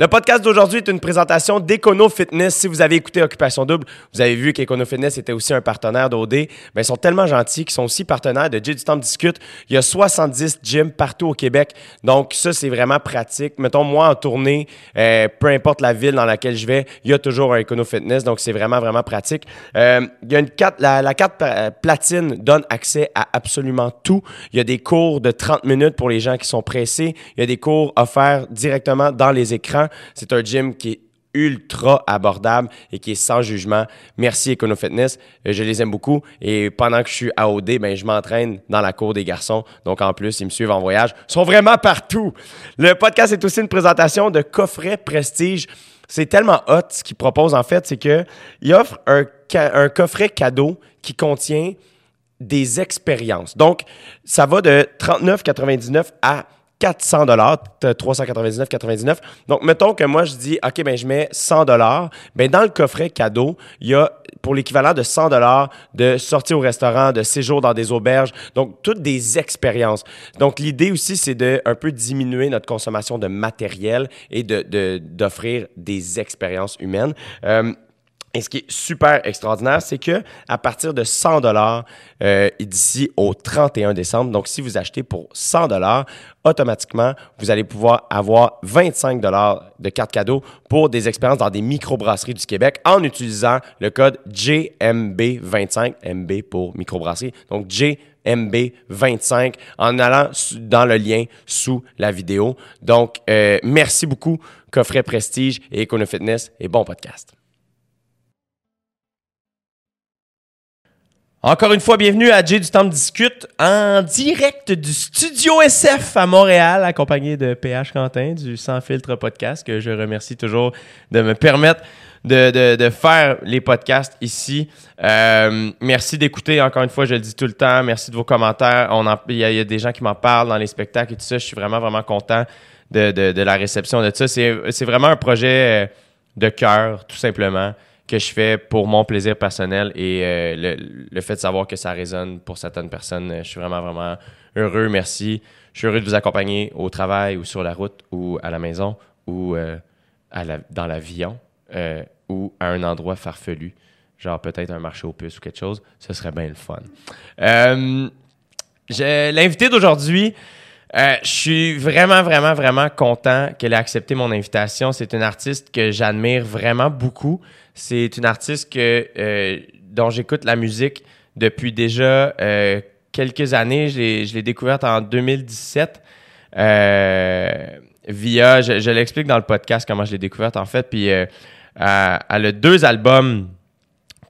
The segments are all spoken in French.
Le podcast d'aujourd'hui est une présentation d'Econo Fitness. Si vous avez écouté Occupation Double, vous avez vu qu'Econo Fitness était aussi un partenaire d'OD. Ben, ils sont tellement gentils qu'ils sont aussi partenaires de J du Temps Discute. Il y a 70 gyms partout au Québec. Donc, ça, c'est vraiment pratique. Mettons, moi, en tournée, euh, peu importe la ville dans laquelle je vais, il y a toujours un Econo Fitness. Donc, c'est vraiment, vraiment pratique. Euh, il y a une la carte euh, platine donne accès à absolument tout. Il y a des cours de 30 minutes pour les gens qui sont pressés. Il y a des cours offerts directement dans les écrans. C'est un gym qui est ultra abordable et qui est sans jugement. Merci Econo Fitness, euh, je les aime beaucoup et pendant que je suis à OD, ben je m'entraîne dans la cour des garçons. Donc en plus, ils me suivent en voyage, ils sont vraiment partout. Le podcast est aussi une présentation de coffret prestige. C'est tellement hot ce qu'ils proposent en fait, c'est que il offre un, un coffret cadeau qui contient des expériences. Donc ça va de 39,99 à 400 dollars, 399,99. Donc, mettons que moi, je dis, OK, ben, je mets 100 dollars. Ben, dans le coffret cadeau, il y a pour l'équivalent de 100 dollars de sortie au restaurant, de séjour dans des auberges. Donc, toutes des expériences. Donc, l'idée aussi, c'est de un peu diminuer notre consommation de matériel et de, d'offrir des expériences humaines. Euh, et ce qui est super extraordinaire, c'est que à partir de 100 dollars euh, d'ici au 31 décembre, donc si vous achetez pour 100 dollars, automatiquement, vous allez pouvoir avoir 25 dollars de carte cadeau pour des expériences dans des microbrasseries du Québec en utilisant le code JMB25, MB pour microbrasserie. Donc JMB25 en allant dans le lien sous la vidéo. Donc, euh, merci beaucoup, Coffret Prestige et Econo Fitness et bon podcast. Encore une fois, bienvenue à J du Temps Discute en direct du Studio SF à Montréal, accompagné de PH Quentin du Sans Filtre Podcast, que je remercie toujours de me permettre de, de, de faire les podcasts ici. Euh, merci d'écouter, encore une fois, je le dis tout le temps. Merci de vos commentaires. Il, y a, des gens qui m'en parlent dans les spectacles et tout ça. Je suis vraiment, vraiment content de, de, de la réception de ça. C'est vraiment un projet euh, de cœur, tout simplement que je fais pour mon plaisir personnel et euh, le, fait de savoir que ça résonne pour certaines personnes, je suis vraiment, vraiment heureux. Merci. Je suis heureux de vous accompagner au travail ou sur la route ou à la maison ou euh, dans l'avion euh, ou à un endroit farfelu, genre peut-être un marché aux puces ou quelque chose. Ce serait bien le fun. L'invité d'aujourd'hui, euh, je suis vraiment, vraiment, vraiment content qu'elle ait accepté mon invitation. C'est une artiste que j'admire vraiment beaucoup. C'est une artiste que, euh, dont j'écoute la musique depuis déjà euh, quelques années. Je l'ai découverte en 2017 via, je, je l'explique dans le podcast comment je l'ai découverte en fait. Puis elle a deux albums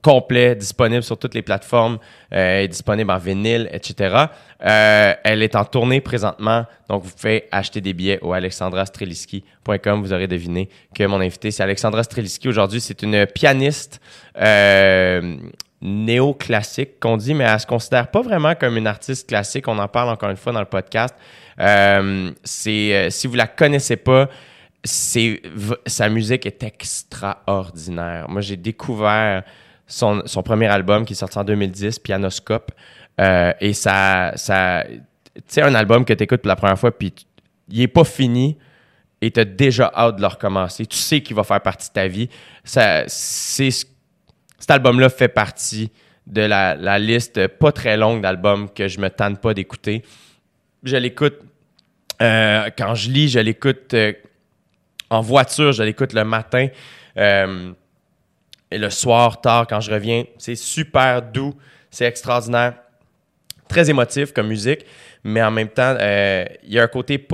complet, disponible sur toutes les plateformes, euh, disponible en vinyle, etc. Euh, elle est en tournée présentement, donc vous pouvez acheter des billets au alexandrastreliski.com. Vous aurez deviné que mon invité, c'est Alexandra Streliski. Aujourd'hui, c'est une pianiste euh, néoclassique qu'on dit, mais elle se considère pas vraiment comme une artiste classique. On en parle encore une fois dans le podcast. Si vous la connaissez pas, sa musique est extraordinaire. Moi, j'ai découvert son, premier album qui est sorti en 2010, Pianoscope. Euh, et ça, ça tu sais, un album que tu écoutes pour la première fois, puis il est pas fini et tu as déjà hâte de le recommencer. Tu sais qu'il va faire partie de ta vie. Ça, c'est, cet album-là fait partie de la, la, liste pas très longue d'albums que je me tente pas d'écouter. Je l'écoute euh, quand je lis, je l'écoute euh, en voiture, je l'écoute le matin. Et le soir, tard, quand je reviens, c'est super doux, c'est extraordinaire. Très émotif comme musique, mais en même temps, euh, il y a un côté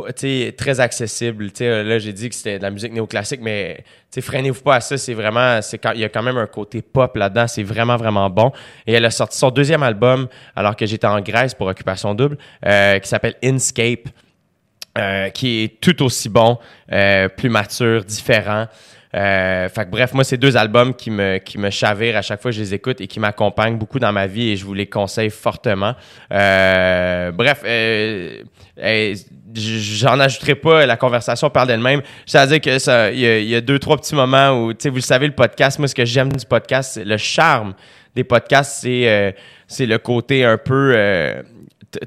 très accessible. là, j'ai dit que c'était de la musique néoclassique, mais freinez-vous pas à ça. C'est vraiment, il y a quand même un côté pop là-dedans. C'est vraiment, vraiment bon. Et elle a sorti son deuxième album alors que j'étais en Grèce pour Occupation Double, euh, qui s'appelle Inscape, euh, qui est tout aussi bon, plus mature, différent. Euh, fait que bref, moi, c'est deux albums qui me, qui me chavirent à chaque fois que je les écoute et qui m'accompagnent beaucoup dans ma vie et je vous les conseille fortement. Euh, bref, euh, j'en ajouterai pas, la conversation parle d'elle-même. C'est-à-dire que ça, il y, a deux, trois petits moments où, tu sais, vous le savez, le podcast, moi, ce que j'aime du podcast, le charme des podcasts, c'est, c'est le côté un peu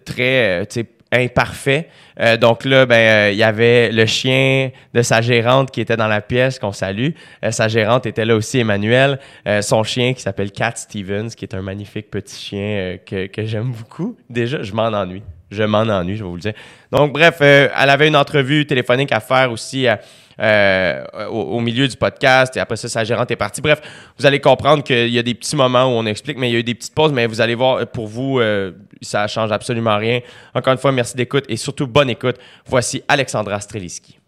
très, imparfait. Euh, donc là, ben, euh, il y avait le chien de sa gérante qui était dans la pièce, qu'on salue. Euh, sa gérante était là aussi, Emmanuel. Son chien qui s'appelle Cat Stevens, qui est un magnifique petit chien que, j'aime beaucoup. Déjà, je m'en ennuie. Je m'en ennuie, je vais vous le dire. Donc, bref, elle avait une entrevue téléphonique à faire aussi euh, au, milieu du podcast. Et après ça, sa gérante est partie. Bref, vous allez comprendre qu'il y a des petits moments où on explique, mais il y a eu des petites pauses. Mais vous allez voir, pour vous, euh, ça change absolument rien. Encore une fois, merci d'écoute et surtout bonne écoute. Voici Alexandra Streliski.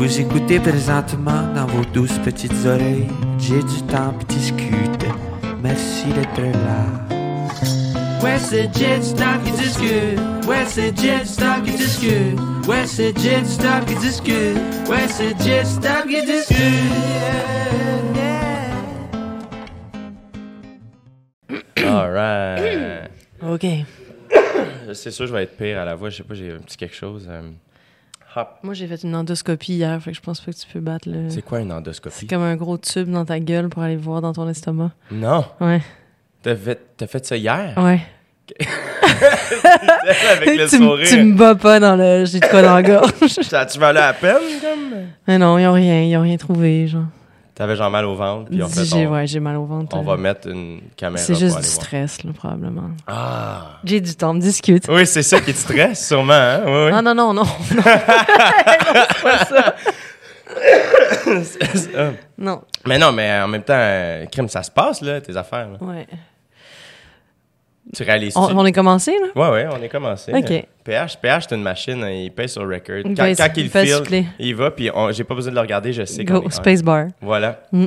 Vous écoutez présentement dans vos douces petites oreilles. J'ai du temps pour discuter. Merci d'être là. Ouais, c'est Jet Stop qui discute. Ouais, c'est Jet Stop qui discute. Ouais, c'est Jet Stop qui discute. Ouais, c'est Jet Stop qui discute. All right. OK. C'est sûr, je vais être pire à la voix. Je sais pas, j'ai un petit quelque chose. euh. Hop. Moi, j'ai fait une endoscopie hier, fait que je pense pas que tu peux battre le. C'est quoi une C'est endoscopie? comme un gros tube dans ta gueule pour aller voir dans ton estomac. Non. Ouais. T'as fait, fait ça hier? Ouais. Avec le tu, sourire. tu me bats pas dans le. J'ai de quoi dans la gorge. Tu valait la peine, comme? Mais non, ils ont rien. Ils ont rien trouvé, genre. T'avais genre mal au ventre, puis en fait, J'ai on, ouais, j'ai mal au ventre. on euh. va mettre une caméra C'est pour juste aller du voir. stress, là, probablement. Ah! J'ai du temps, on discute. Oui, c'est ça qui te stresse, sûrement, hein? Oui, oui. Ah non, non, non. non. Non, c'est pas ça. C'est ça. Non. Mais non, mais en même temps, euh, crime, ça se passe, là, tes affaires. là. Ouais. Tu réalises-tu? On, on est commencé, là? Ouais, ouais, on est commencé. OK. PH, PH, c'est une machine, hein, il paye sur record. Il Quand, il il file, il va, puis on- j'ai pas besoin de le regarder, je sais Go, est- spacebar. Voilà. Mm.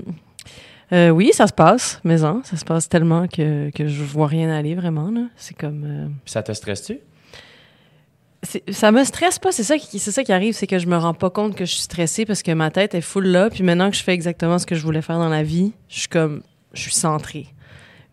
Euh, oui, ça se passe, mais non, ça se passe tellement que, que je vois rien aller vraiment. là. C'est comme. euh, Puis ça te stresse-tu? Ça me stresse pas, c'est ça, qui, c'est ça qui arrive, c'est que je me rends pas compte que je suis stressée parce que ma tête est full là, puis maintenant que je fais exactement ce que je voulais faire dans la vie, je suis comme. Je suis centrée.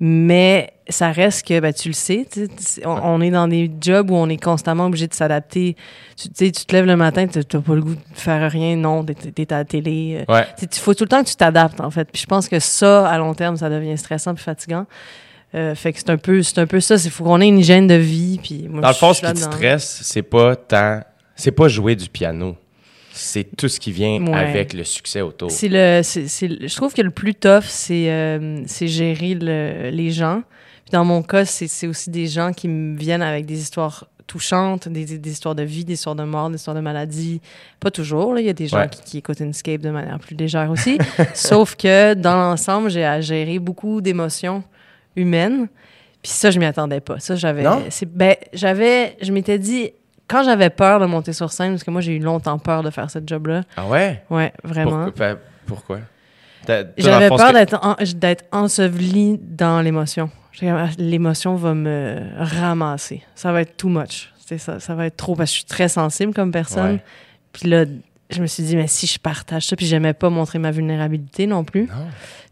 Mais ça reste que, ben, tu le sais, tu sais, on, on est dans des jobs où on est constamment obligé de s'adapter. Tu tu sais, tu te lèves le matin, tu n'as pas le goût de faire rien, non, t'es t'es à la télé. euh, Ouais. il faut tout le temps que tu t'adaptes, en fait. Puis je pense que ça, à long terme, ça devient stressant puis fatigant. Euh, fait que c'est un peu, c'est un peu ça. Il faut qu'on ait une hygiène de vie. Puis moi, Dans le fond, ce qui te stresse, c'est pas tant. C'est pas jouer du piano. C'est tout ce qui vient Ouais. avec le succès autour. C'est le, c'est, c'est- je trouve que le plus tough, c'est, euh, c'est gérer le- les gens. Puis dans mon cas, c'est, c'est aussi des gens qui me viennent avec des histoires touchantes, des, des histoires de vie, des histoires de mort, des histoires de maladie. Pas toujours, là. Il y a des gens Ouais. qui, qui écoutent Inscape de manière plus légère aussi. Sauf que dans l'ensemble, j'ai à gérer beaucoup d'émotions humaines. Puis ça, je m'y attendais pas. Ça, j'avais. Ben, j'avais. Je m'étais dit. Quand j'avais peur de monter sur scène, parce que moi, j'ai eu longtemps peur de faire ce job-là. Ah ouais? Ouais, vraiment. Pourquoi? Ben, pourquoi? J'avais peur que- d'être, en- d'être ensevelie dans l'émotion. Ah, L'émotion va me ramasser. Ça va être too much. C'est ça, ça va être trop parce que je suis très sensible comme personne. Ouais. Puis là, je me suis dit, mais si je partage ça, puis j'aimais pas montrer ma vulnérabilité non plus. Non.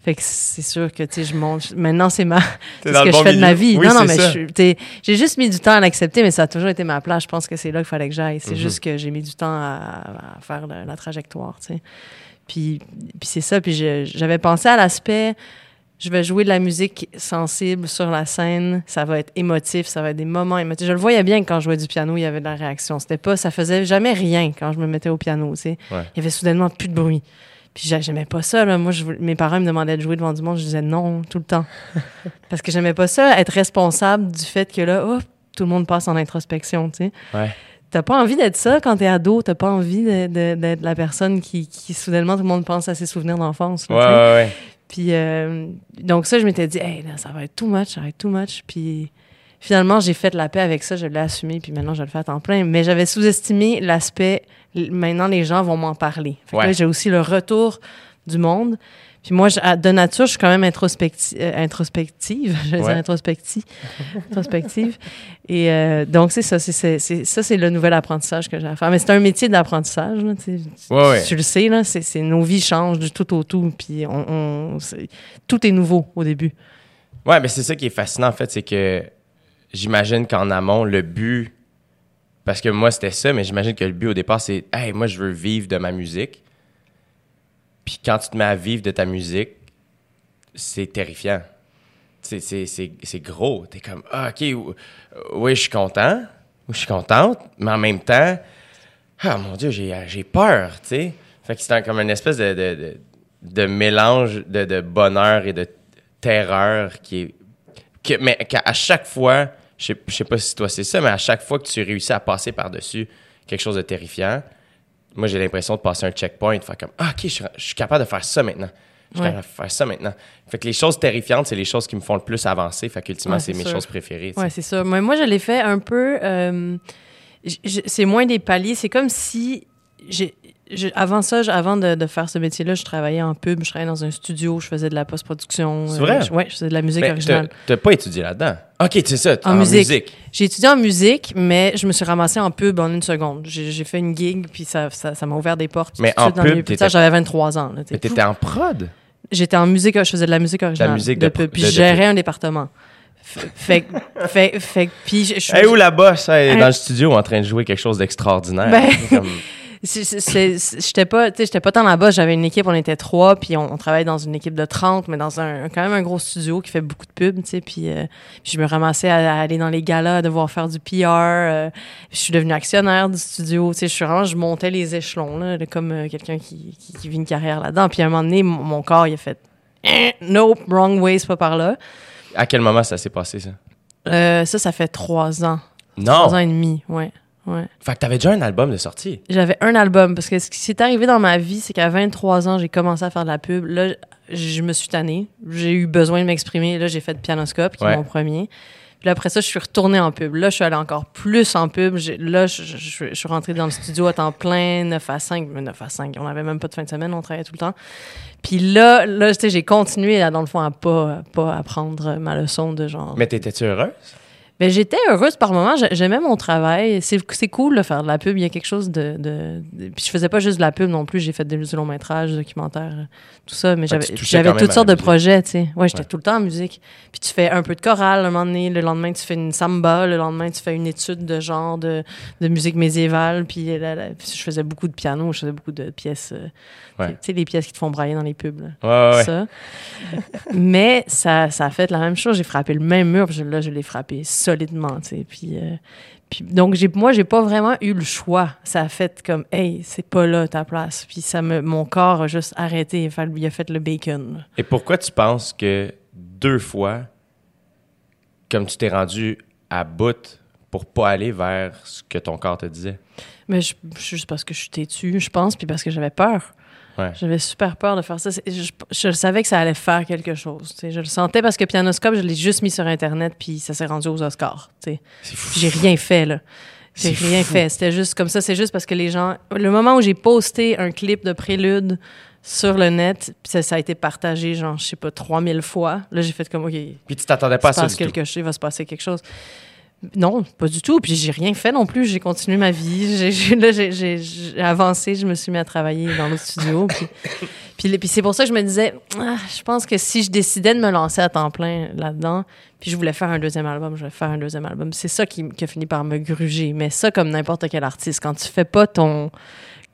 Fait que c'est sûr que, tu sais, je montre. Maintenant, c'est ma. C'est ce que bon je fais de ma vie. Oui, non, non, mais j'ai juste mis du temps à l'accepter, mais ça a toujours été ma place. Je pense que c'est là qu'il fallait que j'aille. C'est Mhm. juste que j'ai mis du temps à, à faire la, la trajectoire, tu sais. Puis, puis c'est ça. Puis j'avais pensé à l'aspect, je vais jouer de la musique sensible sur la scène. Ça va être émotif, ça va être des moments émotifs. Je le voyais bien que quand je jouais du piano, il y avait de la réaction. C'était pas, ça faisait jamais rien quand je me mettais au piano, tu sais. Ouais. Il y avait soudainement plus de bruit. Puis j'a- j'aimais pas ça. Là. Moi, je mes parents me demandaient de jouer devant du monde. Je disais non tout le temps. Parce que j'aimais pas ça, être responsable du fait que là, oh, tout le monde passe en introspection. Tu sais. Ouais. T'as pas envie d'être ça quand t'es ado. T'as pas envie d'être la personne qui, qui, soudainement, tout le monde pense à ses souvenirs d'enfance. Ouais, ouais, ouais. Puis, euh, donc ça, je m'étais dit, hey, là, ça va être too much, ça va être too much. Puis finalement, j'ai fait la paix avec ça, je l'ai assumé, puis maintenant, je le fais à temps plein. Mais j'avais sous-estimé l'aspect, maintenant, les gens vont m'en parler. Fait que Ouais. là, j'ai aussi le retour du monde. Puis moi, je- de nature, je suis quand même introspecti- euh, introspective. Je vais Ouais. dire introspective. introspective. Et euh, donc, c'est ça. C'est, ça, c'est le nouvel apprentissage que j'ai à faire. Mais c'est un métier d'apprentissage. Tu sais. Ouais, ouais. Tu le sais, là, c'est- nos vies changent du tout au tout. Puis on, tout est nouveau au début. Ouais, mais c'est ça qui est fascinant, en fait, c'est que j'imagine qu'en amont, le but, parce que moi, c'était ça, mais j'imagine que le but au départ, c'est, hey, moi, je veux vivre de ma musique. Puis quand tu te mets à vivre de ta musique, c'est terrifiant. C'est- gros. T'es comme, ah, OK, ou- oui, je suis content, ou je suis contente, mais en même temps, ah, mon Dieu, j'ai peur, tu sais. Fait que c'est comme une espèce de, de, de, mélange de, de bonheur et de terreur qui est. que- mais qu'à à chaque fois, je sais pas si toi c'est ça, mais à chaque fois que tu réussis à passer par-dessus quelque chose de terrifiant, moi j'ai l'impression de passer un checkpoint, faire comme Ah, ok, je suis, je suis capable de faire ça maintenant. Je suis Ouais. capable de faire ça maintenant. Fait que les choses terrifiantes, c'est les choses qui me font le plus avancer. Fait qu'ultimement, Ouais, c'est mes sûr. choses préférées. Ouais, c'est ça. Mais moi, je l'ai fait un peu. euh, c'est moins des paliers. C'est comme si. Avant ça, avant de, de faire ce métier-là, je travaillais en pub, je travaillais dans un studio, je faisais de la post-production. C'est vrai? je- ouais, je faisais de la musique Mais originale. t'as- pas étudié là-dedans? Ok, c'est ça. En En, musique. musique. J'ai étudié en musique, mais je me suis ramassée en pub en une seconde. J'ai fait une gig, puis ça ça ça m'a ouvert des portes. Mais en pub. J'avais 23 ans. là. Mais t'étais en prod? J'étais en musique, je faisais de la musique originale. musique de- pub, puis je gérais un département. Fait, que- fait, fait, puis je, je- Hey, où la bosse? Elle est Hey. dans le studio en train de jouer quelque chose d'extraordinaire. Ben- J'étais pas, j'étais pas tant là-bas. J'avais une équipe, on était trois, puis on, on travaillait dans une équipe de 30, mais dans un quand même un gros studio qui fait beaucoup de pubs, tu sais. Puis, euh, je me ramassais à, à aller dans les galas, à devoir faire du PR. euh, je suis devenue actionnaire du studio, tu sais. Je suis vraiment, je montais les échelons là, comme euh, quelqu'un qui, qui, qui vit une carrière là-dedans. Puis à un moment donné, mon, corps il a fait, Eh, nope, wrong way, c'est pas par là. à quel moment ça s'est passé, ça? Ça, ça fait trois ans, Non! trois ans et demi, ouais, ouais. Fait que t'avais déjà un album de sortie. J'avais un album parce que ce qui s'est arrivé dans ma vie, c'est qu'à 23 ans, j'ai commencé à faire de la pub. Là, je me suis tannée. J'ai eu besoin de m'exprimer. Là, j'ai fait Pianoscope, qui Ouais. est mon premier. Puis là, après ça, je suis retournée en pub. Là, je suis allée encore plus en pub. Là, je, je- je- je suis rentrée dans le studio à temps plein, 9 à 5. Mais 9 à 5, on n'avait même pas de fin de semaine, on travaillait tout le temps. Puis là, là j'ai continué, à, dans le fond, à pas, pas apprendre ma leçon de genre... Mais t'étais-tu heureuse? Ben, j'étais heureuse par moment. J'ai- J'aimais mon travail. C'est cool de faire de la pub. Il y a quelque chose de, de, de- Puis je faisais pas juste de la pub non plus. J'ai fait des longs métrages, documentaires, euh, tout ça. Mais que j'avais toutes sortes de musique. projets, tu sais. Ouais, j'étais Ouais. tout le temps en musique. Puis tu fais un peu de chorale un moment donné. Le lendemain, tu fais une samba. Le lendemain, tu fais une étude de genre de, de musique médiévale. Puis, la- puis je faisais beaucoup de piano. Je faisais beaucoup de pièces. euh, Ouais. Tu sais, les pièces qui te font brailler dans les pubs. là Ouais, ouais, ouais. ça. Mais ça, ça a fait la même chose. J'ai frappé le même mur, puis là, je l'ai frappé solidement, tu sais. Puis, euh, puis donc, j'ai, moi, j'ai pas vraiment eu le choix. Ça a fait comme, hey, c'est pas là ta place. Puis ça me, mon corps a juste arrêté. Il a fait, il a fait le bacon. Et pourquoi tu penses que deux fois, comme tu t'es rendu à bout pour pas aller vers ce que ton corps te disait? Mais je, juste parce que je suis têtue, je pense, puis parce que j'avais peur. Ouais. J'avais super peur de faire ça. Je, je savais que ça allait faire quelque chose. tu sais. Je le sentais parce que Pianoscope, je l'ai juste mis sur Internet, puis ça s'est rendu aux Oscars. J'ai rien fait, là. J'ai rien fou. fait. C'était juste comme ça. C'est juste parce que les gens. Le moment où j'ai posté un clip de prélude sur le net, puis ça, ça a été partagé, genre, je sais pas, 3000 fois. Là, j'ai fait comme, OK, Puis tu t'attendais pas à ça tout. chose, il va se passer quelque chose. Non, pas du tout. Puis j'ai rien fait non plus. J'ai continué ma vie. J'ai- j'ai- là, j'ai- j'ai j'ai avancé. Je me suis mis à travailler dans l'autre studio. Puis, puis, puis c'est pour ça que je me disais, ah, je pense que si je décidais de me lancer à temps plein là-dedans, puis je voulais faire un deuxième album, je voulais faire un deuxième album. C'est ça qui, qui a fini par me gruger. Mais ça, comme n'importe quel artiste, quand tu fais pas ton...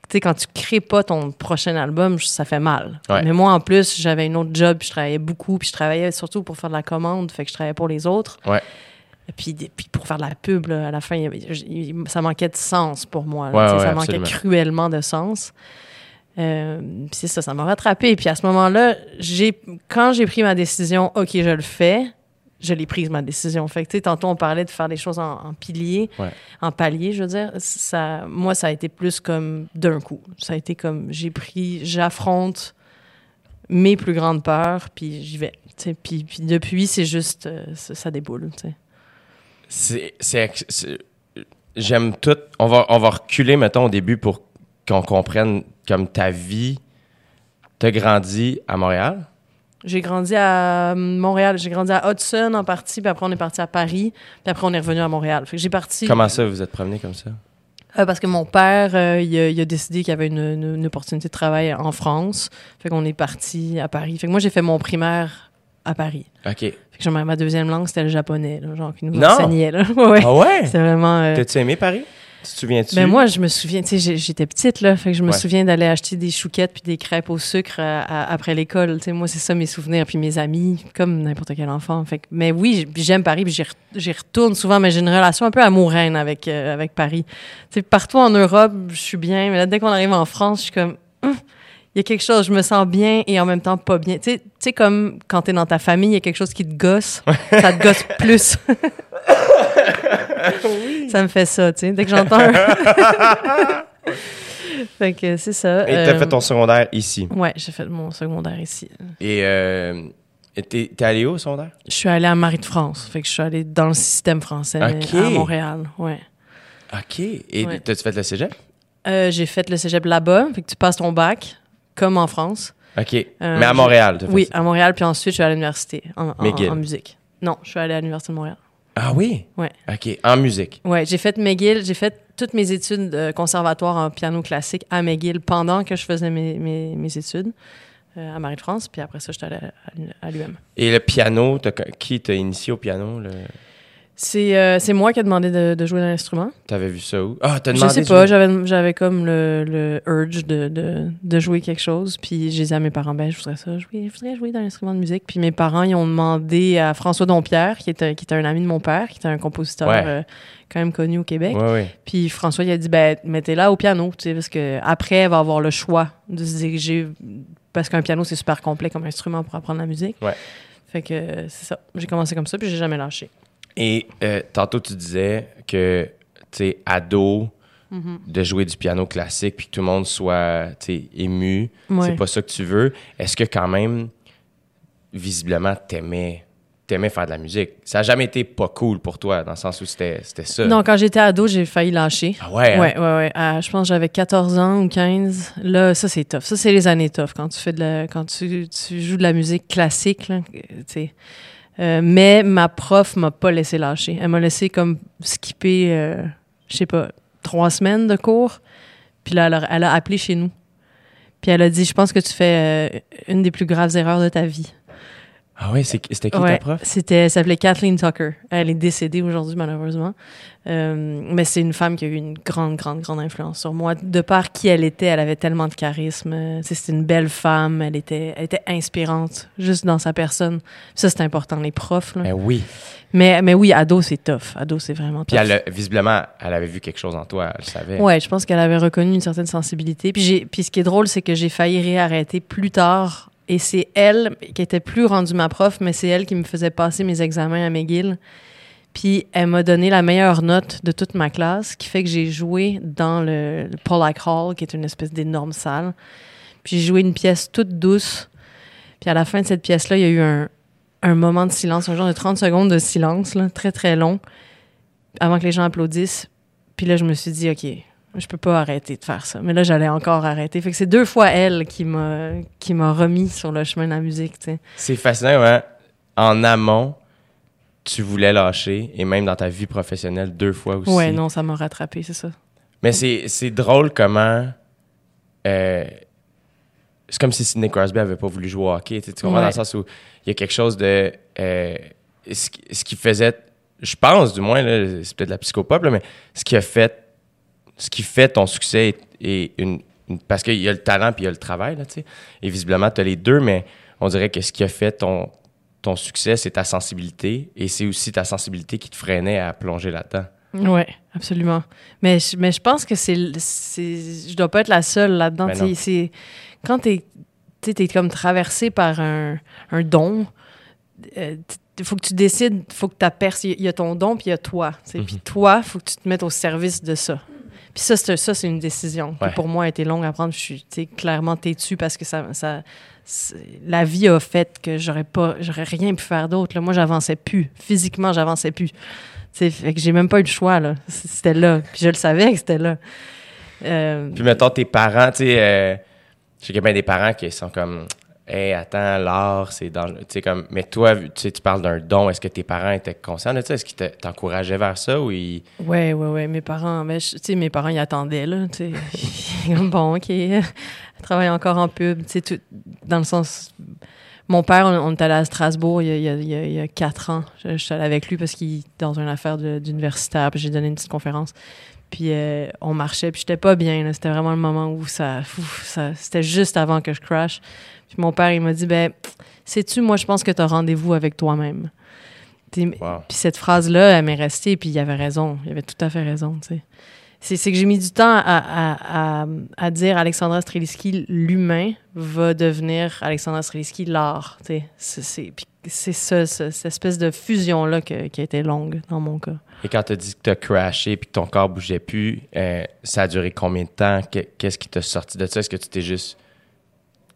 Tu sais, quand tu crées pas ton prochain album, ça fait mal. Ouais. Mais moi, en plus, j'avais une autre job, puis je travaillais beaucoup, puis je travaillais surtout pour faire de la commande, fait que je travaillais pour les autres. Ouais. Puis, puis pour faire de la pub, là, à la fin, ça manquait de sens pour moi. là, Ouais, tu sais, ouais, ça manquait cruellement de sens. Euh, c'est ça, ça m'a rattrapé. Puis à ce moment-là, j'ai quand j'ai pris ma décision, OK, je le fais, je l'ai prise, ma décision. Fait que, tantôt, on parlait de faire des choses en, en pilier, Ouais. en palier, je veux dire. Ça, moi, ça a été plus comme d'un coup. Ça a été comme, j'ai pris, j'affronte mes plus grandes peurs, puis j'y vais. Puis, puis depuis, c'est juste, euh, ça, ça déboule, tu sais. C'est, j'aime tout. On va, on va reculer, mettons, au début pour qu'on comprenne comme ta vie. T'as grandi à Montréal? J'ai grandi à Montréal. J'ai grandi à Hudson en partie, puis après on est parti à Paris, puis après on est revenu à Montréal. Fait que j'ai parti Comment ça, vous êtes promené comme ça? euh, parce que mon père, euh, il, a, il a décidé qu'il y avait une, une- une opportunité de travail en France. Fait qu'on est parti à Paris. Fait que moi j'ai fait mon primaire à Paris. OK. Fait que genre, ma deuxième langue c'était le japonais, là, genre qui nous Non! enseignait là. ouais. Ah ouais? C'est vraiment. euh, T'as-tu aimé Paris? Tu te souviens-tu? Ben moi, je me souviens, tu sais, j'étais petite, là, fait que je me Ouais. souviens d'aller acheter des chouquettes puis des crêpes au sucre à- à- après l'école. Tu sais, moi, c'est ça mes souvenirs, puis mes amis, comme n'importe quel enfant. Fait que, mais oui, j'aime Paris, puis j'y re- j'y retourne souvent, mais j'ai une relation un peu amoureuse avec, euh, avec Paris. Tu sais, partout en Europe, je suis bien, mais là, dès qu'on arrive en France, je suis comme... Hum, il y a quelque chose, je me sens bien et en même temps pas bien. Tu sais, tu sais, comme quand t'es dans ta famille, il y a quelque chose qui te gosse, ça te gosse plus. Ça me fait ça, tu sais. Dès que j'entends un... fait que c'est ça. Et t'as euh, fait ton secondaire ici? Ouais, j'ai fait mon secondaire ici. Et euh, t'es t'es allé où au secondaire? Je suis allée à Marie de France. Fait que je suis allée dans le système français à Montréal. Ouais. OK. Et Ouais. t'as-tu fait le cégep? Euh, j'ai fait le cégep là-bas. Fait que tu passes ton bac, comme en France. OK. Euh, Mais à Montréal, fait Oui, à Montréal. Puis ensuite, je suis à l'université en, en- McGill. en musique. Non, je suis allée à l'université de Montréal. Ah oui? Ouais. OK. En musique. Ouais, j'ai fait McGill. J'ai fait toutes mes études de conservatoire en piano classique à McGill pendant que je faisais mes, mes, mes études euh, à Marie de France. Puis après ça, je suis allée à, à l'UM. Et le piano, qui t'a initié au piano? le- C'est euh, c'est moi qui ai demandé de, de jouer d'un instrument. T'avais vu ça où? Ah, t'as Je demandé. sais de pas, j'avais j'avais comme le, le urge de, de, de jouer quelque chose. Puis j'ai dit à mes parents, ben, je voudrais ça, jouer, je voudrais jouer d'un instrument de musique. Puis mes parents, ils ont demandé à François Dompierre, qui était, qui était un ami de mon père, qui était un compositeur Ouais. euh, quand même connu au Québec. Ouais, ouais. Puis François, il a dit, ben, mettez-la au piano, tu sais, parce que après, elle va avoir le choix de se diriger. Parce qu'un piano, c'est super complet comme instrument pour apprendre la musique. Fait que c'est ça. J'ai commencé comme ça, puis j'ai jamais lâché. Et euh, tantôt, tu disais que, tu sais, ado, de jouer du piano classique puis que tout le monde soit, tu ému. Ouais. C'est pas ça que tu veux. Est-ce que quand même, visiblement, t'aimais, t'aimais faire de la musique? Ça a jamais été pas cool pour toi, dans le sens où c'était, ça. Non, quand j'étais ado, j'ai failli lâcher. Ah ouais? hein? Ouais, ouais, ouais. Je pense que j'avais 14 ans ou 15. Là, ça, c'est tough. Ça, c'est les années tough quand tu fais de la, quand tu, tu joues de la musique classique, là, tu sais. Euh, mais ma prof m'a pas laissé lâcher. Elle m'a laissé comme skipper, euh, je sais pas, trois semaines de cours. Puis là, elle a, elle a appelé chez nous. Puis elle a dit, je pense que tu fais euh, une des plus graves erreurs de ta vie. Ah c'est- c'était qui ta Ouais, prof? C'était, elle s'appelait Kathleen Tucker. Elle est décédée aujourd'hui, malheureusement. Euh, mais c'est une femme qui a eu une grande, grande, grande influence sur moi. De par qui elle était, elle avait tellement de charisme. Euh, C'était une belle femme. Elle était, elle était inspirante, juste dans sa personne. Ça, c'est important, les profs. là. Ben oui. Mais, mais oui, ado, c'est tough. Ado, c'est vraiment tough. Puis elle, visiblement, elle avait vu quelque chose en toi, elle le savait. Ouais, je pense qu'elle avait reconnu une certaine sensibilité. Puis, j'ai, puis ce qui est drôle, c'est que j'ai failli réarrêter plus tard. Et c'est elle qui était plus rendue ma prof, mais c'est elle qui me faisait passer mes examens à McGill. Puis elle m'a donné la meilleure note de toute ma classe, ce qui fait que j'ai joué dans le, le Pollack Hall, qui est une espèce d'énorme salle. Puis j'ai joué une pièce toute douce. Puis à la fin de cette pièce-là, il y a eu un, moment de silence, un genre de 30 secondes de silence, très très long, avant que les gens applaudissent. Puis là, je me suis dit, OK, je peux pas arrêter de faire ça. Mais là, j'allais encore arrêter. Fait que c'est deux fois elle qui m'a qui m'a remis sur le chemin de la musique, tu sais. C'est fascinant, ouais. En amont, tu voulais lâcher, et même dans ta vie professionnelle, deux fois aussi. Ouais, non, ça m'a rattrapé, c'est ça. Mais c'est, c'est drôle comment. euh, c'est comme si Sidney Crosby avait pas voulu jouer au hockey. Tu sais, tu comprends Ouais. dans le sens où il y a quelque chose de. euh, ce, qui- faisait. Je pense, du moins, là, c'est peut-être la psychopop, là, mais ce qui a fait. Ce qui fait ton succès est, est une, une- Parce qu'il y a le talent puis il y a le travail, là, tu sais. Et visiblement, tu as les deux, mais on dirait que ce qui a fait ton, ton succès, c'est ta sensibilité. Et c'est aussi ta sensibilité qui te freinait à plonger là-dedans. Ouais, absolument. Mais, je- mais je pense que c'est. Je dois pas être la seule là-dedans. Ben. Quand t'es. Tu t'es comme traversé par un, un don. Il faut que tu décides, faut que tu aperces. Il y a ton don, puis il y a toi. tu sais. Mhm. Puis toi, faut que tu te mettes au service de ça. Puis ça, c'est, ça, c'est une décision Ouais. qui, pour moi, a été longue à prendre. Je suis tu sais, clairement têtue parce que ça, ça, la vie a fait que j'aurais pas, j'aurais rien pu faire d'autre. là. Moi, j'avançais plus. Physiquement, j'avançais plus. Tu sais, fait que j'ai même pas eu le choix. Là. C'était là. Puis je le savais que c'était là. Euh, Puis mettons tes parents, tu sais, euh, a bien des parents qui sont comme, hey, attends, l'art, c'est dans, tu comme, mais toi, tu parles d'un don, est-ce que tes parents étaient conscients de ça, est-ce qu'ils te- t'encourageaient vers ça ou ils, Ouais, ouais, ouais. Mes parents, je- tu sais, mes parents, ils attendaient, là. Bon, OK. Travaille encore en pub, tu sais, tout- dans le sens. Mon père, on, est allé à Strasbourg il y a, quatre ans. Je, suis allée avec lui parce qu'il dans une affaire d'universitaire, puis j'ai donné une petite conférence. Puis euh, on marchait, puis j'étais pas bien. C'était vraiment le moment où ça, ça c'était juste avant que je crash. Puis mon père, il m'a dit, ben, sais-tu, moi, je pense que tu as rendez-vous avec toi-même. Wow. Puis cette phrase-là, elle m'est restée, puis il avait raison. Il avait tout à fait raison, tu sais. C'est, que j'ai mis du temps à, à, à, à dire Alexandra Streliski, l'humain, va devenir Alexandra Streliski, l'art. tu sais. C'est, c'est, puis c'est ça, ça, cette espèce de fusion-là qui a été longue dans mon cas. Et quand tu as dit que tu as crashé puis que ton corps bougeait plus, euh, ça a duré combien de temps? Que- Qu'est-ce qui t'a sorti de ça? Est-ce que tu t'es juste.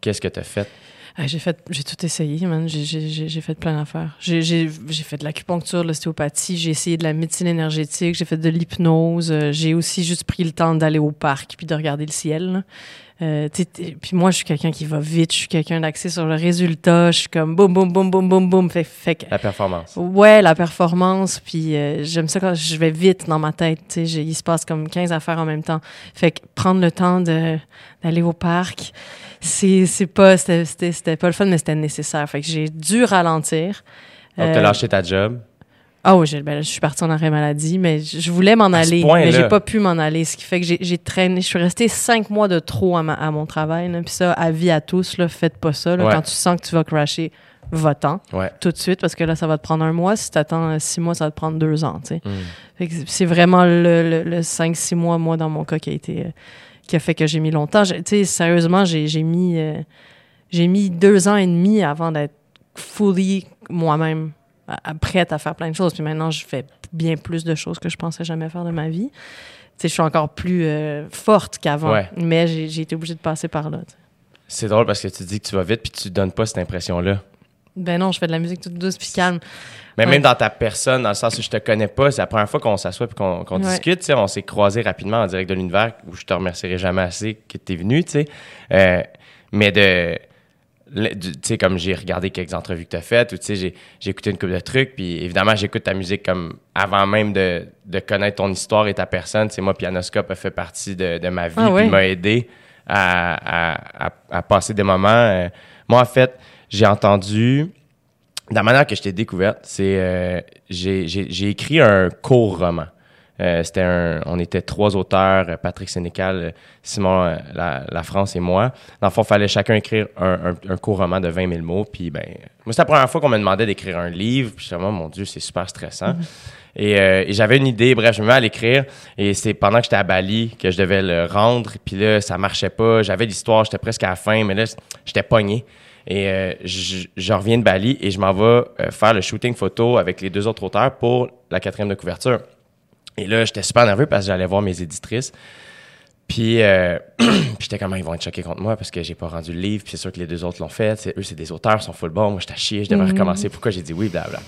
Qu'est-ce que tu as fait? Ah, j'ai fait, j'ai tout essayé, man. J'ai, j'ai, j'ai, fait plein d'affaires. J'ai fait de l'acupuncture, de l'ostéopathie, j'ai essayé de la médecine énergétique, j'ai fait de l'hypnose. euh, j'ai aussi juste pris le temps d'aller au parc puis de regarder le ciel. Euh, puis moi, je suis quelqu'un qui va vite, je suis quelqu'un d'axé sur le résultat, je suis comme boum, boum, boum, boum, boum, boum. Fait, fait que La performance. Ouais, la performance, puis euh, j'aime ça quand je vais vite dans ma tête, tu sais, j'ai- il se passe comme 15 affaires en même temps. Fait que prendre le temps d'aller au parc, c'est pas c'était pas le fun mais c'était nécessaire. Fait que j'ai dû ralentir. Donc, tu as Euh, lâché ta job. Ah oui, j'ai- ben, je suis partie en arrêt maladie, mais je je voulais m'en aller, mais j'ai pas pu m'en aller, ce qui fait que j'ai traîné. Je suis restée cinq mois de trop à, ma- à mon travail, puis ça, avis à tous, là, faites pas ça. là. Ouais. Quand tu sens que tu vas crasher, va-t'en Ouais. tout de suite parce que là, ça va te prendre un mois. Si tu attends six mois, ça va te prendre deux ans. Mm. Que C'est vraiment le, le, le cinq, six mois, moi, dans mon cas, qui a été. euh, qui a fait que j'ai mis longtemps. J'ai- Tu sais, sérieusement, j'ai j'ai mis. euh, j'ai mis deux ans et demi avant d'être fully moi-même, à- prête à faire plein de choses. Puis maintenant, je fais bien plus de choses que je pensais jamais faire de ma vie. Tu sais, je suis encore plus euh, forte qu'avant, Ouais. mais j'ai été obligée de passer par là. C'est drôle parce que tu dis que tu vas vite puis tu donnes pas cette impression-là. Ben non, je fais de la musique toute douce puis calme. Mais Ouais. même dans ta personne, dans le sens où je te connais pas, c'est la première fois qu'on s'assoit et qu'on qu'on Ouais. discute. On s'est croisés rapidement en direct de l'univers où je te remercierai jamais assez que tu es venu. Euh, mais de. Tu sais, comme j'ai regardé quelques entrevues que tu as faites, ou tu sais, j'ai j'ai écouté une couple de trucs, puis évidemment, j'écoute ta musique comme avant même de, de connaître ton histoire et ta personne. Tu sais, moi, Pianoscope a fait partie de, de ma vie, Ah puis m'a aidé à, à- à- à passer des moments. euh, moi, en fait, j'ai entendu de la manière que je t'ai découverte, c'est euh, j'ai j'ai- j'ai écrit un court roman. Euh, c'était un, on était trois auteurs, Patrick Sénécal, Simon euh, la, la France et moi. Dans le fond, il fallait chacun écrire un, un, un court roman de 20 000 mots. Puis, ben, moi, c'était la première fois qu'on me demandait d'écrire un livre. Puis, j'étais, oh, mon Dieu, c'est super stressant. Et, euh, et j'avais une idée, bref, je me mets à l'écrire. Et c'est pendant que j'étais à Bali que je devais le rendre. Puis là, ça marchait pas. J'avais l'histoire, j'étais presque à la fin, mais là, j'étais pogné. Et euh, je, je reviens de Bali et je m'en vais faire le shooting photo avec les deux autres auteurs pour la quatrième de couverture. Et là, j'étais super nerveux parce que j'allais voir mes éditrices. Puis, euh, j'étais comme, Ah, ils vont être choqués contre moi parce que j'ai pas rendu le livre. Puis c'est sûr que les deux autres l'ont fait. C'est- eux, c'est des auteurs, ils sont full bon. Moi, j'étais à chier, je devais recommencer. Pourquoi j'ai dit oui, blablabla.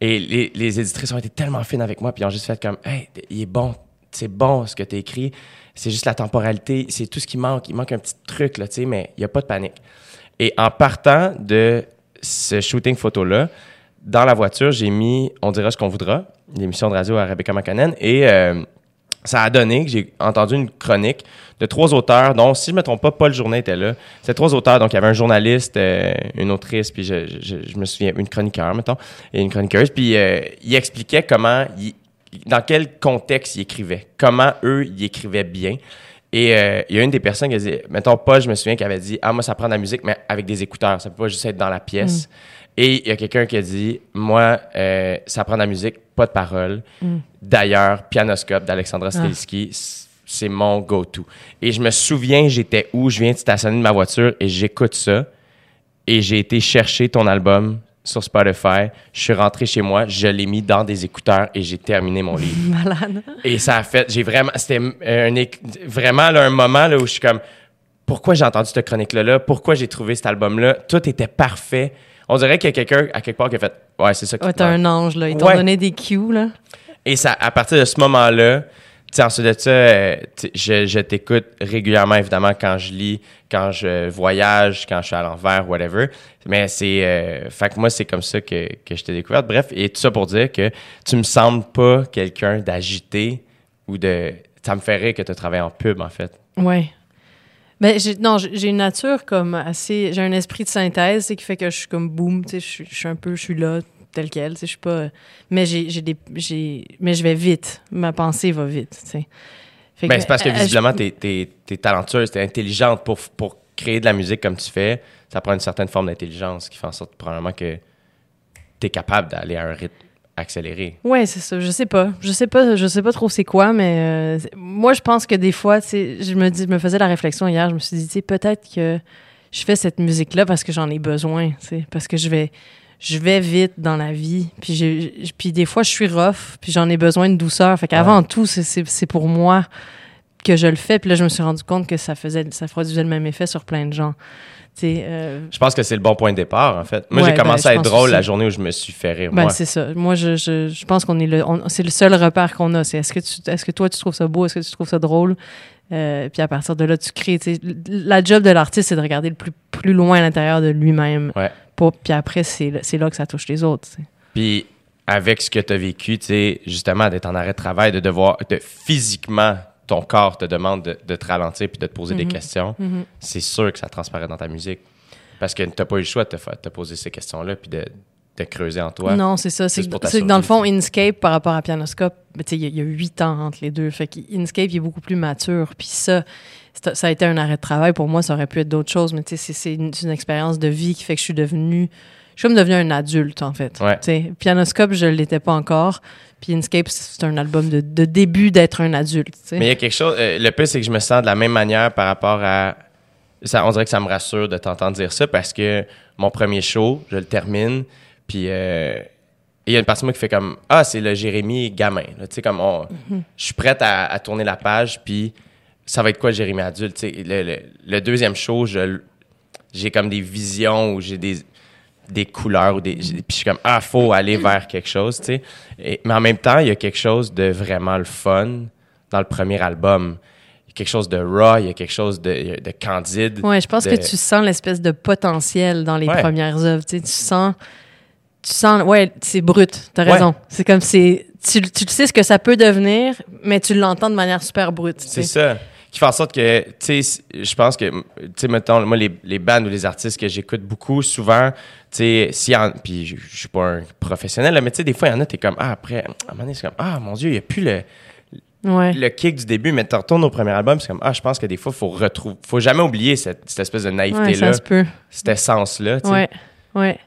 Et les, les éditrices ont été tellement fines avec moi, puis ils ont juste fait comme, hey, il est bon, c'est bon ce que tu écrit. C'est juste la temporalité, c'est tout ce qui manque. Il manque un petit truc, là, tu sais, mais il n'y a pas de panique. Et en partant de ce shooting photo-là, dans la voiture, j'ai mis On dira ce qu'on voudra, l'émission de radio à Rebecca et euh, ça a donné que j'ai entendu une chronique de trois auteurs, dont, si je ne me trompe pas, Paul Journet était là. C'était trois auteurs, donc il y avait un journaliste, euh, une autrice, puis je, je, me souviens, une chroniqueur, mettons, et une chroniqueuse, puis euh, il expliquait comment, il- dans quel contexte il écrivait, comment eux, ils écrivaient bien. Et euh, il y a une des personnes qui a dit, mettons Paul, je me souviens, qui avait dit, ah, moi, ça prend de la musique, mais avec des écouteurs, ça peut pas juste être dans la pièce. Et il y a quelqu'un qui a dit, moi, euh, ça prend de la musique, pas de paroles. D'ailleurs, Pianoscope d'Alexandra Strelski, c- c'est mon go-to. Et je me souviens, j'étais où, je viens de stationner de ma voiture et j'écoute ça. Et j'ai été chercher ton album sur Spotify. Je suis rentré chez moi, je l'ai mis dans des écouteurs et j'ai terminé mon livre. Malade. Et ça a fait, j'ai vraiment, c'était un, éc- vraiment là, un moment là, où je suis comme, pourquoi j'ai entendu cette chronique-là, là? pourquoi j'ai trouvé cet album-là, tout était parfait. On dirait qu'il y a quelqu'un à quelque part qui a fait, ouais, c'est ça qui Ouais, te t'as manque. un ange, là. Ils t'ont Ouais. donné des cues, là. Et ça, à partir de ce moment-là, tu sais, ensuite de ça, euh, je, je t'écoute régulièrement, évidemment, quand je lis, quand je voyage, quand je suis à l'envers, whatever. Mais c'est. euh, fait que moi, c'est comme ça que, que je t'ai découverte. Bref, et tout ça pour dire que tu me sembles pas quelqu'un d'agité ou de. Ça me fait rire que tu travailles en pub, en fait. Ouais. J'ai, non, j'ai une nature comme assez. J'ai un esprit de synthèse, c'est qui fait que je suis comme boum, tu sais, je suis- je suis un peu, je suis là, tel quel, tu sais, je suis pas. Mais j'ai, j'ai des. J'ai, mais je vais vite. Ma pensée va vite. Fait Ben, c'est parce que euh, je- visiblement, t'es es, talentueuse, t'es intelligente pour, pour créer de la musique comme tu fais. Ça prend une certaine forme d'intelligence qui fait en sorte probablement que t'es capable d'aller à un rythme accéléré. Ouais, c'est ça. Je sais pas. Je sais pas. Je sais pas trop c'est quoi, mais euh, moi, je pense que des fois, je me dis, je me faisais la réflexion hier. Je me suis dit, peut-être que je fais cette musique-là parce que j'en ai besoin, parce que je vais, je vais vite dans la vie. Puis j'ai, puis des fois, je suis rough, puis j'en ai besoin de douceur. Fait qu'avant tout, c'est- c'est c'est pour moi que je le fais. Puis là, je me suis rendu compte que ça faisait, ça produisait le même effet sur plein de gens. Euh, Je pense que c'est le bon point de départ, en fait. Moi, Ouais, j'ai commencé ben, à je être drôle la journée où je me suis fait rire, Ben, c'est ça. Moi, je, je, je pense qu'on est le, c'est le seul repère qu'on a. C'est est-ce que tu, est-ce que toi, tu trouves ça beau? Est-ce que tu trouves ça drôle? Euh, puis à partir de là, tu crées. La job de l'artiste, c'est de regarder le plus, plus loin à l'intérieur de lui-même. Ouais. Pour- puis après, c'est, c'est là que ça touche les autres. Puis avec ce que tu as vécu, tu sais, justement, d'être en arrêt de travail, de devoir, de physiquement, ton corps te demande de, de te ralentir puis de te poser des Mhm. questions, Mhm. c'est sûr que ça transparaît dans ta musique. Parce que tu n'as pas eu le choix de te, de te poser ces questions-là puis de, de creuser en toi. Non, c'est ça. C'est que, dans le fond, survie, Inkscape, par rapport à Pianoscope, ben, il y, a- il y a huit ans entre les deux. Fait que Inkscape, il est beaucoup plus mature. Puis ça, ça a été un arrêt de travail. Pour moi, ça aurait pu être d'autres choses. Mais c'est, une, une expérience de vie qui fait que je suis devenue... Je suis comme devenue un adulte, en fait. Ouais. Pianoscope, je ne l'étais pas encore. Puis Inkscape, c'est un album de, de début d'être un adulte. Mais il y a quelque chose. euh, le pire, c'est que je me sens de la même manière par rapport à. Ça, on dirait que ça me rassure de t'entendre dire ça parce que mon premier show, je le termine, puis euh, il y a une partie de moi qui fait comme Ah, c'est le Jérémy gamin. Tu sais, comme on- je suis prête à, à tourner la page, puis ça va être quoi le Jérémy adulte? Le, le- le deuxième show, j'ai comme des visions où j'ai des des couleurs ou des puis je suis comme ah faut aller vers quelque chose tu sais Et- mais en même temps il y a quelque chose de vraiment le fun dans le premier album il y a quelque chose de raw il y a quelque chose de, de candide Ouais, je pense de- que tu sens l'espèce de potentiel dans les Ouais. premières œuvres. Tu, sais, tu sens. Tu sens. Ouais, c'est brut. T'as Ouais. raison. C'est comme c'est. Tu, tu sais ce que ça peut devenir, mais tu l'entends de manière super brute. c'est ça qui fait en sorte que tu sais je pense que tu sais mettons moi les, les bands ou les artistes que j'écoute beaucoup souvent tu sais si puis je je suis pas un professionnel là, mais tu sais des fois il y en a t'es comme ah après à un moment donné c'est comme ah mon dieu il y a plus le Ouais. le kick du début, mais tu retournes au premier album, c'est comme, ah, je pense que des fois, faut retrouver, faut jamais oublier cette, cette espèce de Ouais, naïveté-là, peut. cette essence-là, tu sais. Ouais. Ouais.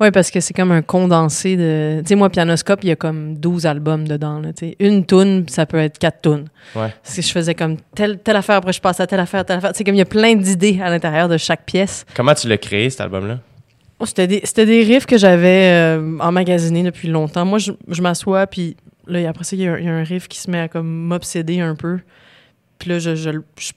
Ouais, parce que c'est comme un condensé de. Tu sais, moi, Pianoscope, il y a comme 12 albums dedans. Là. Une toune, ça peut être quatre tounes. Ouais. Parce que je faisais comme telle, telle affaire, après je passe à telle affaire, telle affaire. C'est comme il y a plein d'idées à l'intérieur de chaque pièce. Comment tu l'as créé, cet album-là? Oh, c'était des, c'était des riffs que j'avais euh, emmagasinés depuis longtemps. Moi, je, je m'assois, puis là, après ça, il y, a un- il y a un riff qui se met à comme m'obséder un peu. Puis là, je, je,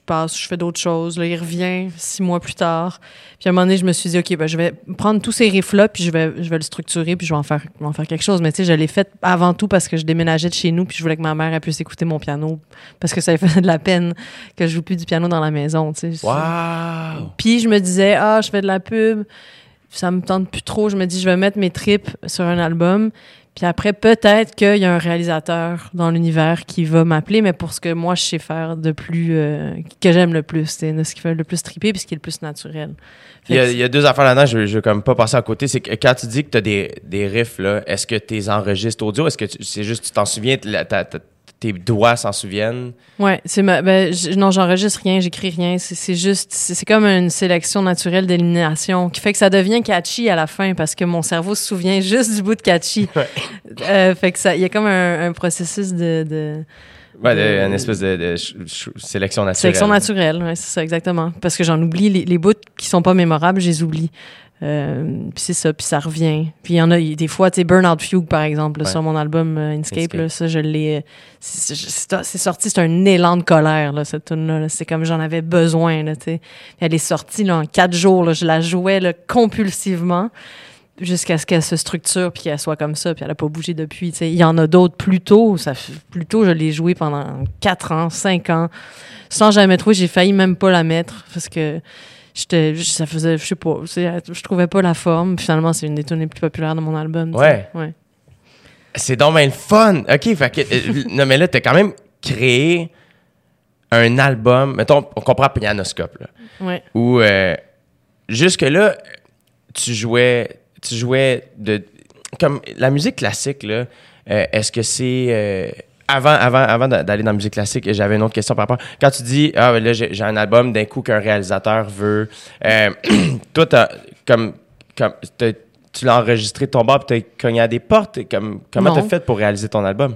passe, je fais d'autres choses. Là, il revient six mois plus tard. Puis à un moment donné, je me suis dit, OK, ben, je vais prendre tous ces riffs-là, puis je vais, je vais le structurer, puis je vais en faire, en faire quelque chose. Mais tu sais, je l'ai fait avant tout parce que je déménageais de chez nous, puis je voulais que ma mère elle puisse écouter mon piano, parce que ça lui faisait de la peine que je joue plus du piano dans la maison, tu sais. Wow! Puis je me disais, ah, je fais de la pub, ça me tente plus trop. Je me dis, je vais mettre mes tripes sur un album. Puis après, peut-être qu'il y a un réalisateur dans l'univers qui va m'appeler, mais pour ce que moi, je sais faire de plus, euh, que j'aime le plus, c'est ce qui fait le plus triper puis ce qui est le plus naturel. Il y, a, que il y a deux affaires là-dedans, je, veux- je veux comme pas passer à côté. C'est que quand tu dis que tu as des, des riffs, là, est-ce que tu les enregistres audio? Est-ce que c'est juste tu t'en souviens, la- ta- ta- tes doigts s'en souviennent? Ouais, c'est ma, ben, non, j'enregistre rien, j'écris rien. C'est c'est juste, c'est c'est comme une sélection naturelle d'élimination qui fait que ça devient catchy à la fin parce que mon cerveau se souvient juste du bout de catchy. Euh, fait que ça, il y a comme un, un processus de, de Ouais, de- une espèce de, de ch- ch- sélection naturelle. sélection naturelle. Ouais, c'est ça exactement. Parce que j'en oublie les, les bouts qui sont pas mémorables, je les oublie. Euh, puis c'est ça, puis ça revient. Puis il y en a y des fois, tu sais, Burnout Fugue par exemple, là, Ouais. sur mon album euh, Inkscape, Inkscape. là, ça je l'ai. euh, C'est sorti, c'est un élan de colère là, cette tune là. C'est comme j'en avais besoin là, tu sais. Elle est sortie là, en quatre jours, là, je la jouais là, compulsivement jusqu'à ce qu'elle se structure puis qu'elle soit comme ça puis elle a pas bougé depuis il y en a d'autres plus tôt ça plus tôt je l'ai joué pendant quatre ans cinq ans sans jamais trouver j'ai failli même pas la mettre parce que j'étais ça faisait je sais pas je trouvais pas la forme finalement c'est une des tunes les plus populaires de mon album. Ouais. ouais C'est donc bien le fun. OK, fait que, euh, non, mais là, t'as quand même créé un album, mettons, on comprend Pianoscope, là, Ouais. où euh, jusque-là, tu jouais, tu jouais de. Comme la musique classique, là, euh, est-ce que c'est. Avant, avant, avant d'a- d'aller dans la musique classique, j'avais une autre question par rapport. Quand tu dis, ah, là, j'ai un album, d'un coup, qu'un réalisateur veut. euh, toi, t'as- comme, comme, tu l'as enregistré de ton bar, puis t'as cogné à des portes. Comme, comment t'as fait pour réaliser ton album?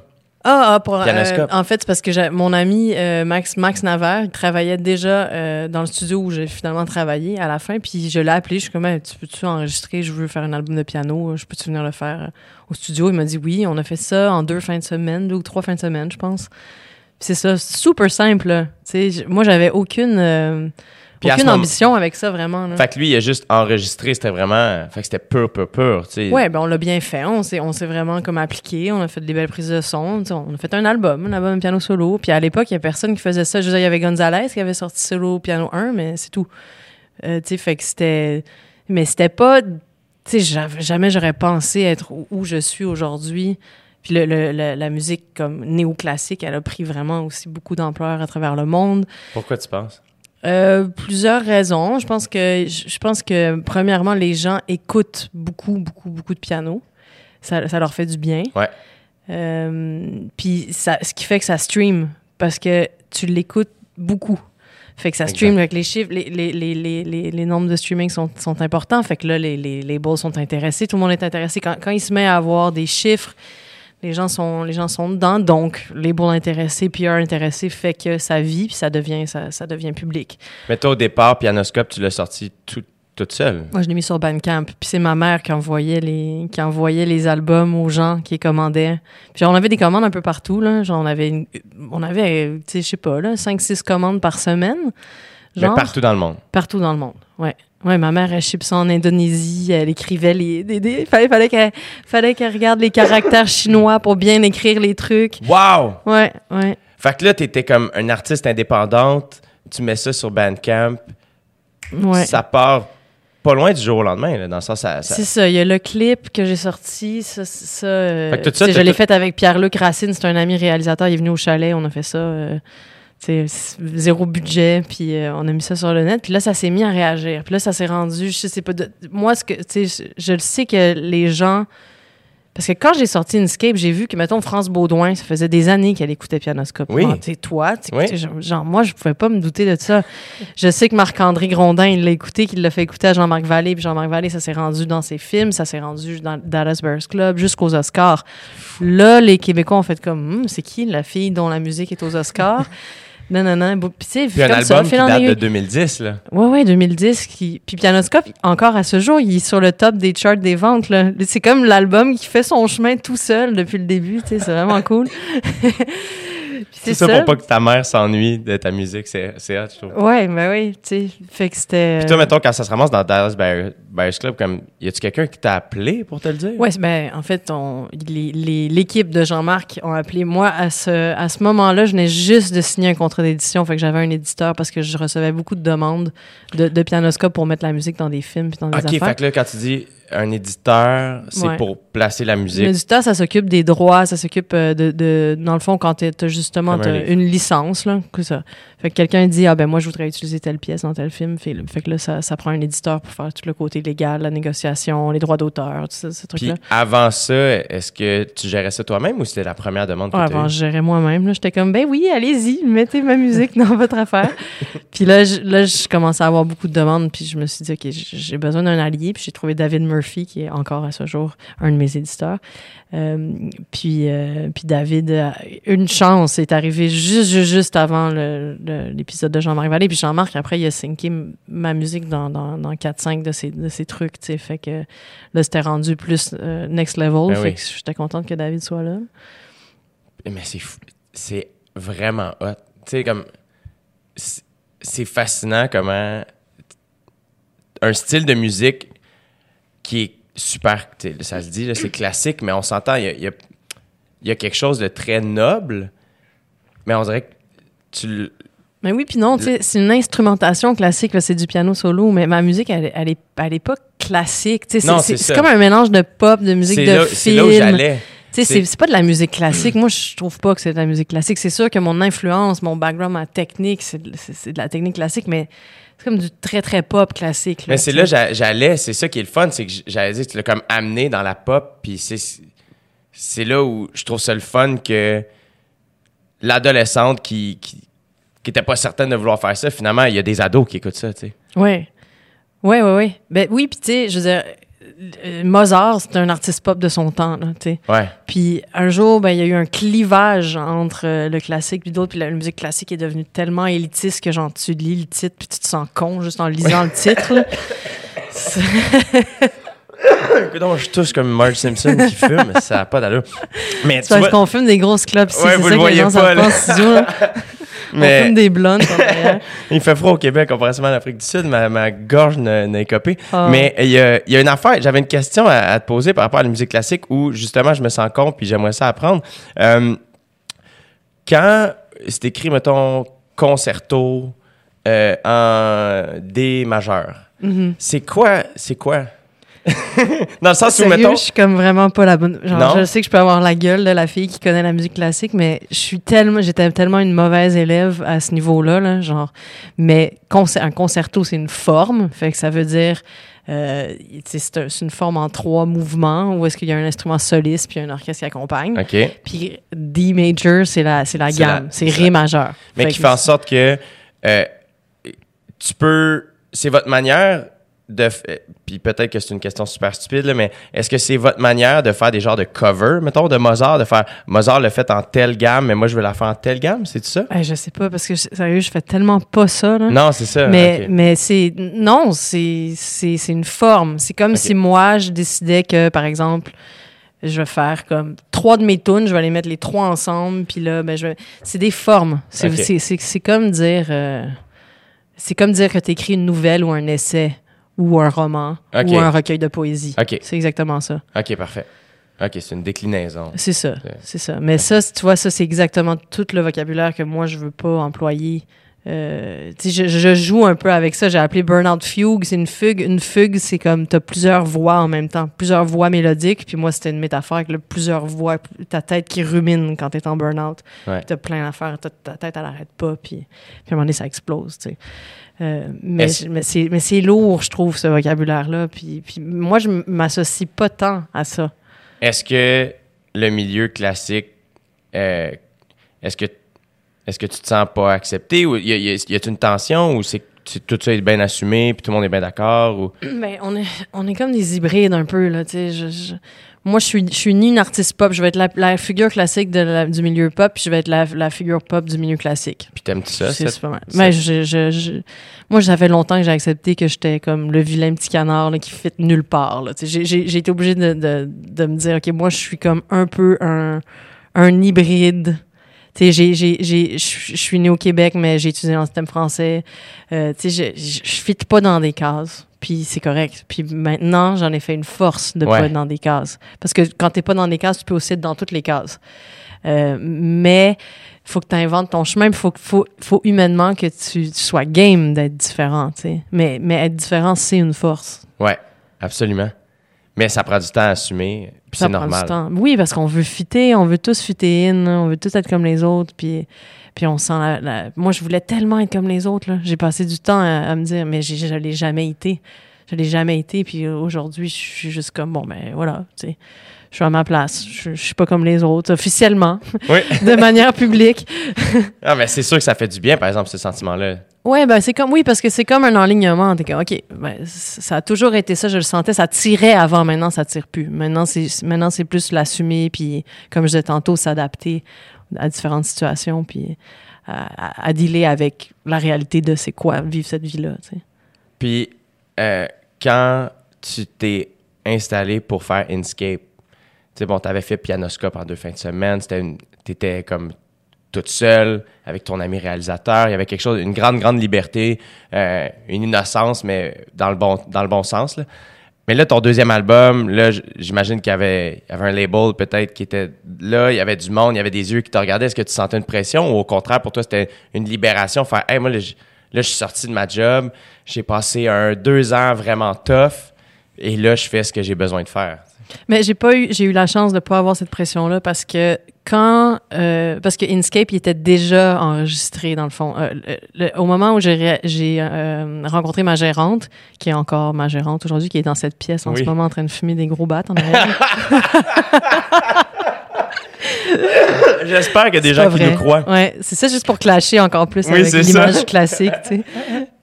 Ah, ah, pour, euh, en fait, c'est parce que j'ai- mon ami euh, Max, Max Naver, il travaillait déjà euh, dans le studio où j'ai finalement travaillé à la fin. Puis je l'ai appelé. Je suis comme, tu peux-tu enregistrer? Je veux faire un album de piano. Je peux-tu venir le faire euh, au studio? Il m'a dit oui. On a fait ça en deux fins de semaine, deux ou trois fins de semaine, je pense. C'est ça, super simple. là. Tu sais, j- moi, j'avais aucune, euh, Puis aucune moment- ambition avec ça, vraiment. là. Fait que lui, il a juste enregistré, c'était vraiment. Fait que c'était pur, pur, pur. tu sais. Ouais, ben on l'a bien fait. On s'est, on s'est vraiment comme appliqué. On a fait des belles prises de son. On a fait un album, un album piano solo. Puis à l'époque, il y a personne qui faisait ça. Je veux dire, il y avait Gonzalez qui avait sorti solo piano 1, mais c'est tout. Euh, tu sais, fait que c'était. Mais c'était pas. Tu sais, jamais j'aurais pensé être où, je suis aujourd'hui. Puis le, le- le- la musique comme néoclassique, elle a pris vraiment aussi beaucoup d'ampleur à travers le monde. Pourquoi tu penses? Euh, plusieurs raisons. Je pense que je pense que premièrement les gens écoutent beaucoup beaucoup beaucoup de piano. Ça, ça leur fait du bien. Ouais. Euh, puis ça, ce qui fait que ça stream parce que tu l'écoutes beaucoup. Fait que ça Exact. stream avec les chiffres, les, les, les, les, les, les nombres de streaming sont, sont importants. Fait que là, les, les, les labels sont intéressés, tout le monde est intéressé. Quand, quand il se met à avoir des chiffres, les gens sont, les gens sont dedans. Donc, label intéressé, PR intéressé fait que ça vit, puis ça devient, ça, ça devient public. Mais toi, au départ, Pianoscope, tu l'as sorti tout, toute seule? Moi, je l'ai mis sur Bandcamp. Puis c'est ma mère qui envoyait les, qui envoyait les albums aux gens qui les commandaient. Puis on avait des commandes un peu partout, là. Genre, on avait, une- on avait, tu sais, je sais pas, là, 5-6 commandes par semaine. Mais Genre, partout dans le monde. partout dans le monde. Ouais. Ouais, ma mère, elle ship ça en Indonésie. Elle écrivait les, des, des- fallait, fallait qu'elle, fallait qu'elle regarde les caractères chinois pour bien écrire les trucs. Wow! Ouais, ouais. Fait que là, t'étais comme une artiste indépendante, tu mets ça sur Bandcamp, Ouais. ça part pas loin du jour au lendemain, là, dans le sens, ça... ça- C'est ça, il y a le clip que j'ai sorti, ça, ça, Fait que tout ça, je l'ai tout- fait avec Pierre-Luc Racine, c'est un ami réalisateur, il est venu au chalet, on a fait ça, euh, zéro budget, puis euh, on a mis ça sur le net, puis là, ça s'est mis à réagir, puis là, ça s'est rendu, je sais pas, de- moi, ce que, tu sais, je, je le sais que les gens, parce que quand j'ai sorti Inscape, j'ai vu que, mettons, France Baudouin, ça faisait des années qu'elle écoutait Pianoscope. Oui. Ah, tu sais, toi, tu Oui. genre, genre, moi, je pouvais pas me douter de ça. Je sais que Marc-André Grondin, il l'a écouté, qu'il l'a fait écouter à Jean-Marc Vallée, puis Jean-Marc Vallée, ça s'est rendu dans ses films, ça s'est rendu dans Dallas Bears Club, jusqu'aux Oscars. Là, les Québécois ont fait comme, Hum, c'est qui la fille dont la musique est aux Oscars? non, non, non. Bon, Puis, tu sais, Puis un ça, album qui date de aiguille. 2010, là. Ouais, ouais, 2010. Qui... Puis Pianoscope, encore à ce jour, il est sur le top des charts des ventes. là. C'est comme l'album qui fait son chemin tout seul depuis le début. tu sais, C'est vraiment cool. C'est ça, pour pas que ta mère s'ennuie de ta musique, c'est c'est hot, je trouve. Ouais, ben oui, tu sais. Fait que c'était. Puis toi, mettons, quand ça se ramasse dans Dallas Bears Club, comme, y a-tu quelqu'un qui t'a appelé pour te le dire? Ouais, ben, en fait, on, les- les- l'équipe de Jean-Marc ont appelé moi à ce, à ce moment-là. Je venais juste de signer un contrat d'édition, fait que j'avais un éditeur parce que je recevais beaucoup de demandes de, de pianoscope pour mettre la musique dans des films puis dans des Ok, affaires. fait que là, quand tu dis un éditeur, c'est Ouais. pour placer la musique. L'éditeur, ça s'occupe des droits, ça s'occupe euh, de, de- Dans le fond, quand tu as justement une licence, là, que ça. Fait que quelqu'un dit, ah ben moi, je voudrais utiliser telle pièce dans tel film. Fait, fait que là, ça, ça prend un éditeur pour faire tout le côté légal, la négociation, les droits d'auteur, tout ça, ces Puis trucs-là. avant ça, est-ce que tu gérais ça toi-même ou c'était la première demande que Ouais, t'as avant, je gérais moi-même. là. J'étais comme, ben oui, allez-y, mettez ma musique dans votre affaire. puis là, je, là, je commençais à avoir beaucoup de demandes. Puis je me suis dit, OK, j'ai besoin d'un allié. Puis j'ai trouvé David Murphy, qui est encore à ce jour un de mes éditeurs. Euh, puis, euh, puis David, a une chance, est arrivé juste, juste, juste avant l'épisode de Jean-Marc Vallée. Puis Jean-Marc, après, il a synqué ma musique dans, dans, dans 4-5 de ses, de ses trucs, tu sais. Fait que là, c'était rendu plus euh, next level. Ben fait oui. que j'étais contente que David soit là. Mais c'est c'est vraiment hot. Tu sais, comme. C'est fascinant comment. Un style de musique qui est super. Ça se dit, c'est classique, mais on s'entend, il y a, il y a- il y a quelque chose de très noble, mais on dirait que tu. Mais oui, puis non, c'est une instrumentation classique, c'est du piano solo, mais ma musique, elle, elle est, elle est pas classique. C'est comme un mélange de pop, de musique de là, c'est là où film. j'allais. C'est- c'est c'est pas de la musique classique. Moi, je trouve pas que c'est de la musique classique. C'est sûr que mon influence, mon background, ma technique, c'est de, c'est- c'est de la technique classique, mais c'est comme du très, très pop classique. Mais c'est là j'allais, c'est ça qui est le fun, c'est que j'allais dire, tu l'as comme amené dans la pop, puis c'est c'est là où je trouve ça le fun que l'adolescente qui, qui qui était pas certaine de vouloir faire ça, finalement, il y a des ados qui écoutent ça, tu sais. Ouais. Ouais, ouais, ouais. Ben oui, puis tu sais, je veux dire, Mozart, c'est un artiste pop de son temps, là, tu sais. Ouais. Puis un jour, ben, il y a eu un clivage entre euh, le classique puis d'autres, puis la musique classique est devenue tellement élitiste que genre tu lis le titre puis tu te sens con juste en lisant le titre. Écoute, je touche comme Marge Simpson qui fume, ça n'a pas d'allure. Mais tu parce vois, qu'on fume des grosses clopes ici, Ouais, c'est ça le que les gens pas, là. On mais fume des blondes il fait froid au Québec comparativement à l'Afrique du Sud, ma, ma gorge n'a écopé. Ah. Mais il y a, il y a une affaire, j'avais une question à, à te poser par rapport à la musique classique où justement je me sens con puis j'aimerais ça apprendre. Euh, quand c'est écrit, mettons, concerto euh, en D majeur, Mhm. c'est quoi, c'est quoi? Dans le sens où, Sérieux, mettons, je suis comme vraiment pas la bonne. Genre, Non? je sais que je peux avoir la gueule de la fille qui connaît la musique classique, mais je suis tellement, j'étais tellement une mauvaise élève à ce niveau-là, là, genre. Mais un concerto, c'est une forme, fait que ça veut dire, euh, c'est un- c'est une forme en trois mouvements où est-ce qu'il y a un instrument soliste puis un orchestre qui accompagne. OK. Puis D major, c'est la, gamme, c'est Ré majeur. mais Fait qui fait en sorte que euh, tu peux. C'est votre manière de. f- euh, Puis peut-être que c'est une question super stupide, là, mais est-ce que c'est votre manière de faire des genres de cover, mettons, de Mozart, de faire Mozart l'a fait en telle gamme, mais moi je veux la faire en telle gamme, c'est ça? Eh, je sais pas, parce que sérieux, je fais tellement pas ça, là. Non, c'est ça. Mais, mais c'est. Non, c'est c'est- c'est une forme. C'est comme si moi, je décidais que, par exemple, je vais faire comme trois de mes tunes, je vais les mettre les trois ensemble, puis là, ben, je vais- C'est des formes. C'est Ok. c'est- c'est- c'est comme dire. euh, c'est comme dire que tu écris une nouvelle ou un essai ou un roman ou un recueil de poésie. Ok. C'est exactement ça. OK, parfait. OK, c'est une déclinaison. C'est ça. Ok. C'est ça. Mais ça, tu vois, ça, c'est exactement tout le vocabulaire que moi, je veux pas employer. Euh, je, je joue un peu avec ça. J'ai appelé Burnout Fugue. C'est une fugue. Une fugue, c'est comme tu as plusieurs voix en même temps, plusieurs voix mélodiques. Puis moi, c'était une métaphore avec plusieurs voix, ta tête qui rumine quand tu es en burnout. Ouais. Tu as plein d'affaires, ta, ta tête, elle n'arrête pas. Puis, puis à un moment donné, ça explose. Euh, mais c'est lourd, je trouve, ce vocabulaire-là. Puis, puis moi, je m'associe pas tant à ça. Est-ce que le milieu classique, euh, est-ce que, est-ce que tu te sens pas accepté ou y a- y a- y a-t-il une tension ou c'est tout ça est bien assumé puis tout le monde est bien d'accord ou? Ben, on est, on est comme des hybrides un peu, là, tu sais. Je, je- moi, je suis, je suis ni une artiste pop. Je vais être la, la figure classique de la- du milieu pop, puis je vais être la, la figure pop du milieu classique. puis t'aimes-tu ça? C'est cette- pas mal. Mais je, je, je- moi, ça fait longtemps que j'ai accepté que j'étais comme le vilain petit canard là, qui fit nulle part. j'ai été obligée de, de, de me dire, OK, moi, je suis comme un peu un, un hybride. Tu sais, j'ai- j'ai- j'ai- je suis née au Québec, mais j'ai étudié en système français. Euh, tu sais, je, je, fit pas dans des cases. Puis c'est correct. Puis maintenant, j'en ai fait une force de Ouais. pas être dans des cases. Parce que quand t'es pas dans des cases, tu peux aussi être dans toutes les cases. Euh, mais faut que tu inventes ton chemin. Il faut, faut, faut humainement que tu, tu sois game d'être différent. tu sais. Mais, mais être différent, c'est une force. Ouais, absolument. Mais ça prend du temps à assumer, puis c'est prend du normal. temps. Oui, parce qu'on veut fitter, on veut tous fitter in, on veut tous être comme les autres. Puis, puis on sent la, la- Moi, je voulais tellement être comme les autres. là. J'ai passé du temps à, à me dire, mais je l'ai jamais été. Je l'ai jamais été. Puis aujourd'hui, je suis juste comme, bon, ben voilà, tu sais. Je suis à ma place. Je, je suis pas comme les autres, officiellement, Oui. de manière publique. Ah, mais c'est sûr que ça fait du bien, par exemple, ce sentiment-là. Ouais, ben c'est comme oui parce que c'est comme un enlignement. T'es comme ok, ben, ça a toujours été ça, je le sentais, ça tirait avant, maintenant ça tire plus. Maintenant c'est maintenant c'est plus l'assumer puis comme je disais tantôt s'adapter à différentes situations puis à, à, à dealer avec la réalité de c'est quoi vivre cette vie là. Puis, euh, quand tu t'es installé pour faire Inkscape, tu sais, bon, t'avais fait Pianoscope en deux fins de semaine, c'était une- t'étais comme toute seule avec ton ami réalisateur, il y avait quelque chose, une grande, grande liberté, euh, une innocence, mais dans le bon, dans le bon sens. Mais là, ton deuxième album, là, j'imagine qu'il y avait, un label peut-être qui était là, il y avait du monde, il y avait des yeux qui te regardaient. Est-ce que tu sentais une pression ou au contraire, pour toi, c'était une libération? Faire, hey, moi, je, là, je suis sorti de ma job, j'ai passé un deux ans vraiment tough et là, je fais ce que j'ai besoin de faire? Mais j'ai pas eu, j'ai eu la chance de pas avoir cette pression-là parce que quand, euh, parce que Inkscape, il était déjà enregistré dans le fond. Euh, le- le- au moment où j'ai, euh, rencontré ma gérante, qui est encore ma gérante aujourd'hui, qui est dans cette pièce en Oui. ce moment en train de fumer des gros battes en arrière. J'espère qu'il y a des gens qui vrai. nous croient. Ouais, c'est ça juste pour clasher encore plus Oui, avec l'image classique, tu sais.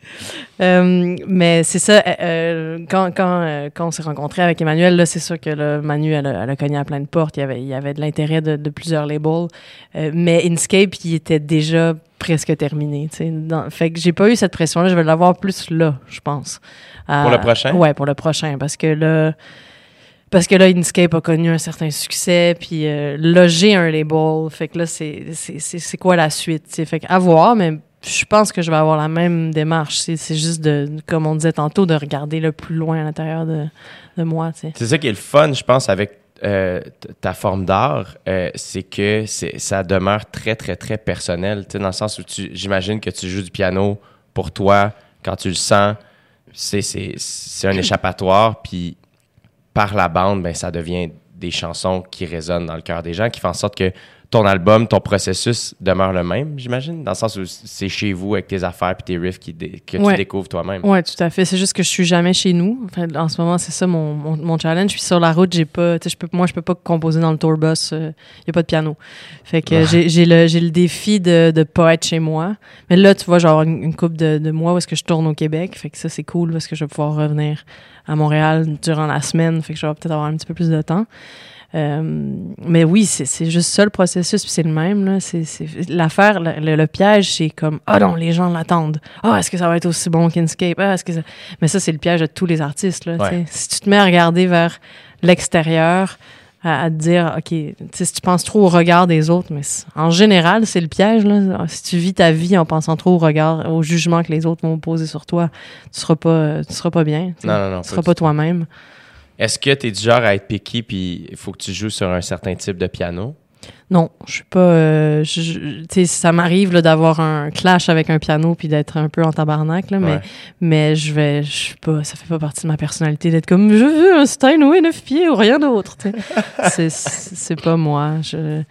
Euh, mais c'est ça, euh, euh, quand, quand, euh, quand on s'est rencontrés avec Emmanuel, là, c'est sûr que là, Manu, elle a, elle a cogné à plein de portes. Il y avait, il y avait de l'intérêt de, de plusieurs labels. Euh, mais Inkscape, il était déjà presque terminé, tu sais. Dans- Fait que j'ai pas eu cette pression-là. Je vais l'avoir plus là, je pense. Pour le prochain? Ouais, pour le prochain. Parce que là, parce que là, Inkscape a connu un certain succès, puis euh, j'ai un label. Fait que là, c'est c'est- c'est- c'est quoi la suite? tu sais? Fait que à voir, mais je pense que je vais avoir la même démarche. C'est juste de, comme on disait tantôt, de regarder le plus loin à l'intérieur de, de moi. C'est ça qui est le fun, je pense, avec euh, ta forme d'art, euh, c'est que ça demeure très, très, très personnel. Dans le sens où j'imagine que tu joues du piano pour toi, quand tu le sens, c'est un échappatoire, puis par la bande, ben, ça devient des chansons qui résonnent dans le cœur des gens, qui font en sorte que ton album, ton processus demeure le même, j'imagine, dans le sens où c'est chez vous avec tes affaires puis tes riffs qui que Ouais. tu découvres toi-même. Ouais, tout à fait. C'est juste que je suis jamais chez nous. Enfin, en ce moment, c'est ça mon, mon, mon challenge. Puis sur la route, j'ai pas, je peux, moi, je peux pas composer dans le tour bus. Il y a pas de piano. Fait que Ah. j'ai, le, le défi de, de pas être chez moi. Mais là, tu vois, genre une, une couple de, de mois où est-ce que je tourne au Québec. Fait que ça, c'est cool parce que je vais pouvoir revenir à Montréal durant la semaine. Fait que je vais peut-être avoir un petit peu plus de temps. Euh, mais oui, c'est juste ça le processus, puis c'est le même. là. C'est c'est- L'affaire, le, le- le piège, c'est comme Ah non, les gens l'attendent. Ah, est-ce que ça va être aussi bon qu'Inkscape? Ah, est-ce que ça... Mais ça, c'est le piège de tous les artistes. Là, Ouais. Si tu te mets à regarder vers l'extérieur, à, à te dire, OK, si tu penses trop au regard des autres, mais en général, c'est le piège. Là. Si tu vis ta vie en pensant trop au regard, au jugement que les autres vont poser sur toi, tu seras pas, tu seras pas bien. Non, non, non. Tu seras pas toi-même. Est-ce que tu es du genre à être picky puis il faut que tu joues sur un certain type de piano? Non, je suis pas. euh, je- je- tu sais, ça m'arrive d'avoir un clash avec un piano puis d'être un peu en tabarnak, là, mais, Ouais. mais je vais. Je suis pas. Ça fait pas partie de ma personnalité d'être comme je veux un Steinway 9 pieds ou rien d'autre. c'est pas moi. Je.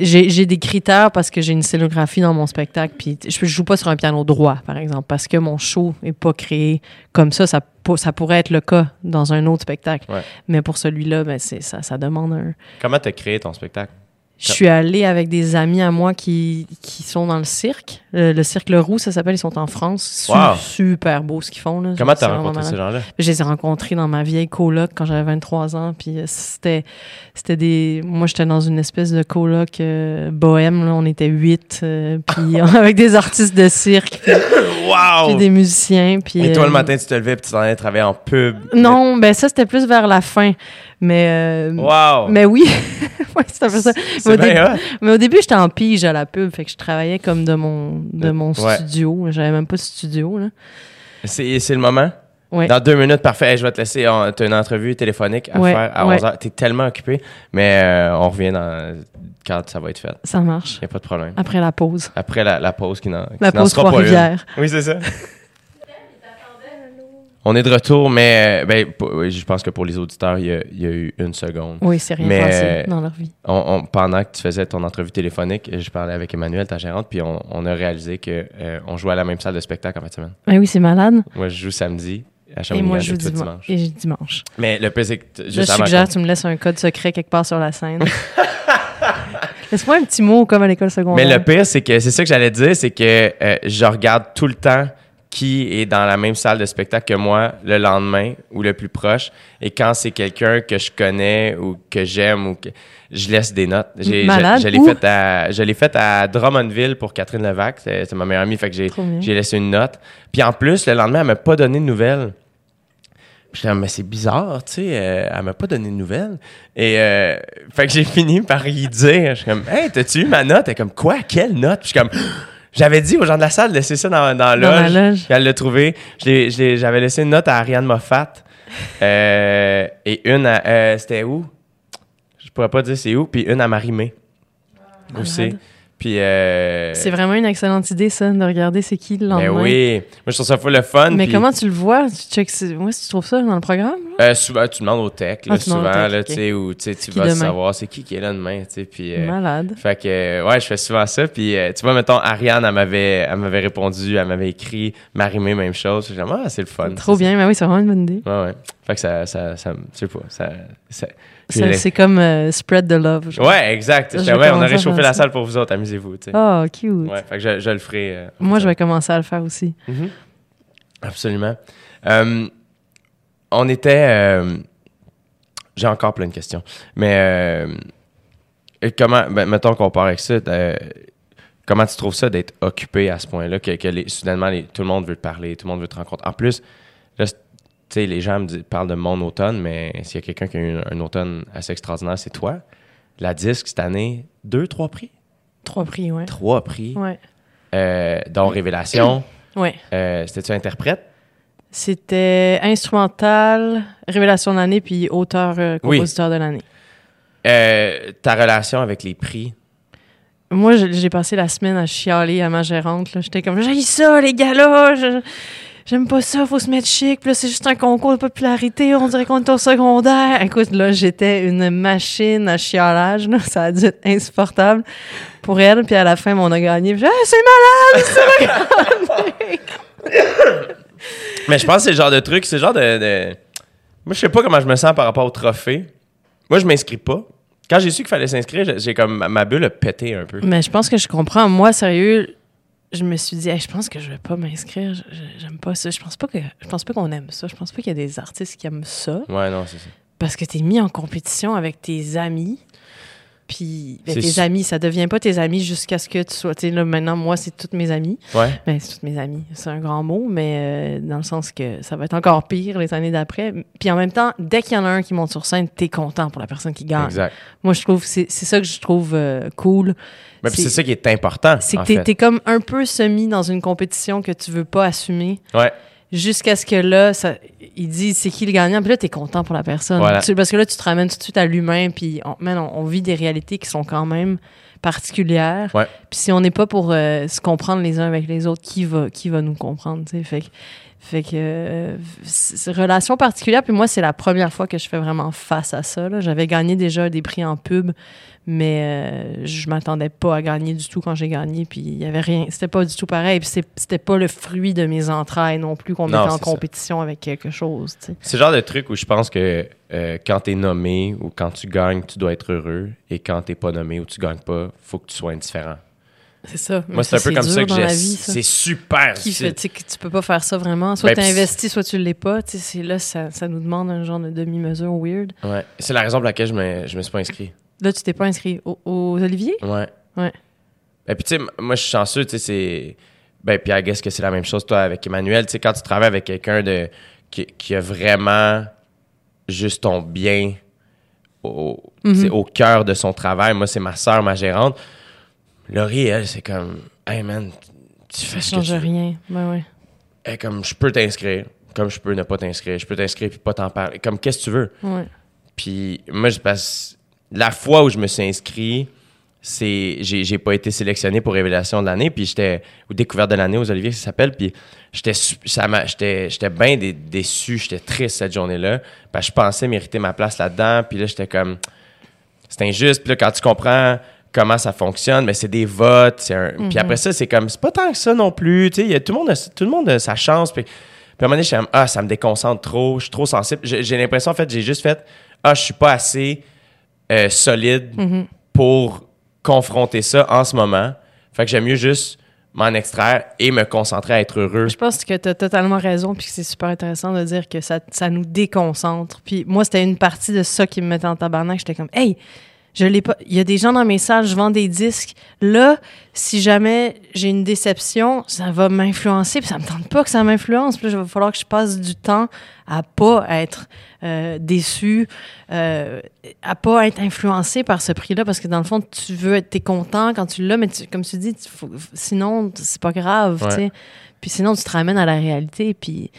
J'ai, des critères parce que j'ai une scénographie dans mon spectacle, puis je, joue pas sur un piano droit, par exemple, parce que mon show est pas créé comme ça. Ça, ça pourrait être le cas dans un autre spectacle, Ouais. mais pour celui-là, ben c'est ça, ça demande un, Comment tu as créé ton spectacle? Je suis allée avec des amis à moi qui, qui sont dans le cirque. Le, le cirque Le Roux, ça s'appelle. Ils sont en France. Su- Wow. Super beau ce qu'ils font. Là. Comment C'est tu as vraiment rencontré ces gens-là? Je les ai rencontrés dans ma vieille coloc quand j'avais 23 ans. Puis euh, c'était, c'était des. Moi, j'étais dans une espèce de coloc euh, bohème. Là. On était huit. euh, puis avec des artistes de cirque. Puis, puis Wow! des musiciens. Puis, Et toi, le euh, matin, tu te levais et tu t'en allais travailler en pub? Non, ben ça, c'était plus vers la fin. Mais. euh, Wow! Mais oui. ouais, c'est un peu ça. C'est Au bien début- hot. Mais au début, j'étais en pige à la pub, fait que je travaillais comme de mon, de Euh, mon ouais. studio. J'avais même pas de studio, là. C'est c'est le moment? Ouais. Dans deux minutes, parfait. Hey, je vais te laisser. Tu as une entrevue téléphonique à Ouais, faire à ouais. 11h. Tu es tellement occupé, mais euh, on revient dans, quand ça va être fait. Ça marche. Il n'y a pas de problème. Après la pause. Après la, la pause qui n'en qui La n'en sera pas une. Oui, c'est ça. On est de retour, mais ben, je pense que pour les auditeurs, il y a, il y a eu une seconde. Oui, c'est rien Mais, passé dans leur vie. On- on- pendant que tu faisais ton entrevue téléphonique, je parlais avec Emmanuel, ta gérante, puis on, on a réalisé que euh, on jouait à la même salle de spectacle en fin de semaine. Ben oui, c'est malade. Moi, je joue samedi à Et moi, je joue toi, dimanche. Et dimanche. Mais le pire, c'est que t- Je suggère, qu'on- tu me laisses un code secret quelque part sur la scène. Laisse-moi un petit mot comme à l'école secondaire. Mais le pire, c'est que c'est ça que j'allais dire, c'est que euh, je regarde tout le temps qui est dans la même salle de spectacle que moi le lendemain ou le plus proche. Et quand c'est quelqu'un que je connais ou que j'aime ou que je laisse des notes. J'ai, Malade. Je, je l'ai fait à, je l'ai fait à Drummondville pour Catherine Levac. C'est, c'est ma meilleure amie, fait que j'ai, j'ai laissé une note. Puis en plus, le lendemain, elle m'a pas donné de nouvelles. Puis mais c'est bizarre, tu sais, euh, elle m'a pas donné de nouvelles. Et euh, fait que j'ai fini par y dire, je suis comme, hey, t'as-tu eu ma note? Elle est comme, quoi? Quelle note? Puis je suis comme, j'avais dit aux gens de la salle de laisser ça dans, dans, Dans la loge. loge. Puis elle l'a trouvé. J'avais laissé une note à Ariane Moffat. euh, et une à, euh, c'était où? Je pourrais pas dire c'est où. Puis une à Marie-Mé. Aussi. Puis. euh, C'est vraiment une excellente idée, ça, de regarder c'est qui le Ben lendemain. oui. Moi, je trouve ça full le fun. Mais puis, comment tu le vois? Tu moi, si tu trouves ça dans le programme? euh, souvent, tu demandes au tech, là, Ah, souvent, tech, là, ok. tu sais, ou tu sais, tu Qui vas savoir c'est qui qui est là demain, tu sais. Puis. euh, Malade. Fait que, ouais, je fais souvent ça. Puis, tu vois, mettons, Ariane, elle m'avait, elle m'avait répondu, elle m'avait écrit, Marimé, même chose. J'ai dit, ah, c'est le fun. Trop bien, mais oui, c'est vraiment une bonne idée. Ouais, ouais. Fait que ça, ça, ça, sais pas, ça, ça- C'est comme euh, spread the love. genre. Ouais, exact. Ouais, on a réchauffé la salle pour vous autres, amusez-vous. Oh, cute. Ouais, fait que je, je le ferai. euh, Moi, je vais commencer à le faire aussi. Mhm. Absolument. Euh, on était. J'ai encore plein de questions. Mais comment. Ben, mettons qu'on part avec ça. comment tu trouves ça d'être occupé à ce point-là, que, que les- soudainement les- tout le monde veut te parler, tout le monde veut te rencontrer. En plus, là, sais, les gens me disent- parlent de mon automne, mais s'il y a quelqu'un qui a eu un, un automne assez extraordinaire, c'est toi. La disque cette année, deux, trois prix? Trois prix, ouais. Trois prix, Ouais. euh, dont Révélation. Ouais. Euh, C'était-tu interprète? C'était instrumental, révélation de l'année, puis auteur, euh, Oui. compositeur de l'année. Ta relation avec les prix? Moi, j'ai passé la semaine à chialer à ma gérante. J'étais comme, j'ai ça, les gars-là. J'aime pas ça, faut se mettre chic. Puis là, c'est juste un concours de popularité. On dirait qu'on est au secondaire. Écoute, là, j'étais une machine à chialage. là. Ça a dû être insupportable pour elle. Puis à la fin, on a gagné. Puis, Ah, c'est malade! Mais je pense que c'est le genre de truc, c'est le genre de, de- Moi, je sais pas comment je me sens par rapport au trophée. Moi, je m'inscris pas. Quand j'ai su qu'il fallait s'inscrire, j'ai- j'ai comme... Ma bulle a pété un peu. Mais je pense que je comprends. Moi, sérieux, je me suis dit, Hey, je pense que je vais pas m'inscrire. J'aime pas ça. Je pense pas que je pense pas qu'on aime ça. Je pense pas qu'il y a des artistes qui aiment ça. Ouais, non, c'est ça. Parce que tu es mis en compétition avec tes amis. Puis ben, tes su- amis, ça devient pas tes amis jusqu'à ce que tu sois. Tu sais, là, maintenant, moi, c'est toutes mes amis. Ouais. Ben, c'est toutes mes amies. C'est un grand mot, mais euh, dans le sens que ça va être encore pire les années d'après. Puis en même temps, dès qu'il y en a un qui monte sur scène, t'es content pour la personne qui gagne. Exact. Moi, je trouve, c'est ça que je trouve euh, cool. Mais puis C'est- ça qui est important, C'est que t'es comme un peu semi dans une compétition que tu veux pas assumer. Ouais. Jusqu'à ce que là, ça, il dit c'est qui le gagnant, puis là, t'es content pour la personne. Voilà. Tu- parce que là, tu te ramènes tout de suite à l'humain, puis on, man, on, on vit des réalités qui sont quand même particulières. Ouais. Puis si on n'est pas pour euh, se comprendre les uns avec les autres, qui va, qui va nous comprendre, tu sais? Fait que, fait que euh, relation particulière. Puis moi, c'est la première fois que je fais vraiment face à ça. là. J'avais gagné déjà des prix en pub, mais euh, je m'attendais pas à gagner du tout quand j'ai gagné. Puis il y avait rien. C'était pas du tout pareil. Puis c'était pas le fruit de mes entrailles non plus qu'on mettait en ça. compétition avec quelque chose. tu sais. C'est le genre de truc où je pense que euh, quand t'es nommé ou quand tu gagnes, tu dois être heureux. Et quand t'es pas nommé ou tu gagnes pas, faut que tu sois indifférent. C'est ça. Moi, c'est un peu comme ça que j'ai. C'est super Qui fait, tu que tu peux pas faire ça vraiment. Soit Ben, tu investis, soit tu l'es pas. Tu là, ça, ça nous demande un genre de demi-mesure weird. Ouais. C'est la raison pour laquelle je me, je me suis pas inscrit. Là, tu t'es pas inscrit au- aux Olivier? Ouais. Ouais. Et puis, tu sais, moi, je suis chanceux, tu sais, c'est. Ben, puis, I guess que c'est la même chose, toi, avec Emmanuel. Tu sais, quand tu travailles avec quelqu'un de qui, qui a vraiment juste ton bien au, au cœur de son travail, moi, c'est ma soeur, ma gérante. Laurie, elle, c'est comme, hey man, tu Ça fais ce que change rien. Ben ouais. Elle comme, je peux t'inscrire, comme je peux ne pas t'inscrire. Je peux t'inscrire puis pas t'en parler. Comme, qu'est-ce que tu veux? Ouais. Puis moi, je passe. La fois où je me suis inscrit, c'est j'ai pas été sélectionné pour révélation de l'année, puis j'étais ou découverte de l'année aux Olivier, ça s'appelle, puis j'étais su- ça m'a j'étais j'étais bien dé- déçu, j'étais triste cette journée-là, parce que je pensais mériter ma place là-dedans, puis là j'étais comme c'est injuste, puis là quand tu comprends comment ça fonctionne, mais c'est des votes, c'est un puis après ça c'est comme c'est pas tant que ça non plus, tu sais, il y a- tout le monde a, tout le monde a sa chance, puis puis à un moment donné, je suis comme, ah, ça me déconcentre trop, je suis trop sensible. J'ai j'ai l'impression, en fait, j'ai juste fait, ah, je suis pas assez euh, solide Mhm. pour confronter ça en ce moment. Fait que j'aime mieux juste m'en extraire et me concentrer à être heureux. Je pense que tu as totalement raison, puis que c'est super intéressant de dire que ça, ça nous déconcentre. Puis moi, c'était une partie de ça qui me mettait en tabarnak. J'étais comme, hey, je l'ai pas. Il y a des gens dans mes salles, je vends des disques. Là, si jamais j'ai une déception, ça va m'influencer, puis ça me tente pas que ça m'influence. Puis là, il va falloir que je passe du temps à pas être euh, déçu, euh, à pas être influencé par ce prix-là, parce que dans le fond, tu veux être, t'es content quand tu l'as, mais tu- comme tu dis, tu- faut- sinon, c'est pas grave, Ouais. tu sais. Puis sinon, tu te ramènes à la réalité. Puis,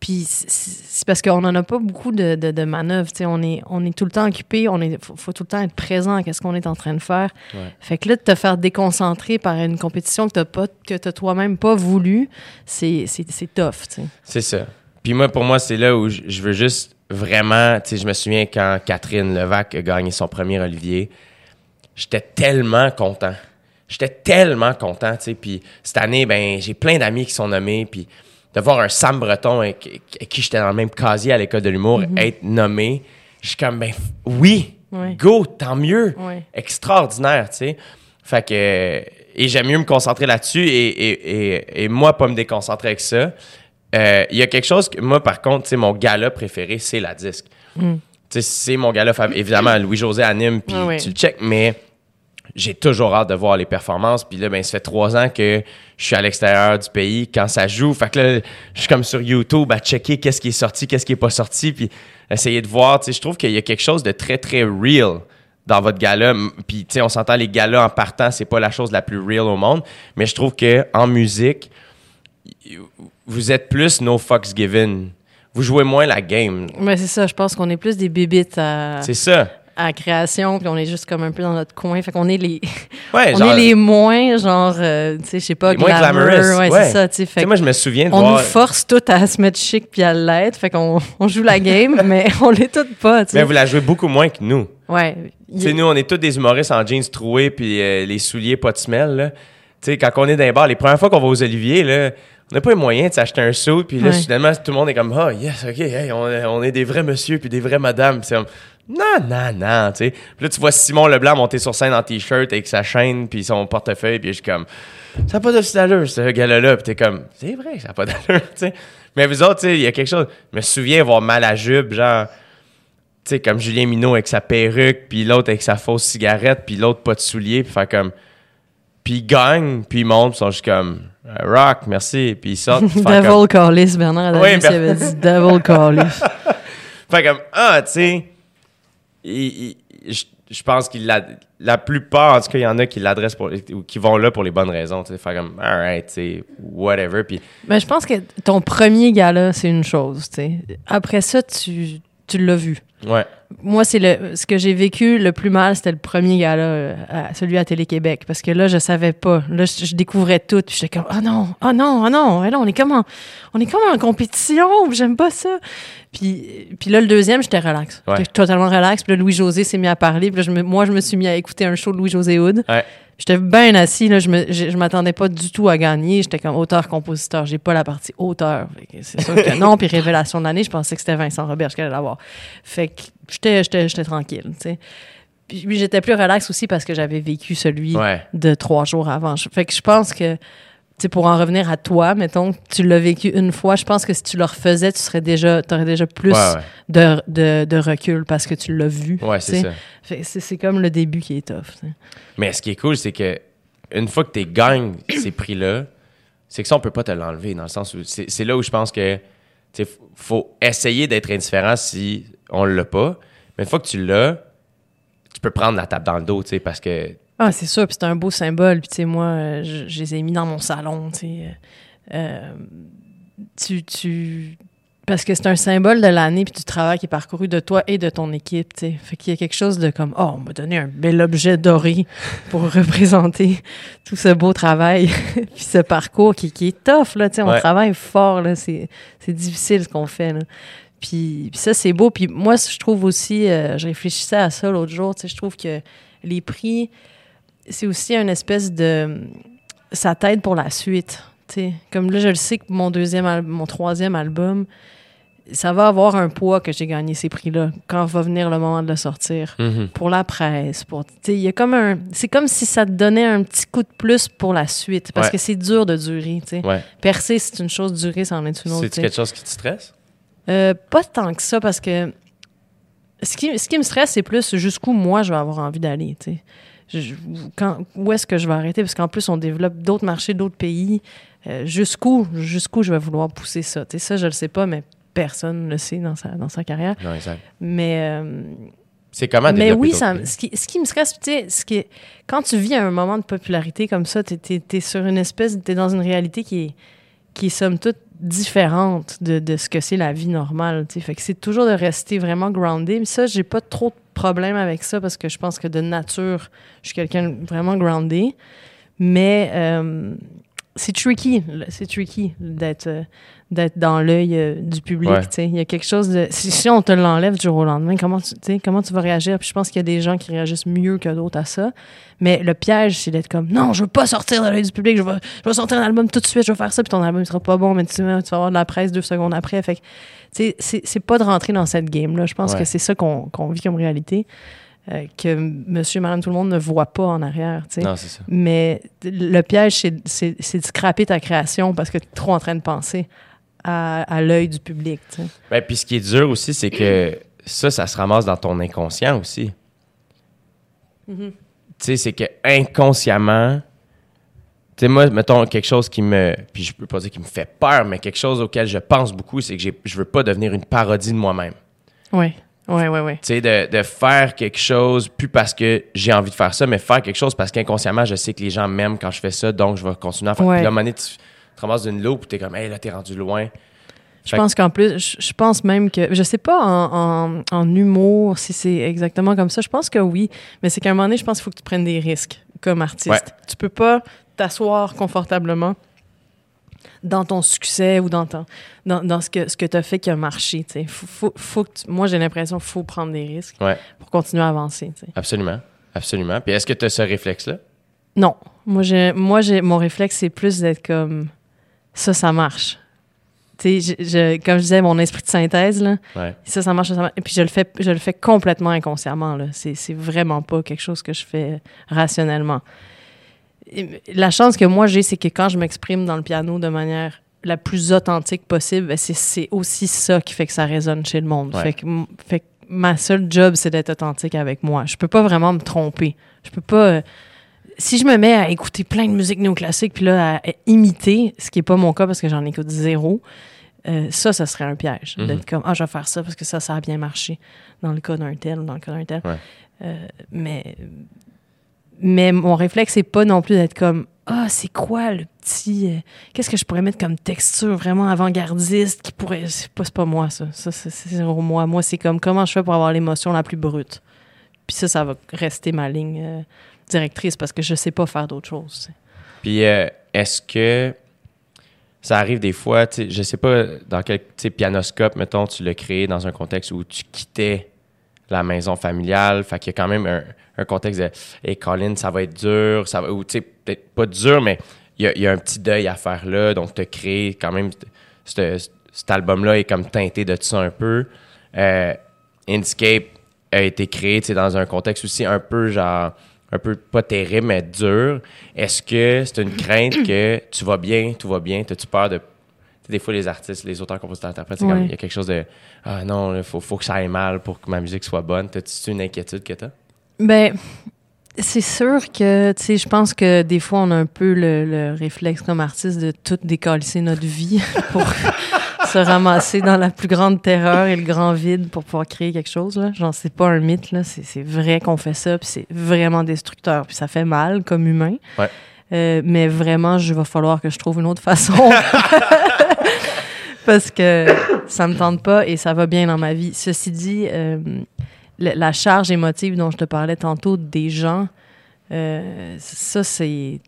Puis c'est- parce qu'on n'en a pas beaucoup de, de, de manœuvres. tu sais. On est, on est tout le temps occupé, on est, faut, faut tout le temps être présent à ce qu'on est en train de faire. Ouais. Fait que là, de te faire déconcentrer par une compétition que tu pas que t'as toi-même pas voulu, c'est tough. C'est ça. Puis moi, pour moi, c'est là où je je veux juste vraiment. Tu sais, je me souviens quand Catherine Levac a gagné son premier Olivier, j'étais tellement content. J'étais tellement content, tu sais. Puis cette année, ben, j'ai plein d'amis qui sont nommés. Puis de voir un Sam Breton avec, avec qui j'étais dans le même casier à l'école de l'humour être nommé, je suis comme, ben, oui, Ouais. go, tant mieux. Ouais. Extraordinaire, tu sais. Fait que. Et j'aime mieux me concentrer là-dessus et, et, et, et moi, pas me déconcentrer avec ça. Euh, Il y a quelque chose que moi, par contre, tu sais, mon gala préféré, c'est la disque. Tu sais, c'est mon gala. Évidemment, Louis-José anime, puis Ah tu le check, mais j'ai toujours hâte de voir les performances. Puis là, ben, ça fait trois ans que je suis à l'extérieur du pays quand ça joue. Fait que là, je suis comme sur YouTube à checker qu'est-ce qui est sorti, qu'est-ce qui est pas sorti, puis essayer de voir. Tu sais, je trouve qu'il y a quelque chose de très, très real dans votre gala. Puis, tu sais, on s'entend, les galas en partant, c'est pas la chose la plus real au monde. Mais je trouve que en musique, vous êtes plus no fucks given. Vous jouez moins la game. Mais c'est ça, je pense qu'on est plus des bébites à, C'est ça. À la création, puis on est juste comme un peu dans notre coin. Fait qu'on est les, Ouais, on genre- est les moins, genre, euh, tu sais, je sais pas, Les moins glamour. glamorous, Ouais, ouais. c'est ça, tu sais. Moi, je me souviens de on voir. nous force toutes à se mettre chic puis à l'être. Fait qu'on on joue la game, mais on l'est toutes pas, tu Mais sais. vous la jouez beaucoup moins que nous. Ouais. Tu sais, nous, on est tous des humoristes en jeans troués puis euh, les souliers pas de semelle, là. Tu sais, quand on est dans les bars, les premières fois qu'on va aux Oliviers, là, on n'a pas les moyens de s'acheter un saut, puis là, Ouais. soudainement, tout le monde est comme, oh, yes, OK, hey, on, est- on est des vrais monsieur puis des vraies madames. C'est non, non, non, tu sais. Puis là, tu vois Simon Leblanc monter sur scène en t-shirt avec sa chaîne puis son portefeuille, puis je suis comme, ça n'a pas de d'allure, ce gars-là. Puis t'es comme, c'est vrai que ça n'a pas d'allure, tu sais. Mais vous autres, tu sais, il y a quelque chose. Je me souviens voir mal à jupe, genre, tu sais, comme Julien Minot avec sa perruque, puis l'autre avec sa fausse cigarette, puis l'autre pas de souliers, puis faire comme. Puis ils gagnent, puis ils montent, puis ils sont juste comme euh, Rock, merci, puis ils sortent. comme, Devil Callis, Bernard Oui, Adamus Ber- avait dit Devil Callis. faire comme Ah, tu sais, il- il- je je pense qu'il la, la plupart, en tout cas, il y en a qui l'adressent pour, ou qui vont là pour les bonnes raisons, tu sais, faire comme alright, tu whatever, puis Mais je pense que ton premier gala, c'est une chose, tu sais. Après ça, tu, tu l'as vu. ouais. Moi, c'est le ce que j'ai vécu le plus mal, c'était le premier gala, euh, à- celui à Télé-Québec. Parce que là, je savais pas. Là, je, je découvrais tout. Puis j'étais comme, oh non, oh non, oh non. Et là, on est comme en, on est comme en compétition. J'aime pas ça. Puis, puis là, le deuxième, j'étais relax. Ouais. J'étais totalement relax. Puis là, Louis-José s'est mis à parler. Puis là, je me- moi, je me suis mis à écouter un show de Louis-José Hood. Ouais. J'étais bien assis, là, je me, je, je m'attendais pas du tout à gagner. J'étais comme auteur-compositeur. J'ai pas la partie auteur. C'est sûr que non. Puis révélation de l'année, je pensais que c'était Vincent Robert qui allait l'avoir. Fait que j'étais, j'étais, j'étais tranquille, tu sais. Puis j'étais plus relax aussi parce que j'avais vécu celui Ouais. de trois jours avant. Fait que je pense que, sais, pour en revenir à toi, mettons, tu l'as vécu une fois, je pense que si tu le refaisais, tu serais déjà, t'aurais déjà plus Ouais, ouais. De, de, de recul parce que tu l'as vu. Ouais, c'est ça. C'est, c'est comme le début qui est tough. Mais ce qui est cool, c'est que une fois que tu gagnes ces prix-là, c'est que ça, on peut pas te l'enlever, dans le sens où c'est c'est là où je pense que sais, faut essayer d'être indifférent si on l'a pas. Mais une fois que tu l'as, tu peux prendre la tape dans le dos, tu sais, parce que Ah, c'est sûr, puis c'est un beau symbole. Puis, tu sais, moi, euh, je, je les ai mis dans mon salon, tu sais. Euh, tu, tu... Parce que c'est un symbole de l'année puis du travail qui est parcouru de toi et de ton équipe, tu sais. Fait qu'il y a quelque chose de comme, oh, on m'a donné un bel objet doré pour représenter tout ce beau travail puis ce parcours qui, qui est tough, là, tu sais. On Ouais. travaille fort, là. C'est c'est difficile ce qu'on fait, là. Puis, puis ça, c'est beau. Puis moi, je trouve aussi, euh, je réfléchissais à ça l'autre jour, tu sais, je trouve que les prix, c'est aussi une espèce de... Ça t'aide pour la suite. Comme là, je le sais que mon deuxième, al- mon troisième album, ça va avoir un poids que j'ai gagné ces prix-là quand va venir le moment de le sortir. Pour la presse, pour... Il y a comme un... C'est comme si ça te donnait un petit coup de plus pour la suite, parce Ouais. que c'est dur de durer, ouais. Percer, c'est une chose, durer, c'en est une autre, C'est quelque chose qui te stresse? Euh, pas tant que ça, parce que ce qui, ce qui me stresse, c'est plus jusqu'où moi je vais avoir envie d'aller. Je- je- quand- où est-ce que je vais arrêter? Parce qu'en plus, on développe d'autres marchés, d'autres pays. Euh, jusqu'où, jusqu'où je vais vouloir pousser ça? Tu sais, ça, je le sais pas, mais personne ne le sait dans sa, dans sa carrière. Non, exact. Mais, euh, C'est comment mais oui, ça, ce, qui, ce qui me stresse, tu sais, ce qui est- quand tu vis un moment de popularité comme ça, tu es, sur une espèce, tu es dans une réalité qui est, qui est somme toute différente de, de ce que c'est la vie normale. tu sais. Fait que c'est toujours de rester vraiment groundé. Mais ça, j'ai pas trop de problème avec ça parce que je pense que de nature, je suis quelqu'un vraiment groundé. Mais euh, c'est tricky, c'est tricky d'être euh, d'être dans l'œil euh, du public. Ouais. tu sais. Il y a quelque chose de. Si, si on te l'enlève du jour au lendemain, comment tu, comment tu vas réagir? Puis je pense qu'il y a des gens qui réagissent mieux que d'autres à ça. Mais le piège, c'est d'être comme non, je veux pas sortir de l'œil du public, je vais, je sortir un album tout de suite, je vais faire ça, puis ton album sera pas bon, mais tu, vas avoir de la presse deux secondes après. Fait que, tu sais, c'est pas de rentrer dans cette game-là. Je pense Ouais. que c'est ça qu'on qu'on vit comme réalité, euh, que monsieur, madame, tout le monde ne voit pas en arrière. Non, c'est ça. Mais le piège, c'est- de scraper ta création parce que tu es trop en train de penser à, à l'œil du public. Ben, puis ce qui est dur aussi, c'est que ça, ça se ramasse dans ton inconscient aussi. Mm-hmm. Tu sais, c'est que inconsciemment, tu sais, moi, mettons quelque chose qui me. Puis je peux pas dire qui me fait peur, mais quelque chose auquel je pense beaucoup, c'est que je veux pas devenir une parodie de moi-même. Oui, oui, oui, oui. Tu sais, de, de faire quelque chose, plus parce que j'ai envie de faire ça, mais faire quelque chose parce qu'inconsciemment, je sais que les gens m'aiment quand je fais ça, donc je vais continuer à faire. Ouais. Puis là, à un moment donné, tu te ramasses d'une loupe, puis t'es comme, hey, là, t'es rendu loin. Je Fait pense qu'en plus, je, je pense même que, je sais pas en, en, en humour si c'est exactement comme ça. Je pense que oui, mais c'est qu'à un moment donné, je pense qu'il faut que tu prennes des risques comme artiste. Ouais. Tu peux pas t'asseoir confortablement dans ton succès ou dans, ton, dans, dans ce que, ce que tu as fait qui a marché. Faut, faut, faut que tu- moi, j'ai l'impression qu'il faut prendre des risques Ouais. pour continuer à avancer. Absolument. Absolument. Puis est-ce que tu as ce réflexe-là? Non. Moi, j'ai, moi j'ai, mon réflexe, c'est plus d'être comme ça, ça marche. Je- je- comme je disais, mon esprit de synthèse, là, Ouais. ça, ça marche, ça marche. Et puis je le fais, je le fais complètement inconsciemment. Là. C'est, c'est vraiment pas quelque chose que je fais rationnellement. La chance que moi j'ai, c'est que quand je m'exprime dans le piano de manière la plus authentique possible, ben, c'est, aussi ça qui fait que ça résonne chez le monde. Ouais. Fait, que, fait que ma seule job, c'est d'être authentique avec moi. Je peux pas vraiment me tromper. Je peux pas. euh, si je me mets à écouter plein de musique néoclassique puis là à, à imiter, ce qui est pas mon cas parce que j'en écoute zéro, euh, ça, ça serait un piège. Mhm. D'être comme, ah, je vais faire ça parce que ça, ça a bien marché dans le cas d'un tel, dans le cas d'un tel. Ouais. Euh, mais, mais mon réflexe, c'est pas non plus d'être comme, ah, c'est quoi le petit. euh, Qu'est-ce que je pourrais mettre comme texture vraiment avant-gardiste qui pourrait. C'est pas, pas moi, ça. Ça, c'est zéro moi. Moi, c'est comme, comment je fais pour avoir l'émotion la plus brute. Puis ça, ça va rester ma ligne euh, directrice parce que je sais pas faire d'autre chose. Puis euh, est-ce que ça arrive des fois, je sais pas dans quel sais, pianoscope, mettons, tu l'as créé dans un contexte où tu quittais la maison familiale, fait qu'il y a quand même un, contexte de Hey Colin, ça va être dur, ça va, ou tu sais, peut-être pas dur, mais il y a, un petit deuil à faire là, donc as créé quand même ce- cet album-là est comme teinté de ça un peu. Euh, a été créé dans un contexte aussi un peu genre un peu pas terrible mais dur. Est-ce que c'est une crainte que tu vas bien, tout va bien, t'as-tu peur de des fois les artistes, les auteurs, compositeurs, interprètes, c'est Ouais. comme il y a quelque chose de ah non, il faut, faut que ça aille mal pour que ma musique soit bonne. T'as-tu une inquiétude que t'as? Ben, c'est sûr que, tu sais, je pense que des fois, on a un peu le, le réflexe comme artiste de tout décalisser notre vie pour se ramasser dans la plus grande terreur et le grand vide pour pouvoir créer quelque chose. Là. Genre, c'est pas un mythe, là. C'est, c'est vrai qu'on fait ça, puis c'est vraiment destructeur, puis ça fait mal comme humain. Ouais. Euh, mais vraiment, il va falloir que je trouve une autre façon. Parce que ça me tente pas et ça va bien dans ma vie. Ceci dit, euh, la, charge émotive dont je te parlais tantôt des gens, euh, ça, c'est.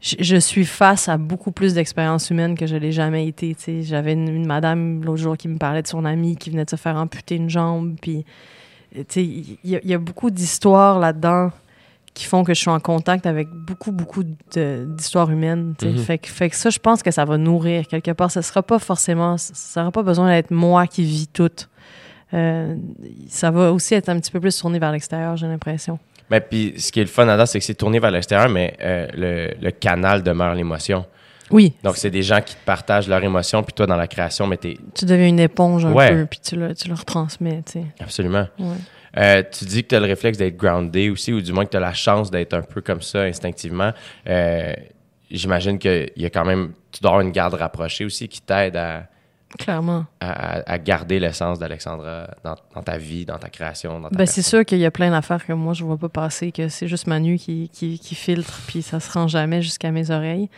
Je, suis face à beaucoup plus d'expériences humaines que je l'ai jamais été. J'avais une, madame l'autre jour qui me parlait de son amie qui venait de se faire amputer une jambe. Puis, il y a beaucoup d'histoires là-dedans qui font que je suis en contact avec beaucoup, beaucoup d'histoires humaines. Mhm. fait, que, fait que ça, je pense que ça va nourrir quelque part. Ça sera pas forcément, ça n'aura pas besoin d'être moi qui vis tout. Euh, ça va aussi être un petit peu plus tourné vers l'extérieur, j'ai l'impression. Mais puis ce qui est le fun là-dedans, c'est que c'est tourné vers l'extérieur, mais euh, le, le canal demeure l'émotion. Oui, Donc c'est des gens qui te partagent leur émotion, puis toi dans la création, mais t'es tu deviens une éponge un Ouais. peu, puis tu le, tu le retransmets, tu sais. absolument. Ouais. Euh, tu dis que tu as le réflexe d'être groundé aussi, ou du moins que tu as la chance d'être un peu comme ça instinctivement. Euh, J'imagine qu'il y a quand même, tu dois avoir une garde rapprochée aussi qui t'aide à, Clairement. à, à garder l'essence d'Alexandra dans, dans ta vie, dans ta création. Dans ta Ben, c'est sûr qu'il y a plein d'affaires que moi, je vois pas passer, que c'est juste Manu qui, qui, qui filtre, puis ça se rend jamais jusqu'à mes oreilles.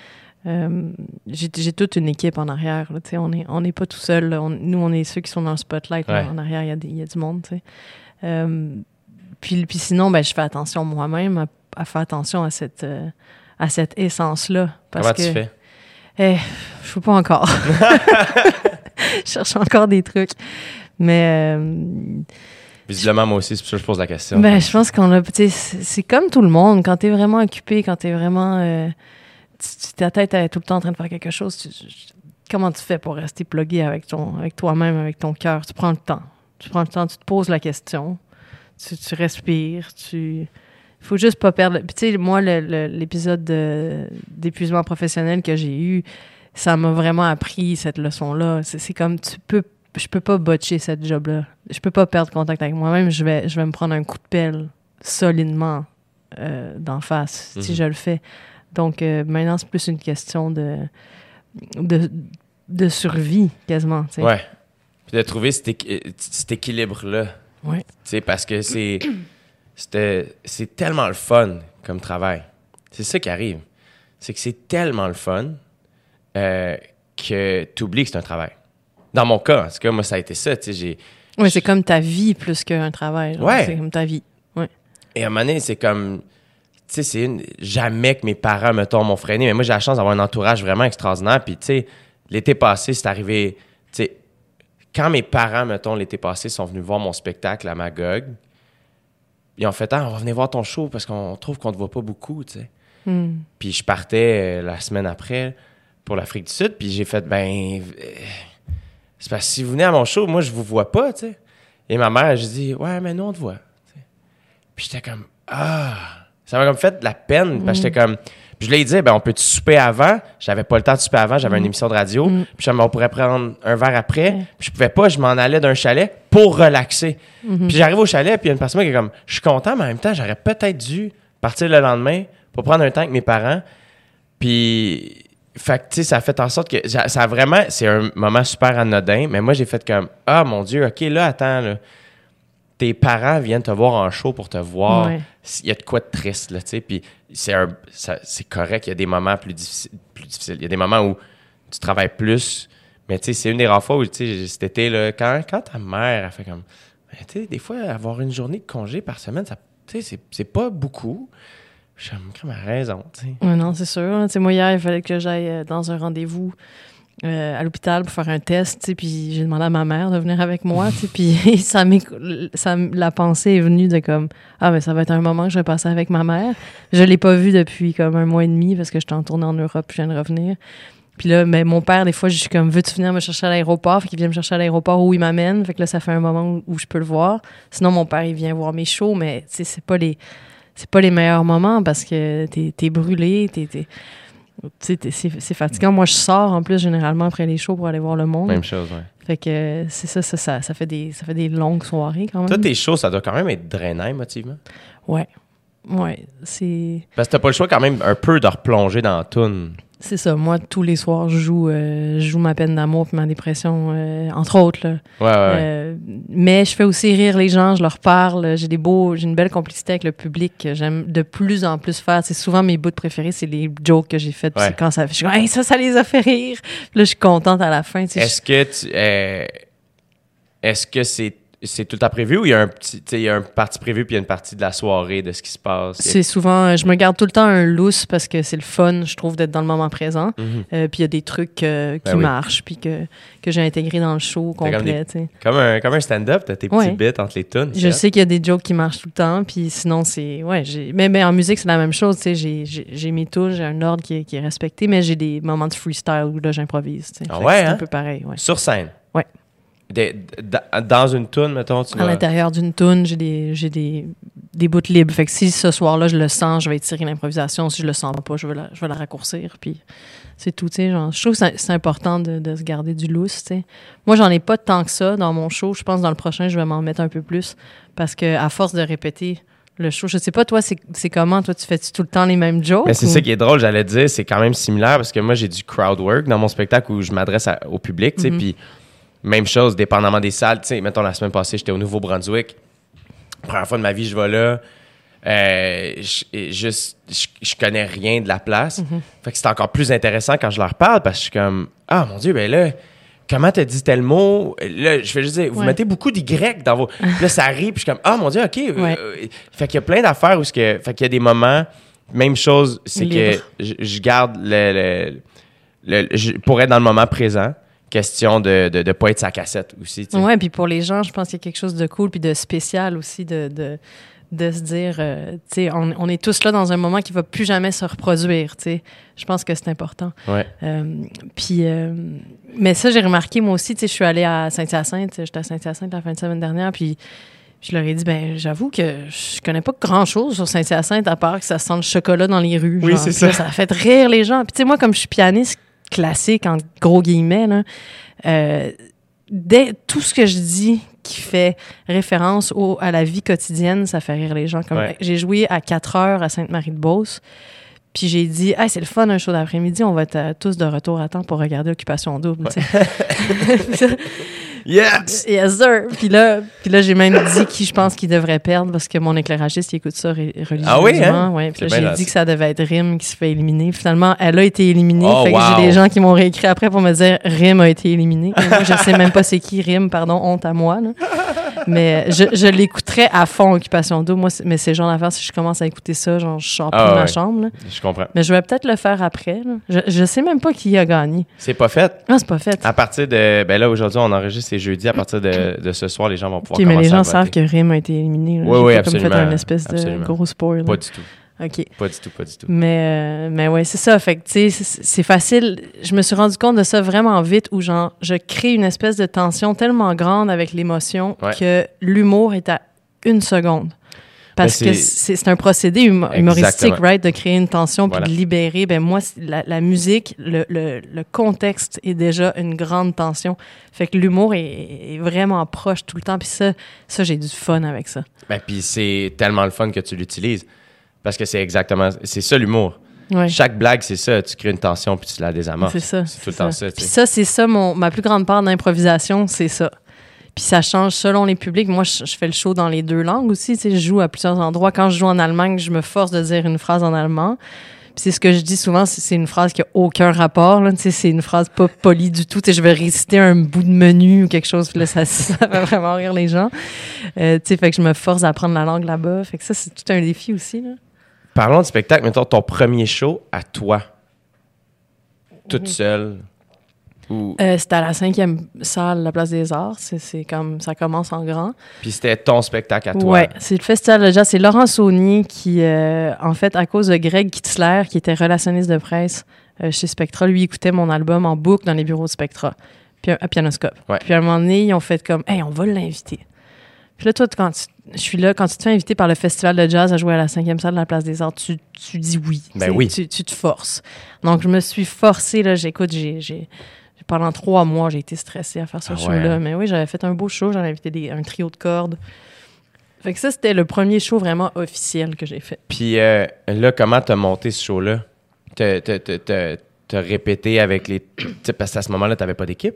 Euh, j'ai toute une équipe en arrière. là, tu sais, on n'est on n'est pas tout seul. On- nous, on est ceux qui sont dans le spotlight. là. En arrière, il y, y a du monde. tu sais. Euh, puis, puis sinon, ben, je fais attention moi-même à, à faire attention à cette, euh, à cette essence-là. Comment que, tu fais? Eh, je sais pas encore. je cherche encore des trucs. Mais euh, Visiblement, moi aussi, c'est pour ça que je pose la question. ben, je pense qu'on a. tu C'est comme tout le monde. Quand t'es vraiment occupé, quand t'es vraiment. euh, tu- tu- ta tête est tout le temps en train de faire quelque chose. tu- comment tu fais pour rester plugué avec, ton, avec toi-même, avec ton cœur? Tu prends le temps. Tu prends le temps, tu te poses la question. Tu, tu respires. Tu. faut juste pas perdre. Puis, tu sais, moi, l'épisode de- d'épuisement professionnel que j'ai eu, ça m'a vraiment appris cette leçon-là. C'est comme tu peux. Je peux pas botcher cette job-là. Je peux pas perdre contact avec moi-même. Je vais, je vais me prendre un coup de pelle solidement euh, d'en face si Mhm. je le fais. Donc, euh, maintenant, c'est plus une question de, de, de survie, quasiment. Ouais. Puis de trouver cet, cet équilibre-là. Ouais. Tu sais, parce que c'est. c'était- C'est tellement le fun comme travail. C'est ça qui arrive. C'est que c'est tellement le fun euh, que tu oublies que c'est un travail. Dans mon cas, en tout cas, moi, ça a été ça. Tu sais, j'ai. Ouais, c'est comme ta vie plus qu'un travail. genre. Ouais. C'est comme ta vie. Et à un moment donné, c'est comme. Tu sais, c'est une. Jamais que mes parents, mettons, m'ont freiné, mais moi, j'ai la chance d'avoir un entourage vraiment extraordinaire. Puis, tu sais, l'été passé, c'est arrivé. Tu sais, quand mes parents, mettons, l'été passé, sont venus voir mon spectacle à Magog, ils ont fait Ah, on va venir voir ton show parce qu'on trouve qu'on te voit pas beaucoup, tu sais. Hmm. Puis, je partais euh, la semaine après pour l'Afrique du Sud, puis j'ai fait Ben. euh, c'est parce que si vous venez à mon show, moi, je vous vois pas, tu sais. Et ma mère, je dis Ouais, mais nous, on te voit. Puis j'étais comme ah, ça m'a comme fait de la peine parce que j'étais comme je lui ai dit ben on peut souper avant, j'avais pas le temps de souper avant, j'avais une émission de radio, Mm. puis on pourrait prendre un verre après, Ouais. puis je pouvais pas, je m'en allais d'un chalet pour relaxer. Puis j'arrive au chalet puis il y a une personne qui est comme je suis content mais en même temps, j'aurais peut-être dû partir le lendemain pour prendre un temps avec mes parents. Puis fait que, tu sais, ça a fait en sorte que ça ça a vraiment c'est un moment super anodin, mais moi j'ai fait comme ah mon dieu, OK là attends là tes parents viennent te voir en show pour te voir. Ouais. Il y a de quoi de triste, là, tu sais. Puis c'est un- ça- c'est correct, il y a des moments plus, difficiles, plus difficiles. Il y a des moments où tu travailles plus. Mais tu sais, c'est une des rares fois où, tu sais, cet été, là, quand, quand ta mère a fait comme. Ben, tu sais, des fois, avoir une journée de congé par semaine, ça, tu sais, c'est- c'est pas beaucoup. Je suis comme, raison, tu sais. Ouais, non, c'est sûr. hein. Tu sais, moi, hier, il fallait que j'aille euh, dans un rendez-vous euh, à l'hôpital pour faire un test, puis j'ai demandé à ma mère de venir avec moi, puis ça ça la pensée est venue de comme, ah, mais ça va être un moment que je vais passer avec ma mère. Je l'ai pas vue depuis comme un mois et demi parce que j'étais en tournée en Europe, puis je viens de revenir. Puis là, mais mon père, des fois, je suis comme, veux-tu venir me chercher à l'aéroport? Fait qu'il vient me chercher à l'aéroport où il m'amène. Fait que là, ça fait un moment où, je peux le voir. Sinon, mon père, il vient voir mes shows, mais c'est pas les, c'est pas les meilleurs moments parce que t'es, t'es brûlé, t'es, c'est, fatigant. Moi, je sors en plus généralement après les shows pour aller voir le monde. Même chose, ouais. Fait que c'est ça, ça, ça, ça fait des, ça fait des longues soirées quand même. Toi, tes shows, ça doit quand même être drainant émotivement. Ouais. Ouais, c'est, Parce que t'as pas le choix quand même un peu de replonger dans la toune. C'est ça. Moi, tous les soirs, je joue, euh, je joue ma peine d'amour puis ma dépression, euh, entre autres. Là. Ouais, ouais, ouais. Euh, mais je fais aussi rire les gens, je leur parle. J'ai des beaux, j'ai une belle complicité avec le public que j'aime de plus en plus faire. C'est souvent mes bouts préférés, c'est les jokes que j'ai fait. Ouais. Quand ça, je suis Hey, ça, ça les a fait rire. Puis là, je suis contente à la fin. tu sais. Est-ce que tu. euh, Est-ce que c'est. C'est tout à prévu ou il y a un petit. Il y a un parti prévu puis il y a une partie de la soirée de ce qui se passe? C'est souvent, euh, je me garde tout le temps un loose parce que c'est le fun, je trouve, d'être dans le moment présent. Mhm. Euh, puis il y a des trucs euh, qui Ben oui. marchent, puis que, que j'ai intégré dans le show complet. Comme un, comme un stand-up, t'as tes petits bits entre les tunes. Je sais qu'il y a des jokes qui marchent tout le temps, puis sinon, c'est. Ouais. Mais, mais en musique, c'est la même chose, tu sais. J'ai, mes touches, j'ai un ordre qui est, qui est respecté, mais j'ai des moments de freestyle où là, j'improvise. Ah ouais, C'est un hein? peu pareil, ouais. Sur scène? Des- dans une tune, mettons, tu À l'intérieur d'une tune, j'ai des, j'ai des, des bouts libres. Fait que si ce soir-là, je le sens, je vais étirer l'improvisation. Si je le sens pas, je vais la, je vais la raccourcir. Puis c'est tout, tu sais. Genre, je trouve que c'est, important de, de se garder du loose, tu sais. Moi, j'en ai pas tant que ça dans mon show. Je pense que dans le prochain, je vais m'en mettre un peu plus. Parce que à force de répéter le show, je sais pas, toi, c'est, comment? Toi, tu fais tout le temps les mêmes jokes? Mais c'est ou- ça qui est drôle, j'allais dire, c'est quand même similaire parce que moi, j'ai du crowd work dans mon spectacle où je m'adresse au public, tu sais, Mhm. puis même chose, dépendamment des salles, tu sais, mettons, la semaine passée, j'étais au Nouveau-Brunswick. Première fois de ma vie, je vais là. euh, je, juste, je, je connais rien de la place. Fait que c'est encore plus intéressant quand je leur parle parce que je suis comme, ah mon Dieu, ben là, comment t'as dit tel mot? Là, je vais juste dire, vous Ouais. mettez beaucoup d'Y dans vos. Là, ça arrive, puis je suis comme, ah mon Dieu, OK. euh, Ouais. fait qu'il y a plein d'affaires où ce que, fait qu'il y a des moments, même chose, c'est que je, je garde le, le- le- pour être dans le moment présent, question de de, de pas être sa cassette aussi. tu sais. Ouais, puis pour les gens, je pense qu'il y a quelque chose de cool puis de spécial aussi de, de, de se dire, euh, tu sais, on, on est tous là dans un moment qui va plus jamais se reproduire, tu sais. Je pense que c'est important. Ouais. Euh, puis, euh, mais ça, j'ai remarqué moi aussi, tu sais, je suis allée à Saint-Hyacinthe, j'étais à Saint-Hyacinthe la fin de semaine dernière, puis je leur ai dit, ben, j'avoue que je connais pas grand-chose sur Saint-Hyacinthe à part que ça sent le chocolat dans les rues. Oui, c'est là, ça. ça a fait rire les gens. Puis, tu sais, moi, comme je suis pianiste classique, en gros guillemets, là, euh, dès tout ce que je dis qui fait référence au, à la vie quotidienne, ça fait rire les gens. Comme Ouais. j'ai joué à 4 heures à Sainte-Marie-de-Beauce. Puis j'ai dit, ah, c'est le fun, un show d'après-midi, on va être euh, tous de retour à temps pour regarder Occupation Double. Yes! yes, sir. Puis là, puis là j'ai même dit qui je pense qu'il devrait perdre parce que mon éclairagiste, il écoute ça religieusement. Ah oui, hein? Ouais. Puis là, j'ai dit que ça devait être Rim qui se fait éliminer. Finalement, elle a été éliminée. Oh, fait que wow. j'ai des gens qui m'ont réécrit après pour me dire Rim a été éliminé. Mais moi, je sais même pas c'est qui Rim, pardon, honte à moi. là. Mais je, je l'écouterais à fond, Occupation Double. Moi, mais c'est genre d'affaire, si je commence à écouter ça, genre, je sors plus Ah de ma ouais. chambre. là. Je comprends. Mais je vais peut-être le faire après. là. Je, je sais même pas qui a gagné. C'est pas fait? Ah, c'est pas fait. À partir de. Ben là, aujourd'hui, on enregistre, c'est jeudi. À partir de, de ce soir, les gens vont pouvoir Ok, mais les gens savent que Rim a été éliminé. là. Oui, oui, pas comme fait absolument. un espèce de Absolument. gros spoil. Pas du tout. OK. Pas du tout, pas du tout. Mais, euh, mais ouais, c'est ça. Fait que, tu sais, c'est- facile. Je me suis rendu compte de ça vraiment vite où, genre, je crée une espèce de tension tellement grande avec l'émotion Ouais. que l'humour est à une seconde. Parce Ben, que c'est- un procédé hum- humoristique, Exactement. right, de créer une tension puis Voilà. de libérer. Ben moi, la, la musique, le, le, le contexte est déjà une grande tension. Fait que l'humour est, est vraiment proche tout le temps. Puis ça, ça j'ai du fun avec ça. Ben, puis c'est tellement le fun que tu l'utilises. Parce que c'est exactement. C'est ça l'humour. Ouais. Chaque blague, c'est ça. Tu crées une tension puis tu la désamorces. C'est ça. C'est tout le temps ça. Puis ça, c'est ça, mon, ma plus grande part d'improvisation, c'est ça. Puis ça change selon les publics. Moi, je, je fais le show dans les deux langues aussi. Tu sais, je joue à plusieurs endroits. Quand je joue en Allemagne, je me force de dire une phrase en allemand. Puis c'est ce que je dis souvent, c'est c'est une phrase qui a aucun rapport. Là. Tu sais, c'est une phrase pas polie du tout. Tu sais, je vais réciter un bout de menu ou quelque chose. Puis là, ça, ça va vraiment rire les gens. Euh, tu sais, fait que je me force à apprendre la langue là-bas. Fait que ça, c'est tout un défi aussi. Là. Parlons de spectacle. Mettons ton premier show à toi. Toute seule. Ou... Euh, c'était à la cinquième salle, la Place des Arts. C'est- comme ça commence en grand. Puis c'était ton spectacle à toi. Ouais, c'est le festival de jazz. C'est Laurent Saunier qui, euh, en fait, à cause de Greg Kitzler, qui était relationniste de presse euh, chez Spectra, lui écoutait mon album en boucle dans les bureaux de Spectra, puis à Pianoscope. Ouais. Puis à un moment donné, ils ont fait comme, hey, on va l'inviter. Puis là, toi, quand tu, je suis là, quand tu te fais inviter par le festival de jazz à jouer à la cinquième salle de la Place des Arts, tu, tu dis oui. Ben oui. Tu, tu te forces. Donc, je me suis forcée, là, j'écoute, j'ai, j'ai, pendant trois mois, j'ai été stressée à faire ce Ah show-là. Mais oui, j'avais fait un beau show, j'en avais invité des- un trio de cordes. Fait que ça, c'était le premier show vraiment officiel que j'ai fait. Puis euh, là, comment t'as monté ce show-là? T'as- t'as- t'as- T'as t'as répété avec les. parce qu'à ce moment-là, t'avais pas d'équipe?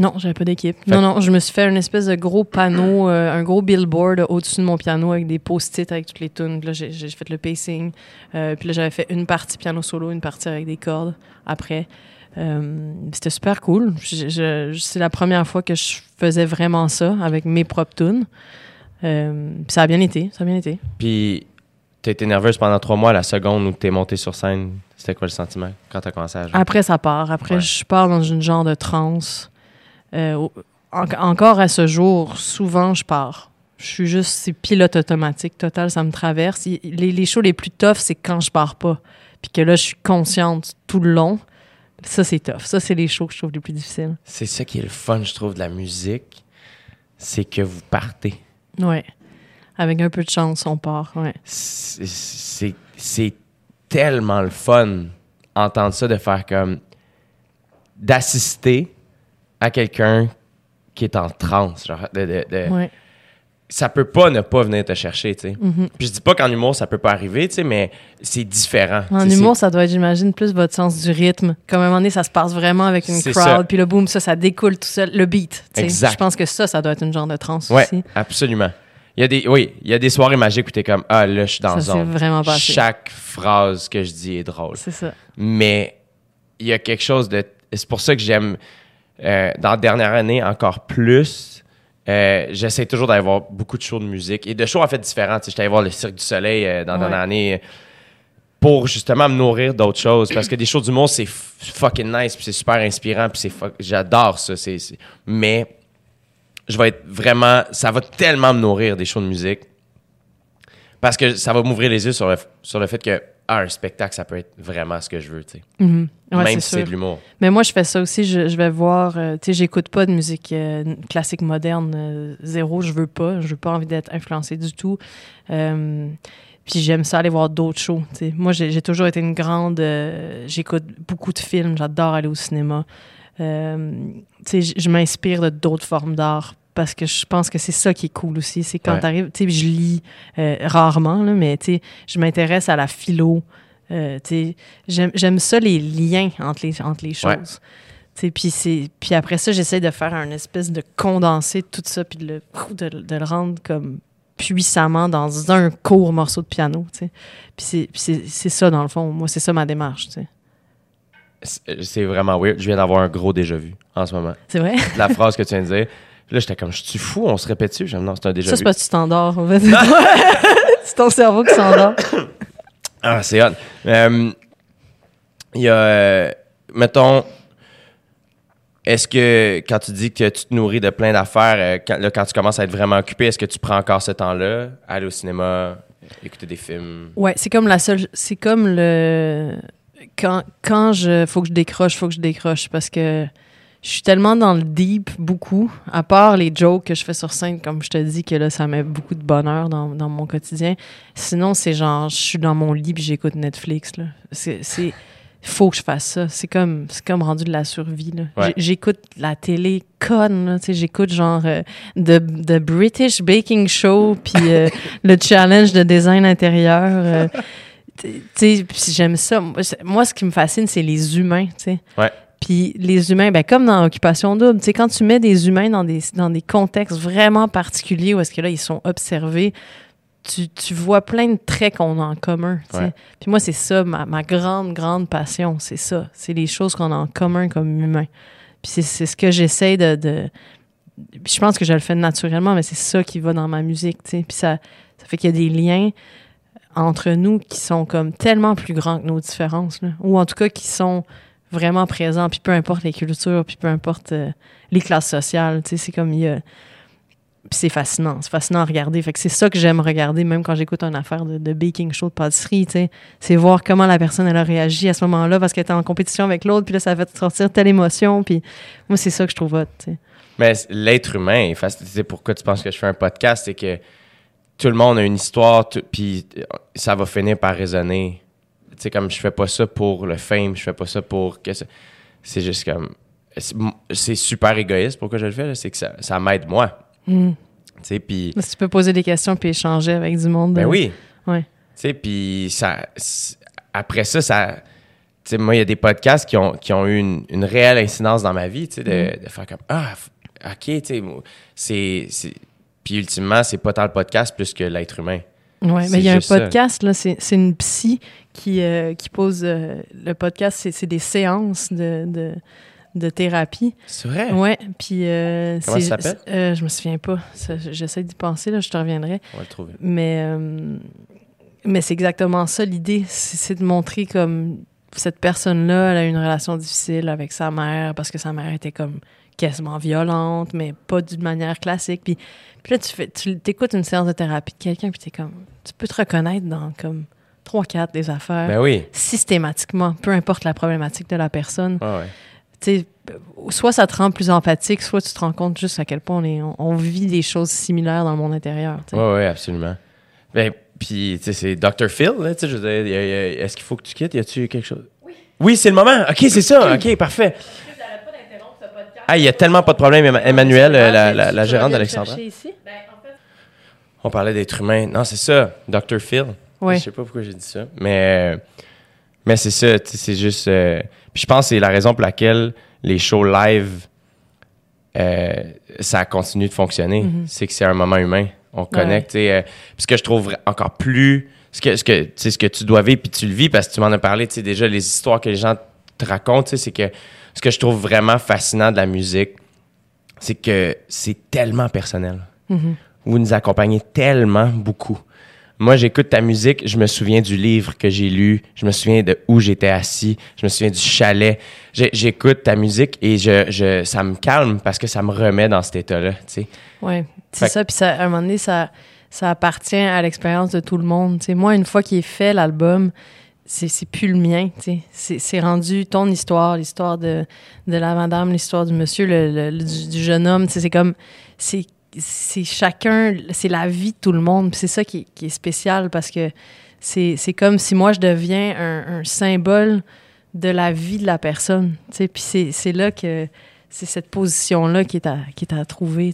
Non, j'avais pas d'équipe. Fait- Non, non, je me suis fait une espèce de gros panneau, euh, un gros billboard au-dessus de mon piano avec des post-it avec toutes les tunes. Puis Là, j'ai fait le pacing. Euh, puis là, j'avais fait une partie piano solo, une partie avec des cordes après. Euh, C'était super cool. C'est la première fois que je faisais vraiment ça avec mes propres tunes. Puis ça a bien été, ça a bien été. Puis t'as été nerveuse pendant trois mois. La seconde où t'es montée sur scène, c'était quoi le sentiment quand t'as commencé à jouer? Après, ça part. Après, Ouais. je pars dans une genre de transe. Euh, en- encore à ce jour, souvent, je pars. Je suis juste, c'est pilote automatique total, ça me traverse. Il- Les, les shows les plus toughs, c'est quand je pars pas. Puis que là, je suis consciente tout le long. Ça, c'est tough. Ça, c'est les shows que je trouve les plus difficiles. C'est ça qui est le fun, je trouve, de la musique. C'est que vous partez. Ouais. Avec un peu de chance, on part. Ouais. C'est tellement le fun entendre ça, de faire comme. d'assister à quelqu'un qui est en transe. Genre, de- de- de- Ouais. Ça peut pas ne pas venir te chercher, tu sais. Mhm. Puis je dis pas qu'en humour, ça peut pas arriver, tu sais, mais c'est différent. En humour, ça doit être, j'imagine, plus votre sens du rythme. Comme à un moment donné, ça se passe vraiment avec une crowd, ça. puis le boom, ça, ça découle tout seul. Le beat, tu sais. Je pense que ça, ça doit être une genre de transe Ouais, aussi. absolument. Il y a des, oui, il y a des soirées magiques où t'es comme, ah, là, je suis dans Ça zone. vraiment passé. Chaque phrase que je dis est drôle. C'est ça. Mais il y a quelque chose de. C'est pour ça que j'aime, euh, dans la dernière année, encore plus. euh, J'essaie toujours d'aller voir beaucoup de shows de musique et de shows en fait différents. J'étais allé voir le Cirque du Soleil euh, dans la Ouais. dernière année pour justement me nourrir d'autres choses. Parce que des shows d'humour, c'est f- fucking nice, puis c'est super inspirant, puis c'est j'adore ça. c'est- c'est- Mais je vais être vraiment. Ça va tellement me nourrir des shows de musique. Parce que ça va m'ouvrir les yeux sur le, sur le fait que ah, un spectacle, ça peut être vraiment ce que je veux, tu sais. Mhm. Ouais, Même si c'est de l'humour. Mais moi, je fais ça aussi. Je, je vais voir. euh, tu sais, j'écoute pas de musique euh, classique moderne. euh, zéro, je veux pas. Je veux pas envie d'être influencée du tout. Puis j'aime ça aller voir d'autres shows. tu sais. Moi, j'ai toujours été une grande. J'écoute beaucoup de films. J'adore aller au cinéma. Tu sais, je m'inspire de d'autres formes d'art parce que je pense que c'est ça qui est cool aussi. C'est quand Ouais. t'arrives. Tu sais, je lis euh, rarement, là, mais tu sais, je m'intéresse à la philo. Euh, tu sais, j'aime ça, les liens entre les, entre les Ouais. choses. Tu sais, Puis, c'est- puis après ça, j'essaie de faire un espèce de condensé de tout ça, puis de le, de, de le rendre comme puissamment dans un court morceau de piano. tu sais. Puis c'est- ça, dans le fond. Moi, c'est ça ma démarche. tu sais. C'est vraiment weird. Je viens d'avoir un gros déjà-vu en ce moment. C'est vrai? La phrase que tu viens de dire. Là, j'étais comme, je suis fou, on se répète dessus. J'aime, non, c'est un Ça, déjà-vu. c'est parce que tu t'endors. en fait. c'est ton cerveau qui s'endort. Ah, c'est hot. Euh, Il y a, euh, mettons, est-ce que quand tu dis que tu te nourris de plein d'affaires, euh, quand, là, quand tu commences à être vraiment occupé, est-ce que tu prends encore ce temps-là, aller au cinéma, écouter des films? Ouais, c'est comme la seule. C'est comme le. Quand, quand je. Faut que je décroche, faut que je décroche. Parce que je suis tellement dans le deep, beaucoup. À part les jokes que je fais sur scène, comme je te dis, que là, ça met beaucoup de bonheur dans, dans mon quotidien. Sinon, c'est genre, je suis dans mon lit puis j'écoute Netflix, là. C'est. c'est- faut que je fasse ça. C'est comme, c'est comme rendu de la survie. là. Ouais. J'écoute la télé conne. là. J'écoute genre euh, The, The British Baking Show puis euh, le challenge de design intérieur. euh, tu sais, puis j'aime ça. Moi, ce qui me fascine, c'est les humains, tu sais. Ouais. Puis les humains, ben, comme dans Occupation Double, tu sais, quand tu mets des humains dans des, dans des contextes vraiment particuliers où est-ce que là, ils sont observés, tu, tu vois plein de traits qu'on a en commun. Ouais. Puis moi, c'est ça, ma, ma grande, grande passion, c'est ça. C'est les choses qu'on a en commun comme humains. Puis c'est- c'est ce que j'essaie de... de- puis je pense que je le fais naturellement, mais c'est ça qui va dans ma musique, tu sais. Puis ça, ça fait qu'il y a des liens entre nous qui sont comme tellement plus grands que nos différences, là. ou en tout cas qui sont vraiment présents, puis peu importe les cultures, puis peu importe euh, les classes sociales, tu sais, c'est comme il y a... Puis c'est fascinant, c'est fascinant à regarder. Fait que c'est ça que j'aime regarder, même quand j'écoute une affaire de, baking show, de pâtisserie, tu sais. C'est voir comment la personne, elle a réagi à ce moment-là parce qu'elle était en compétition avec l'autre, puis là, ça fait sortir telle émotion, puis moi, c'est ça que je trouve hot, tu sais. Mais l'être humain, est sais pourquoi tu penses que je fais un podcast, c'est que tout le monde a une histoire, puis euh, ça va finir par résonner. Tu sais, comme je fais pas ça pour le fame, je fais pas ça pour que ça- C'est juste comme. c'est- super égoïste pourquoi je le fais, c'est que ça, ça m'aide moi. Mm. Tu sais, puis. Si tu peux poser des questions puis échanger avec du monde. Ben euh, oui. Ouais. Tu sais, puis ça, après ça, ça. Tu sais, moi, il y a des podcasts qui ont, qui ont eu une, une réelle incidence dans ma vie, tu sais, de, de faire comme Ah, OK, tu sais, c'est. Puis ultimement, c'est pas tant le podcast plus que l'être humain. C'est mais il y a un ça. podcast, là, c'est une psy qui, euh, qui pose. euh, le podcast, c'est- c'est des séances de, de, de thérapie. C'est vrai? Ouais, puis. euh, Comment ça s'appelle? je me souviens pas. J'essaie d'y penser, là, je te reviendrai. On va le trouver. Mais, mais c'est exactement ça l'idée. C'est de montrer comme cette personne-là, elle a eu une relation difficile avec sa mère parce que sa mère était comme quasiment violente, mais pas d'une manière classique. Puis, puis là, tu fais, tu écoutes une séance de thérapie de quelqu'un, puis t'es comme, tu peux te reconnaître dans comme trois, quatre des affaires Ben oui. systématiquement, peu importe la problématique de la personne. Ouais, ouais. Tu sais, soit ça te rend plus empathique, soit tu te rends compte juste à quel point on, est, on, on vit des choses similaires dans le monde intérieur. sais. Ouais, absolument. Ben, puis, tu sais, c'est Dr. Phil, là, tu sais, est-ce qu'il faut que tu quittes? Y a-tu quelque chose? Oui. Oui, c'est le moment. OK, c'est ça. OK, parfait. Ah, il y a tellement pas de problème, Emma- Emmanuel, euh, la, la, la gérante d'Alexandra. On parlait d'être humain. Non, c'est ça, Dr. Phil. Ouais. Je sais pas pourquoi j'ai dit ça. Mais, euh, mais c'est ça, c'est juste. euh, puis je pense que c'est la raison pour laquelle les shows live, euh, ça continue de fonctionner. Mhm. C'est que c'est un moment humain. On connecte, tu sais. euh, puis ce que je trouve encore plus. Ce que, ce, que, ce que tu dois vivre, puis tu le vis, parce que tu m'en as parlé, tu sais, déjà, les histoires que les gens te racontent, c'est que ce que je trouve vraiment fascinant de la musique, c'est que c'est tellement personnel. Vous nous accompagnez tellement beaucoup. Moi, j'écoute ta musique, je me souviens du livre que j'ai lu, je me souviens de où j'étais assis, je me souviens du chalet. J'écoute ta musique et je, je, ça me calme parce que ça me remet dans cet état-là, tu sais. Oui, c'est ça. Puis ça, à un moment donné, ça, ça appartient à l'expérience de tout le monde. Tu sais, moi, une fois qu'il est fait, l'album, c'est plus le mien. tu sais. C'est c'est rendu ton histoire, l'histoire de, de la madame, l'histoire du monsieur, le- le- du, du jeune homme. Tu sais, C'est comme. C'est c'est chacun. C'est la vie de tout le monde. C'est ça qui, est- qui est spécial parce que c'est comme si moi, je deviens un, un symbole de la vie de la personne. Puis c'est là que. C'est cette position-là qui est à, qui est à trouver.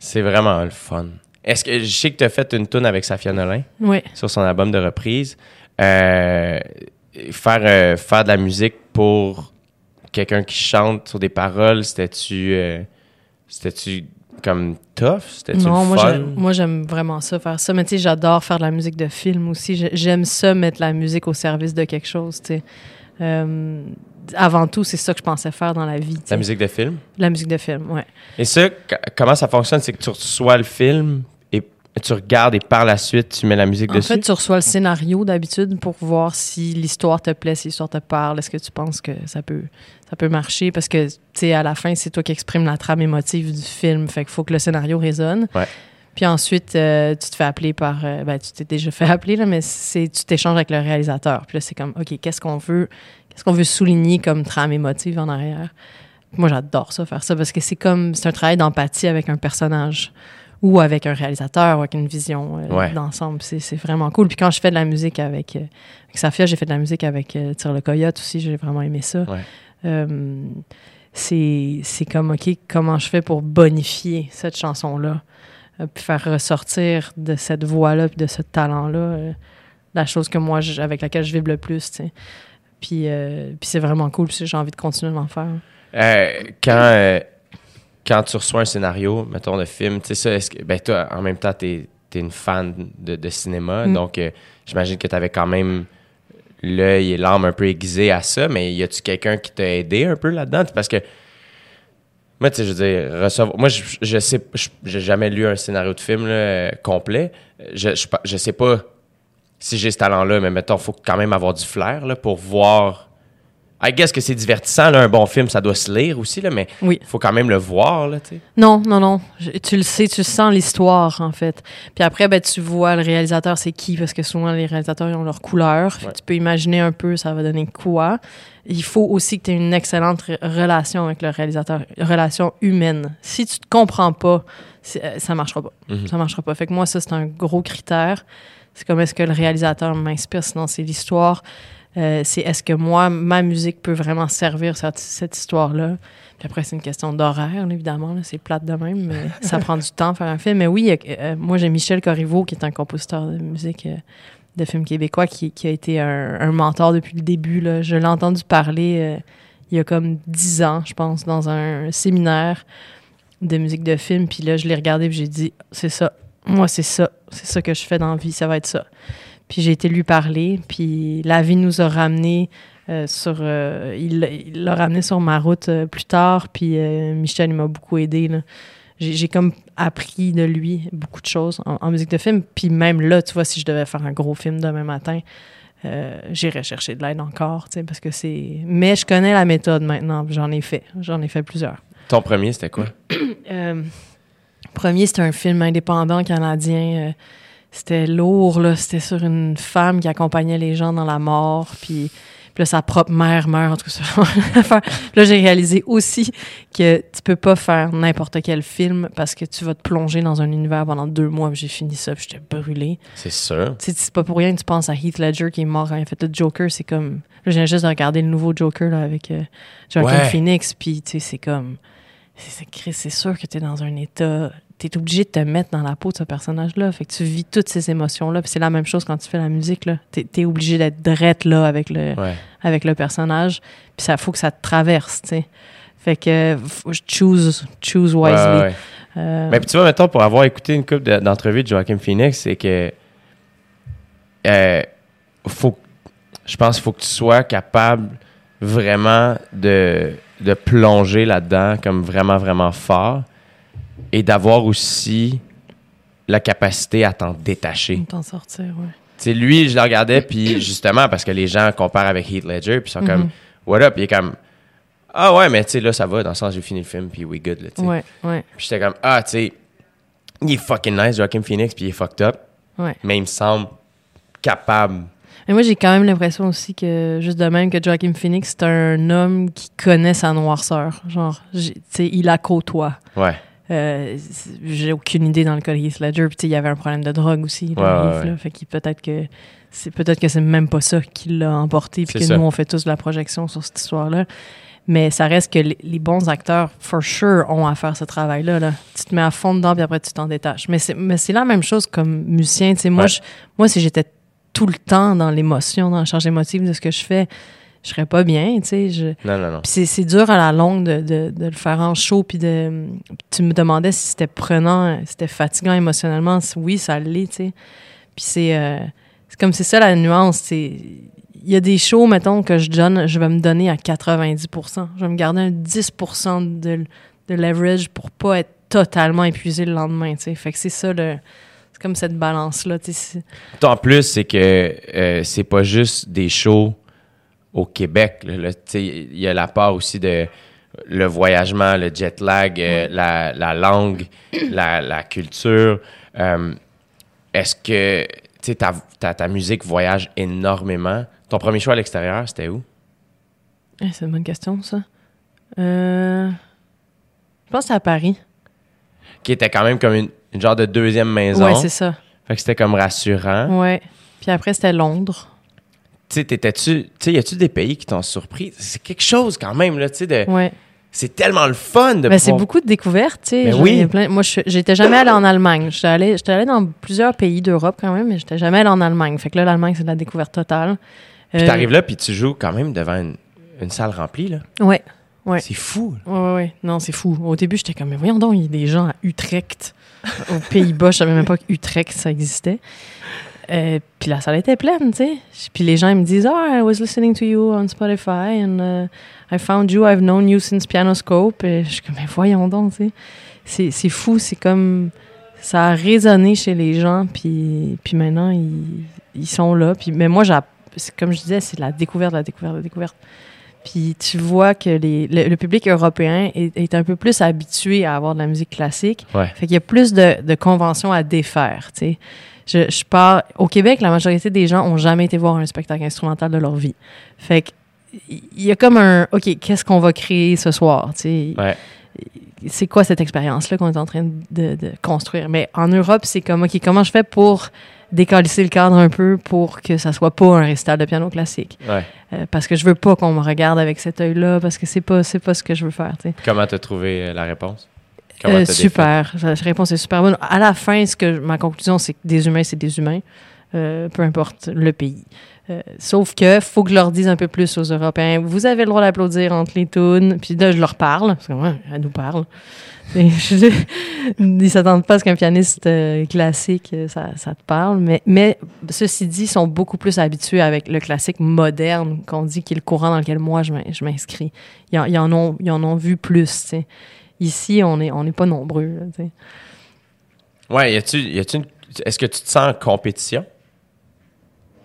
C'est vraiment le fun. Est-ce que je sais que tu as fait une tune avec Safia Nolin Oui. sur son album de reprise. Euh, faire, euh, faire de la musique pour quelqu'un qui chante sur des paroles, c'était-tu euh, c'était-tu comme tough? C'était-tu Non, moi, fun? j'ai- moi j'aime vraiment ça, faire ça. Mais tu sais, j'adore faire de la musique de film aussi. J'ai- J'aime ça, mettre la musique au service de quelque chose, tu sais. Euh, avant tout, c'est ça que je pensais faire dans la vie. La musique de film? La musique de film, ouais. Et ça, comment ça fonctionne? C'est que tu reçois le film et tu regardes et par la suite, tu mets la musique En dessus? fait, tu reçois le scénario d'habitude pour voir si l'histoire te plaît, si l'histoire te parle. Est-ce que tu penses que ça peut, ça peut marcher? Parce que, tu sais, à la fin, c'est toi qui exprimes la trame émotive du film. Fait qu'il faut que le scénario résonne. Ouais. Puis ensuite, euh, tu te fais appeler par. euh, ben, tu t'es déjà fait appeler, là, mais c'est, tu t'échanges avec le réalisateur. Puis là, c'est comme, OK, qu'est-ce qu'on veut, qu'est-ce qu'on veut souligner comme trame émotive en arrière? Moi, j'adore ça, faire ça, parce que c'est comme, c'est un travail d'empathie avec un personnage ou avec un réalisateur ou avec une vision euh, Ouais. d'ensemble. C'est, c'est vraiment cool. Puis quand je fais de la musique avec, avec Safia, j'ai fait de la musique avec Tire le Coyote aussi, j'ai vraiment aimé ça. Ouais. Euh, c'est, comme, OK, comment je fais pour bonifier cette chanson-là? euh, puis faire ressortir de cette voix-là, puis de ce talent-là, euh, la chose que moi, je- avec laquelle je vibre le plus, tu sais. Puis, euh, puis c'est vraiment cool, puis j'ai envie de continuer d'en faire. Euh, quand, euh, quand tu reçois un scénario, mettons, de film, tu sais ça, est-ce que, ben toi, en même temps, t'es es une fan de, de cinéma, Mm. donc j'imagine que tu avais quand même l'œil et l'âme un peu aiguisés à ça, mais y a-tu quelqu'un qui t'a aidé un peu là-dedans? Parce que, moi, tu sais, je veux dire, recevoir, moi, je, je sais, j'ai jamais lu un scénario de film là, complet. Je, je, je sais pas si j'ai ce talent-là, mais mettons, faut quand même avoir du flair là, pour voir. I guess que c'est divertissant, là, un bon film, ça doit se lire aussi, là, mais Oui. il faut quand même le voir, là. Non, non, non. Je- tu le sais, tu sens l'histoire, en fait. Puis après, ben, tu vois le réalisateur, c'est qui, parce que souvent, les réalisateurs, ils ont leur couleur. Ouais. Tu peux imaginer un peu, ça va donner quoi. Il faut aussi que tu aies une excellente re- relation avec le réalisateur, relation humaine. Si tu te comprends pas, euh, ça marchera pas. Mhm. Ça marchera pas. Fait que moi, ça, c'est un gros critère. C'est comme est-ce que le réalisateur m'inspire, sinon c'est l'histoire. Euh, c'est est-ce que moi, ma musique peut vraiment servir cette, cette histoire-là? Puis après, c'est une question d'horaire, évidemment. C'est plate de même, mais ça prend du temps de faire un film. Mais oui, euh, moi, j'ai Michel Corriveau, qui est un compositeur de musique euh, de films québécois, qui, qui a été un, un mentor depuis le début. là. Je l'ai entendu parler il y a comme dix ans, je pense, dans un séminaire de musique de film. Puis là, je l'ai regardé puis j'ai dit, c'est ça. Moi, c'est ça. C'est ça que je fais dans la vie. Ça va être ça. Puis j'ai été lui parler. Puis la vie nous a ramené euh, sur... euh, il l'a ramené sur ma route euh, plus tard. Puis Michel, il m'a beaucoup aidé. J'ai comme appris de lui beaucoup de choses en, en musique de film. Puis même là, tu vois, si je devais faire un gros film demain matin, j'irais chercher de l'aide encore, tu sais, parce que c'est... Mais je connais la méthode maintenant. J'en ai fait. J'en ai fait plusieurs. Ton premier, c'était quoi? Premier, c'était un film indépendant canadien. C'était lourd, là. C'était sur une femme qui accompagnait les gens dans la mort. Puis, puis là, sa propre mère meurt. En tout cas, là, j'ai réalisé aussi que tu peux pas faire n'importe quel film parce que tu vas te plonger dans un univers pendant deux mois. Puis J'ai fini ça, puis j'étais brûlée. C'est sûr. Tu sais, c'est pas pour rien que tu penses à Heath Ledger qui est mort quand il a fait le Joker. C'est comme. Là, viens juste de regarder le nouveau Joker là, avec euh, Joaquin Ouais. Phoenix. Puis, tu sais, c'est comme. C'est c'est- sûr que t'es dans un état. T'es obligé de te mettre dans la peau de ce personnage-là. Fait que tu vis toutes ces émotions-là. Puis c'est la même chose quand tu fais la musique. là. T'es es obligé d'être drette là avec le, Ouais. avec le personnage. Puis ça faut que ça te traverse, tu sais. Fait que choose, choose wisely. Ouais, ouais. Euh, Mais puis tu vois, mettons, pour avoir écouté une couple de- d'entrevues de Joaquin Phoenix, c'est que. euh, faut, je pense qu'il faut que tu sois capable vraiment de, de plonger là-dedans comme vraiment, vraiment fort et d'avoir aussi la capacité à t'en détacher. t'en sortir, ouais. Tu sais, lui, je le regardais, puis justement, parce que les gens comparent avec Heath Ledger, puis ils sont comme, Mhm. what up? Il est comme, ah ouais, mais tu sais, là, ça va, dans le sens, j'ai fini le film, puis we good, là, tu sais. Ouais, ouais, Puis j'étais comme, ah, tu sais, il est fucking nice, Joaquin Phoenix, puis il est fucked up, ouais. mais il me semble capable. Mais moi, j'ai quand même l'impression aussi que, juste de même que Joaquin Phoenix, c'est un homme qui connaît sa noirceur. Genre, tu sais, il la côtoie. Ouais. Euh, j'ai aucune idée dans le cas de Heath Ledger. Puis, il y avait un problème de drogue aussi. là, Ouais, Heath, ouais, là. Fait qu'il peut-être que c'est peut-être que c'est même pas ça qui l'a emporté. Puis que ça. nous, on fait tous de la projection sur cette histoire-là. Mais ça reste que les, les bons acteurs, for sure, ont à faire ce travail-là. Là. Tu te mets à fond dedans, puis après, tu t'en détaches. Mais c'est, mais c'est la même chose comme musicien. Tu sais, moi, Ouais. je- moi, si j'étais tout le temps dans l'émotion, dans la charge émotive de ce que je fais, je serais pas bien, tu sais. Je... Non, non, non. Puis c'est, dur à la longue de, de, de le faire en show, puis de... Tu me demandais si c'était prenant, si c'était fatigant émotionnellement. Oui, ça l'est, tu sais. Puis c'est... euh, c'est comme c'est ça la nuance, c'est... Il y a des shows, mettons, que je donne, je vais me donner à 90% Je vais me garder un 10 de, de leverage pour pas être totalement épuisé le lendemain, tu sais. Fait que c'est ça, le... C'est comme cette balance-là, tu sais. c'est- En plus, c'est que euh, c'est pas juste des shows au Québec. Il y a la part aussi de le voyagement, le jet lag, euh, la, la langue, la, la culture. Euh, Est-ce que ta, ta, ta musique voyage énormément? Ton premier choix à l'extérieur, c'était où? Eh, c'est une bonne question, ça. Euh... Je pense à Paris. Qui était quand même comme une, une genre de deuxième maison. Ouais, c'est ça. fait que c'était comme rassurant. Ouais. Puis après, c'était Londres. Tu sais, t'étais-tu... Tu sais, y a-tu des pays qui t'ont surpris? C'est quelque chose quand même, là, tu sais, de... Ouais. C'est tellement le fun de Ben, c'est beaucoup de découvertes, tu sais. Ben oui. plein- Moi, j'étais jamais allée en Allemagne. J'étais allée, dans plusieurs pays d'Europe quand même, mais j'étais jamais allée en Allemagne. Fait que là, l'Allemagne, c'est de la découverte totale. Puis Euh, t'arrives là, puis tu joues quand même devant une, une salle remplie, là. Ouais. Ouais. C'est fou. là. Ouais, ouais, ouais. Non, c'est fou. Au début, j'étais comme, mais voyons donc, il y a des gens à Utrecht. Aux Pays-Bas, je savais même pas qu'Utrecht, ça existait. Euh, puis la salle était pleine, tu sais. Puis les gens, ils me disent, oh, I was listening to you on Spotify and uh, I found you, I've known you since Pianoscope. Et je suis comme, mais voyons donc, tu sais. C'est, c'est fou, c'est comme, ça a résonné chez les gens, puis, puis maintenant, ils, ils sont là. Puis, mais moi, comme je disais, c'est la découverte, la découverte, la découverte. Puis tu vois que les, le, le public européen est, est un peu plus habitué à avoir de la musique classique. Ouais. Fait qu'il y a plus de, de conventions à défaire, tu sais. Je, je pars... Au Québec, la majorité des gens ont jamais été voir un spectacle instrumental de leur vie. Fait que il y a comme un... OK, qu'est-ce qu'on va créer ce soir, tu sais? Ouais. C'est quoi cette expérience-là qu'on est en train de, de construire? Mais en Europe, c'est comme, OK, comment je fais pour décalisser le cadre un peu pour que ça soit pas un récital de piano classique? Ouais. Euh, parce que je veux pas qu'on me regarde avec cet œil-là, parce que c'est pas, c'est pas ce que je veux faire, tu sais. Comment t'as trouvé euh, la réponse? Euh, super. La réponse est super bonne. À la fin, ce que ma conclusion, c'est que des humains, c'est des humains, euh, peu importe le pays. Euh, sauf que faut que je leur dise un peu plus aux Européens. Vous avez le droit d'applaudir entre les tunes. Puis là, je leur parle. Parce que ouais, elle nous parle. Et je- ils s'attendent pas à ce qu'un pianiste classique, ça, ça te parle. Mais, mais ceci dit, ils sont beaucoup plus habitués avec le classique moderne qu'on dit qui est le courant dans lequel moi je m'in- je m'inscris. Ils, ils en ont, ils en ont vu plus. tu sais. Ici, on n'est on est pas nombreux. là, tu sais. Ouais, y a-tu, y a-tu une- Est-ce que tu te sens en compétition?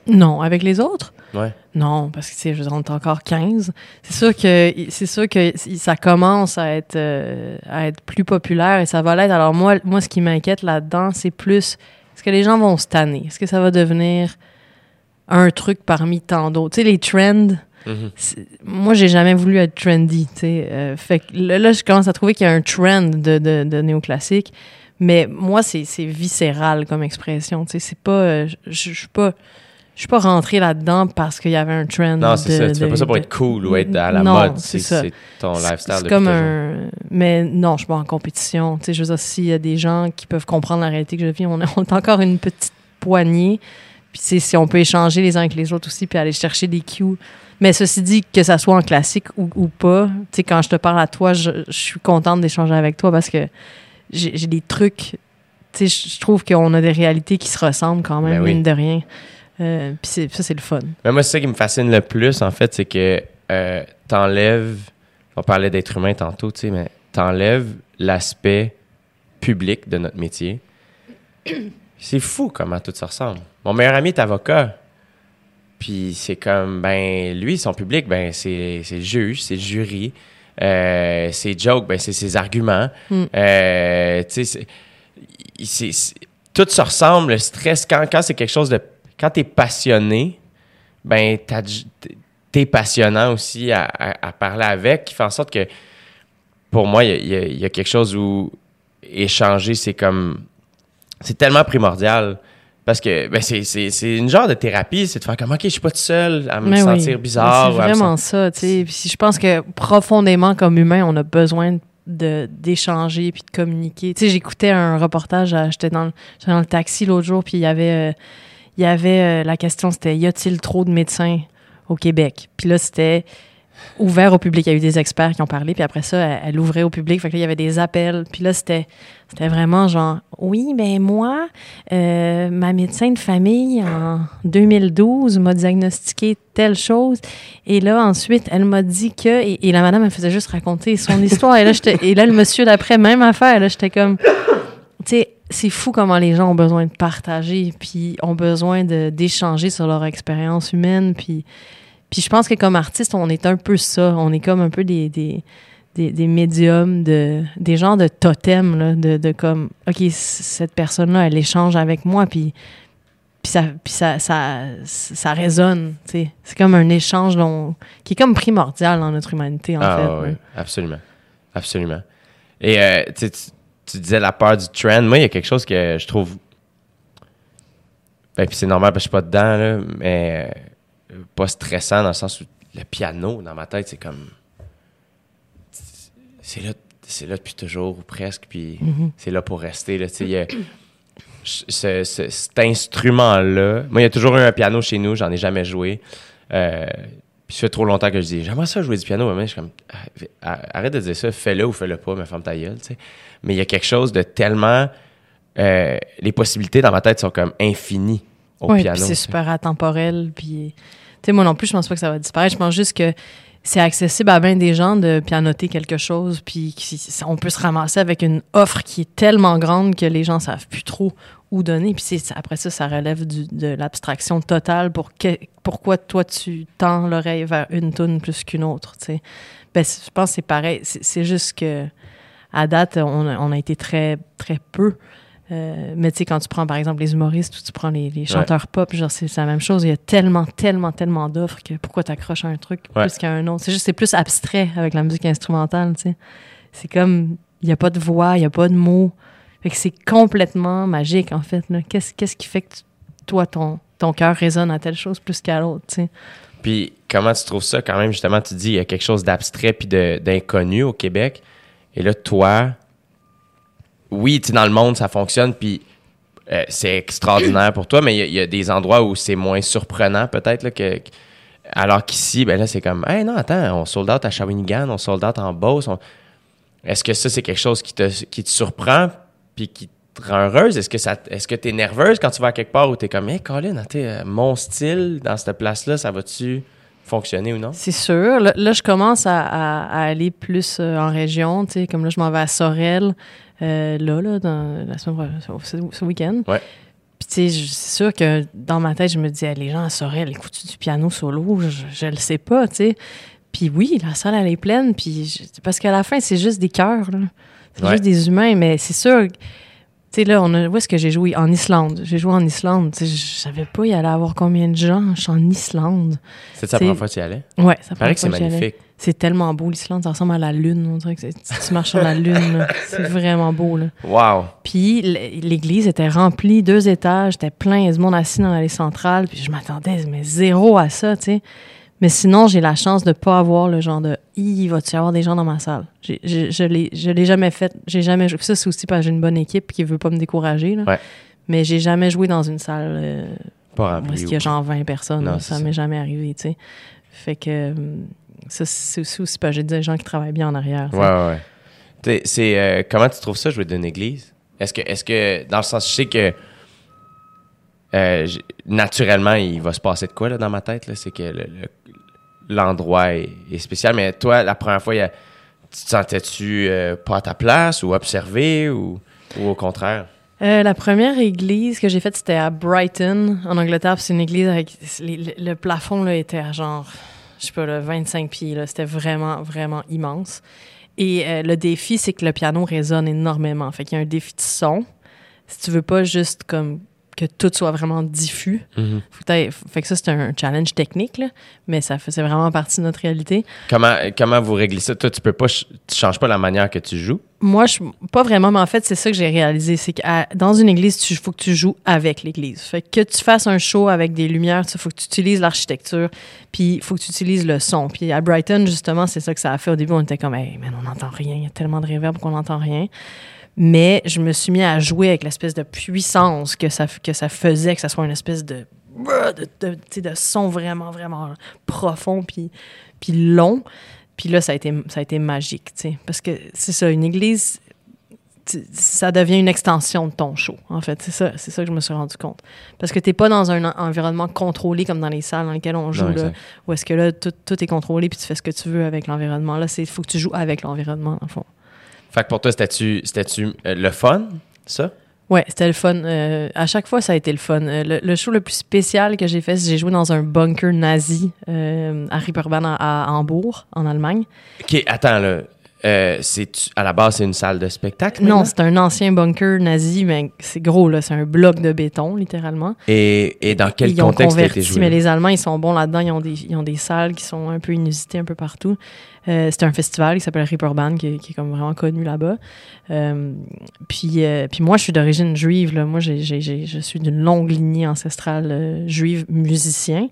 Non, avec les autres? Ouais. Non, parce que, tu sais, je veux dire, on est encore 15. C'est sûr que, c'est sûr que ça commence à être, euh, à être plus populaire et ça va l'être. Alors, moi, moi, ce qui m'inquiète là-dedans, c'est plus, est-ce que les gens vont se tanner? Est-ce que ça va devenir un truc parmi tant d'autres? Tu sais, les trends, moi, j'ai jamais voulu être trendy. Euh, fait que là, je commence à trouver qu'il y a un trend de, de, de néoclassique. Mais moi, c'est viscéral comme expression. C'est pas... euh, je suis pas... Je suis pas rentrée là-dedans parce qu'il y avait un trend. Non, c'est ça. Tu fais de- pas ça pour être cool ou être à la Non, mode. c'est ton lifestyle C'est comme un. Mais non, je suis pas en compétition. Tu sais, je veux dire, s'il y a des gens qui peuvent comprendre la réalité que je vis, on est, on est encore une petite poignée. Puis si on peut échanger les uns avec les autres aussi, puis aller chercher des cues. Mais ceci dit, que ça soit en classique ou, ou pas, tu sais, quand je te parle à toi, je, je suis contente d'échanger avec toi parce que j'ai des trucs. Tu sais, je trouve qu'on a des réalités qui se ressemblent quand même, Ben oui. mine de rien. Euh, puis ça, c'est le fun. Mais moi, c'est ça qui me fascine le plus, en fait, c'est que euh, t'enlèves, on parlait d'être humain tantôt, tu sais, mais t'enlèves l'aspect public de notre métier. C'est fou comment tout ça ressemble. Mon meilleur ami est avocat. Puis c'est comme, ben, lui, son public, ben, c'est le juge, c'est le jury. Euh, ses jokes, ben, c'est ses arguments. Mm. Euh, tu sais, tout se ressemble. Le stress, quand, quand c'est quelque chose de. Quand t'es passionné, ben, t'es passionnant aussi à, à- à parler avec, qui fait en sorte que, pour moi, il y y a quelque chose où échanger, c'est comme. C'est tellement primordial. Parce que ben, c'est- une genre de thérapie, c'est de faire comme, OK, je suis pas tout seul à me Mais oui. sentir bizarre. C'est vraiment ça, tu sais. Puis je pense que profondément, comme humain, on a besoin d'échanger puis de communiquer. Tu sais, j'écoutais un reportage, euh, j'étais dans, dans le taxi l'autre jour, puis il y avait, euh, il y avait euh, la question, c'était y a-t-il trop de médecins au Québec? Puis là, c'était ouvert au public. Il y a eu des experts qui ont parlé, puis après ça, elle, ouvrait au public. Fait que là, il y avait des appels. Puis là, c'était, c'était vraiment genre, oui, ben moi, euh, ma médecin de famille en 2012 m'a diagnostiqué telle chose. Et là, ensuite, elle m'a dit que. Et, la madame, elle faisait juste raconter son histoire. Et là, et là le monsieur d'après, même affaire. Là, j'étais comme. Tu sais, c'est fou comment les gens ont besoin de partager, puis ont besoin d'échanger sur leur expérience humaine. Puis, puis je pense que comme artiste, on est un peu ça. On est comme un peu des. des des, des médiums, de, des genres de totems, là, de, de comme, OK, cette personne-là, elle échange avec moi, puis, puis, ça, puis ça, ça, ça résonne. C'est comme un échange dont- qui est comme primordial dans notre humanité, en Ah, fait. oui, absolument. Absolument. Et euh, tu, sais, tu- tu disais la peur du trend. Moi, il y a quelque chose que je trouve. Ben, puis c'est normal parce que je suis pas dedans, là, mais euh, pas stressant dans le sens où le piano, dans ma tête, c'est comme. C'est là, c'est là depuis toujours ou presque, puis Mhm. c'est là pour rester. Là, tu sais, il y a- ce- ce- cet instrument-là. Moi, il y a toujours eu un piano chez nous, j'en ai jamais joué. Euh, puis ça fait trop longtemps que je dis, j'aimerais ça jouer du piano, mais je suis comme, Ah, arrête de dire ça, fais-le ou fais-le pas, mais ferme ta gueule, tu sais. Mais il y a quelque chose de tellement. euh, les possibilités dans ma tête sont comme infinies au Oui, piano. puis c'est super atemporel. Puis, moi non plus, je pense pas que ça va disparaître. Je pense juste que c'est accessible à bien des gens de pianoter quelque chose. Puis, on peut se ramasser avec une offre qui est tellement grande que les gens savent plus trop où donner. Puis, après ça, ça relève de l'abstraction totale pour que, pourquoi toi, tu tends l'oreille vers une tune plus qu'une autre, tu sais. Ben, je pense que c'est pareil. C'est c'est juste que, à date, on a, on a été très, très peu. Euh, mais tu sais, quand tu prends par exemple les humoristes ou tu prends les, les chanteurs pop, genre c'est la même chose. Il y a tellement, tellement, tellement d'offres que pourquoi t'accroches à un truc Ouais. plus qu'à un autre? C'est juste, c'est plus abstrait avec la musique instrumentale, tu sais. C'est comme, il n'y a pas de voix, il n'y a pas de mots. Fait que c'est complètement magique, en fait. Qu'est-ce qui fait que tu- toi, ton, ton cœur résonne à telle chose plus qu'à l'autre, tu sais? Puis comment tu trouves ça? Quand même, justement, tu dis il y a quelque chose d'abstrait puis d'inconnu au Québec. Et là, toi, oui, tu dans le monde, ça fonctionne, puis euh, c'est extraordinaire pour toi, mais il y a- des endroits où c'est moins surprenant, peut-être, que, alors qu'ici, ben là, c'est comme, hey, non, attends, on sold out à Shawinigan, on sold out en Beauce. Est-ce que ça, c'est quelque chose qui te, surprend, puis qui te rend heureuse? Est-ce que ça, est-ce que t'es nerveuse quand tu vas à quelque part où t'es comme, hey, Colin, euh, mon style dans cette place-là, ça va-tu fonctionner ou non? C'est sûr. Là, je commence à, aller plus euh, en région. Comme là, je m'en vais à Sorel, euh, là, là, dans la semaine, ce, ce week-end. Ouais. Puis, tu sais, c'est sûr que dans ma tête, je me dis, Ah, les gens Sorel, écoutent du piano solo? Je, je le sais pas, tu sais. Puis oui, la salle, elle est pleine. Puis, je- parce qu'à la fin, c'est juste des cœurs, là. C'est Ouais. juste des humains. Mais c'est sûr, tu sais, là, on a, où est-ce que j'ai joué? En Islande. J'ai joué en Islande. Tu sais, je savais pas, il y allait avoir combien de gens. Je suis en Islande. C'est la première fois que tu y allais? Ouais, ça paraît que c'est magnifique. C'est tellement beau, l'Islande. Ça ressemble à la Lune. On dirait que c'est- tu marches sur la Lune. C'est vraiment beau. Là. Wow! Puis l'église était remplie, deux étages, était plein, il y a du monde assis dans l'allée centrale. Puis je m'attendais, mais zéro à ça, tu sais. Mais sinon, j'ai la chance de pas avoir le genre de « Hi, va-tu y avoir des gens dans ma salle? » Je l'ai je l'ai jamais fait. J'ai jamais joué. Ça, c'est aussi parce que j'ai une bonne équipe qui veut pas me décourager. Là. Ouais. Mais j'ai jamais joué dans une salle euh, Pas où est-ce qu'il y a genre 20 personnes. Non, là, ça. m'est jamais arrivé, tu sais. Fait que hum, ça, c'est aussi, pas, j'ai des gens qui travaillent bien en arrière. Ouais, ouais, C'est, euh, comment tu trouves ça, jouer d'une église? Est-ce que, est-ce que, dans le sens, je sais que euh, naturellement, il va se passer de quoi là, dans ma tête? Là? C'est que le- le- l'endroit est, est spécial, mais toi, la première fois, il y a- tu te sentais-tu euh, pas à ta place ou observé ou, ou au contraire? Euh, la première église que j'ai faite, c'était à Brighton, en Angleterre. C'est une église avec. les- le, le plafond là, était à genre, je sais pas, là, 25 pieds. C'était vraiment, vraiment immense. Et euh, le défi, c'est que le piano résonne énormément. Fait qu'il y a un défi de son. Si tu veux pas juste comme que tout soit vraiment diffus, t'ailles- fait que ça, c'est un challenge technique, là, mais ça faisait vraiment partie de notre réalité. Comment, comment vous réglez ça? Toi, tu peux pas, tu changes pas la manière que tu joues? Moi, je, pas vraiment, mais en fait, c'est ça que j'ai réalisé. C'est que à- dans une église, il faut que tu joues avec l'église. Fait que, que tu fasses un show avec des lumières, il faut que tu utilises l'architecture, puis il faut que tu utilises le son. Puis à Brighton, justement, c'est ça que ça a fait. Au début, on était comme, hey, man, on n'entend rien. Il y a tellement de réverb qu'on n'entend rien. Mais je me suis mis à jouer avec l'espèce de puissance que ça, que ça faisait, que ça soit une espèce de, de, de, de son vraiment, vraiment profond, puis, puis long. Puis là, ça a été, ça a été magique, tu sais. Parce que c'est ça, une église, ça devient une extension de ton show, en fait. C'est ça, c'est ça que je me suis rendu compte. Parce que t'es pas dans un en- environnement contrôlé comme dans les salles dans lesquelles on joue, Non, là, où est-ce que là, tout, tout est contrôlé puis tu fais ce que tu veux avec l'environnement. Là, il faut que tu joues avec l'environnement, en fond. Fait que pour toi, c'était-tu, euh, le fun, ça? Ouais, c'était le fun. Euh, à chaque fois, ça a été le fun. Euh, le, le show le plus spécial que j'ai fait, c'est que j'ai joué dans un bunker nazi à Ripperbahn à, à Hambourg, en Allemagne. OK, attends, là. Euh, c'est à la base, c'est une salle de spectacle? Non, c'est un ancien bunker nazi, mais c'est gros, là. C'est un bloc de béton, littéralement. Et, et dans quel ils ont contexte a été converti, joué? mais les Allemands, ils sont bons là-dedans. Ils ont des, ils ont des salles qui sont un peu inusitées un peu partout. Euh, c'est un festival qui s'appelle qui, est- qui est comme vraiment connu là-bas. Euh, puis, euh, puis moi, je suis d'origine juive. Là. Moi, je suis d'une longue lignée ancestrale juive musicien.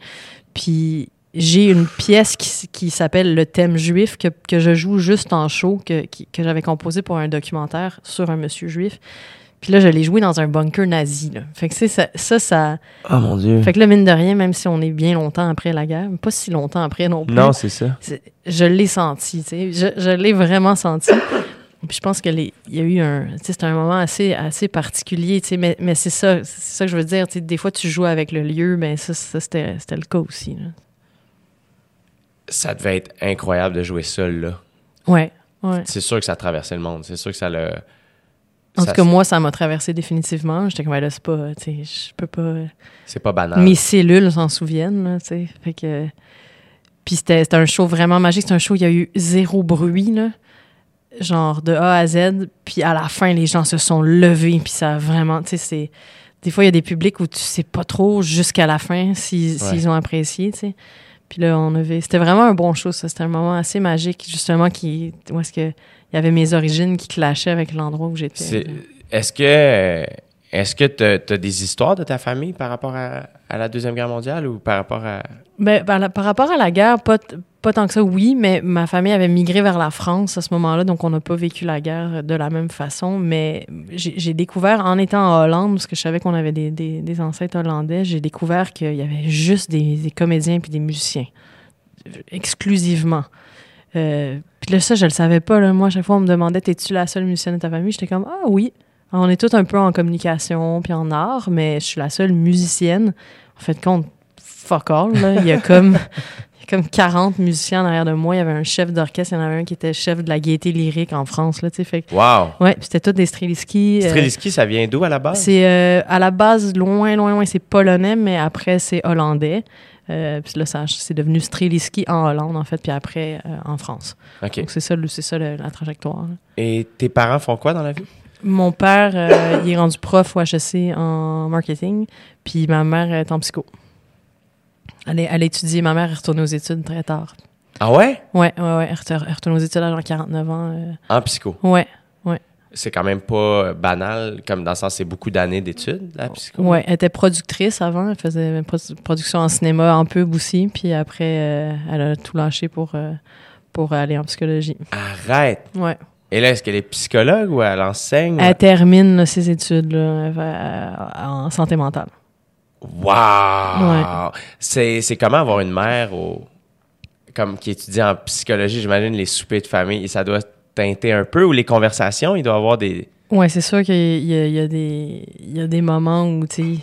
Puis j'ai une pièce qui, qui s'appelle Le thème juif que, que je joue juste en show, que, que j'avais composé pour un documentaire sur un monsieur juif. Puis là, je l'ai joué dans un bunker nazi. Là. Fait que c'est ça, ça, ça, Oh mon Dieu. fait que là, mine de rien, même si on est bien longtemps après la guerre, pas si longtemps après non plus, Non, c'est ça. je l'ai senti, tu sais. Je, je l'ai vraiment senti. Puis je pense qu'il y a eu un... Tu sais, c'était un moment assez, assez particulier, tu sais, mais, mais c'est ça, c'est ça que je veux dire. Tu sais, des fois, tu joues avec le lieu, mais ça, ça c'était, c'était le cas aussi. Là. Ça devait être incroyable de jouer seul, là. Ouais, ouais. C'est sûr que ça traversait le monde. C'est sûr que ça l'a... En tout cas, moi, ça m'a traversé définitivement. J'étais comme, Ben là, c'est pas... Tu sais, je peux pas... C'est pas banal. mes cellules s'en souviennent, là, tu sais. Fait que... Puis c'était un show vraiment magique. C'est un show, il y a eu zéro bruit, là. Genre de A à Z. Puis à la fin, les gens se sont levés. Puis ça a vraiment... Tu sais, c'est... Des fois, il y a des publics où tu sais pas trop jusqu'à la fin s'ils Ouais. s'ils ont apprécié, tu sais. Puis là, on avait... C'était vraiment un bon show, ça. C'était un moment assez magique, justement, qui... Où est-ce que... Il y avait mes origines qui clashaient avec l'endroit où j'étais. Est-ce que... Est-ce que tu as des histoires de ta famille par rapport à, à la Deuxième Guerre mondiale ou par rapport à... Ben, par, la- par rapport à la guerre, pas, pas tant que ça, oui, mais ma famille avait migré vers la France à ce moment-là, donc on n'a pas vécu la guerre de la même façon. Mais j'ai j'ai découvert, en étant en Hollande, parce que je savais qu'on avait des, des, des ancêtres hollandais, j'ai découvert qu'il y avait juste des, des comédiens puis des musiciens, exclusivement. Euh, puis là, ça, je le savais pas. Là. Moi, à chaque fois, on me demandait T'es-tu la seule musicienne de ta famille? J'étais comme Ah oui. On est tous un peu en communication puis en art, mais je suis la seule musicienne. En fait, compte, fuck all. Là. Il y a comme. Comme 40 musiciens derrière de moi. Il y avait un chef d'orchestre, il y en avait un qui était chef de la gaieté lyrique en France. Là, fait Wow! ouais, c'était tous des Streliski. euh, Streliski, ça vient d'où à la base? c'est euh, à la base, loin, loin, loin, c'est polonais, mais après, c'est hollandais. Euh, puis là, ça, c'est devenu Streliski en Hollande, en fait, puis après, en France. Donc, c'est ça, ça le- la trajectoire. là. Et tes parents font quoi dans la vie? Mon père, il est rendu prof au HEC en marketing, puis ma mère est en psycho. Elle, est, elle a étudié, ma mère est retournée aux études très tard. Ah ouais? Ouais, ouais, ouais, elle retournée aux études à genre 49 ans. euh. En psycho. Ouais, C'est quand même pas banal, comme dans le sens, c'est beaucoup d'années d'études, la psycho. ouais, elle était productrice avant, elle faisait une produ- production en cinéma en pub aussi, puis après, euh, elle a tout lâché pour, euh, pour aller en psychologie. Arrête! Ouais. Et là, est-ce qu'elle est psychologue ou elle enseigne? Elle termine là, ses études là, euh, en santé mentale. Wow! C'est, c'est comment avoir une mère au, comme qui étudie en psychologie, j'imagine les soupers de famille, ça doit teinter un peu ou les conversations, il doit y avoir des. Ouais, c'est sûr qu'il y, a- il y a des il y a des moments où tu sais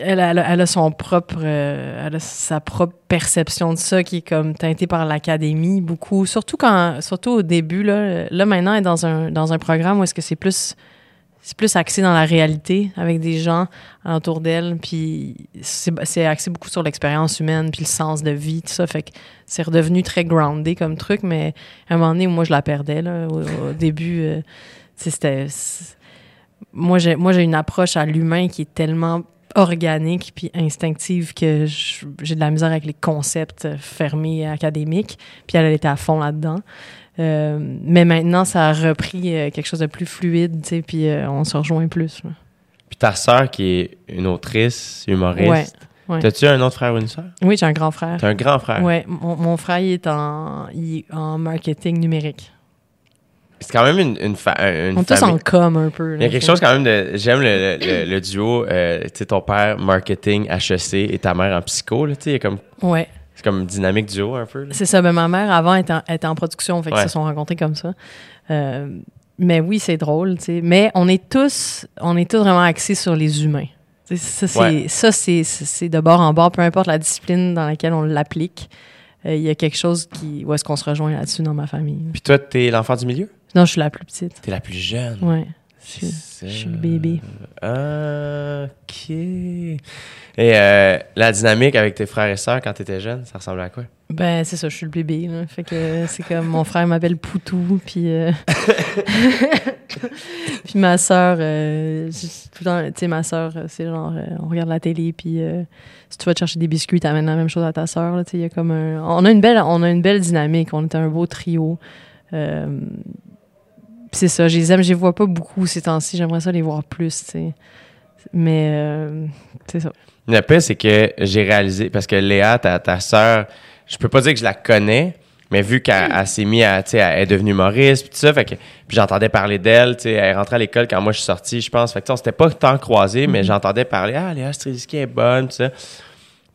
elle, elle a- elle a son propre euh, elle a sa propre perception de ça qui est comme teintée par l'académie beaucoup surtout quand surtout au début là là maintenant elle est dans un dans un programme où est-ce que c'est plus c'est plus axé dans la réalité avec des gens autour d'elle puis c'est axé beaucoup sur l'expérience humaine puis le sens de vie tout ça. Fait que c'est redevenu très groundé comme truc mais à un moment donné moi je la perdais là. Au, début euh, c'était moi j'ai une approche à l'humain qui est tellement organique puis instinctive que j'ai de la misère avec les concepts fermés académiques puis elle, elle était à fond là-dedans Euh, mais maintenant ça a repris euh, quelque chose de plus fluide tu sais puis euh, on se rejoint plus là. Puis ta sœur qui est une autrice, humoriste. Ouais, ouais. T'as-tu un autre frère ou une sœur? oui j'ai un grand frère T'as un grand frère. ouais mon, mon frère il est en il est en marketing numérique C'est quand même une, une, fa- une on est tous famille. en com un peu Il y a quelque chose quand même de. J'aime le, le- le- le duo, euh, tu sais, ton père marketing HEC et ta mère en psycho. là, Tu sais, il y a comme, ouais c'est comme une dynamique duo un peu. C'est ça. Ben, ma mère, avant, était en, était en production, fait qu'ils Ouais. se sont rencontrés comme ça. Euh, mais oui, c'est drôle, tu sais. Mais on est tous, on est tous vraiment axés sur les humains. Ça, c'est, Ouais. de bord en bord, peu importe la discipline dans laquelle on l'applique. euh, Il y a quelque chose qui, où est-ce qu'on se rejoint là-dessus dans ma famille. Puis toi, t'es l'enfant du milieu? Non, je suis la plus petite. T'es la plus jeune. Ça. je suis le bébé. OK. Et euh, la dynamique avec tes frères et sœurs quand t'étais jeune, ça ressemblait à quoi? Ben, c'est ça, je suis le bébé. Fait que c'est comme mon frère m'appelle Poutou, puis. euh, puis ma soeur, tout le tu sais, ma soeur, c'est genre, euh, on regarde la télé, puis euh, si tu vas te chercher des biscuits, t'amènes la même chose à ta tu il y a comme un. On a une belle, on a une belle dynamique, on est un beau trio. Euh, c'est ça, je les aime, je les vois pas beaucoup ces temps-ci, j'aimerais ça les voir plus, tu sais. Mais euh, c'est ça. Le pire, c'est que j'ai réalisé, parce que Léa, ta, ta sœur, je peux pas dire que je la connais, mais vu qu'elle elle s'est mise à, tu sais, elle est devenue Maurice, puis tout ça, fait que, puis j'entendais parler d'elle, tu sais, elle est rentrée à l'école quand moi je suis sorti, je pense, fait que, tu sais, on s'était pas tant croisés, mais j'entendais parler, ah, Léa Streliski est bonne, tout ça.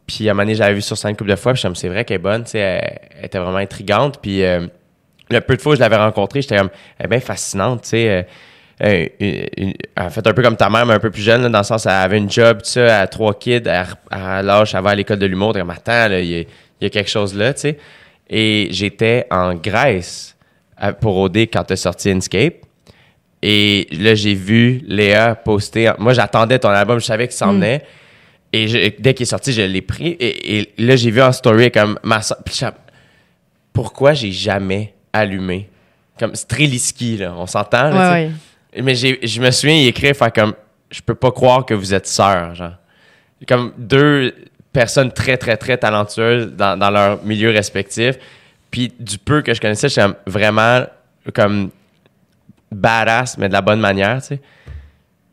Puis à un moment donné, j'avais vu sur scène une couple de fois, puis je me c'est vrai qu'elle est bonne, tu sais, elle, elle était vraiment intrigante, puis euh, le peu de fois où je l'avais rencontrée, j'étais comme, elle est bien fascinante, tu sais. euh, euh, une- elle a fait un peu comme ta mère, mais un peu plus jeune, là, dans le sens, elle avait une job, tout ça, elle a trois kids, à, à l'âge, elle va à l'école de l'humour, comme, attends, il y, a- il y a quelque chose là, tu sais. Et j'étais en Grèce à- pour OD quand t'as sorti Inscape. Et là, j'ai vu Léa poster. Moi, j'attendais ton album, je savais qu'il s'en venait. Et je- dès qu'il est sorti, je l'ai pris. Et, et là, j'ai vu en story comme ma pourquoi j'ai jamais allumé? Comme Streliski, là, on s'entend? tu sais. Ouais. Mais je me souviens, il écrit, faire comme, je peux pas croire que vous êtes sœurs, genre. Comme deux personnes très, très, très talentueuses dans, dans leur milieu respectif. Puis du peu que je connaissais, j'étais vraiment comme badass, mais de la bonne manière, tu sais.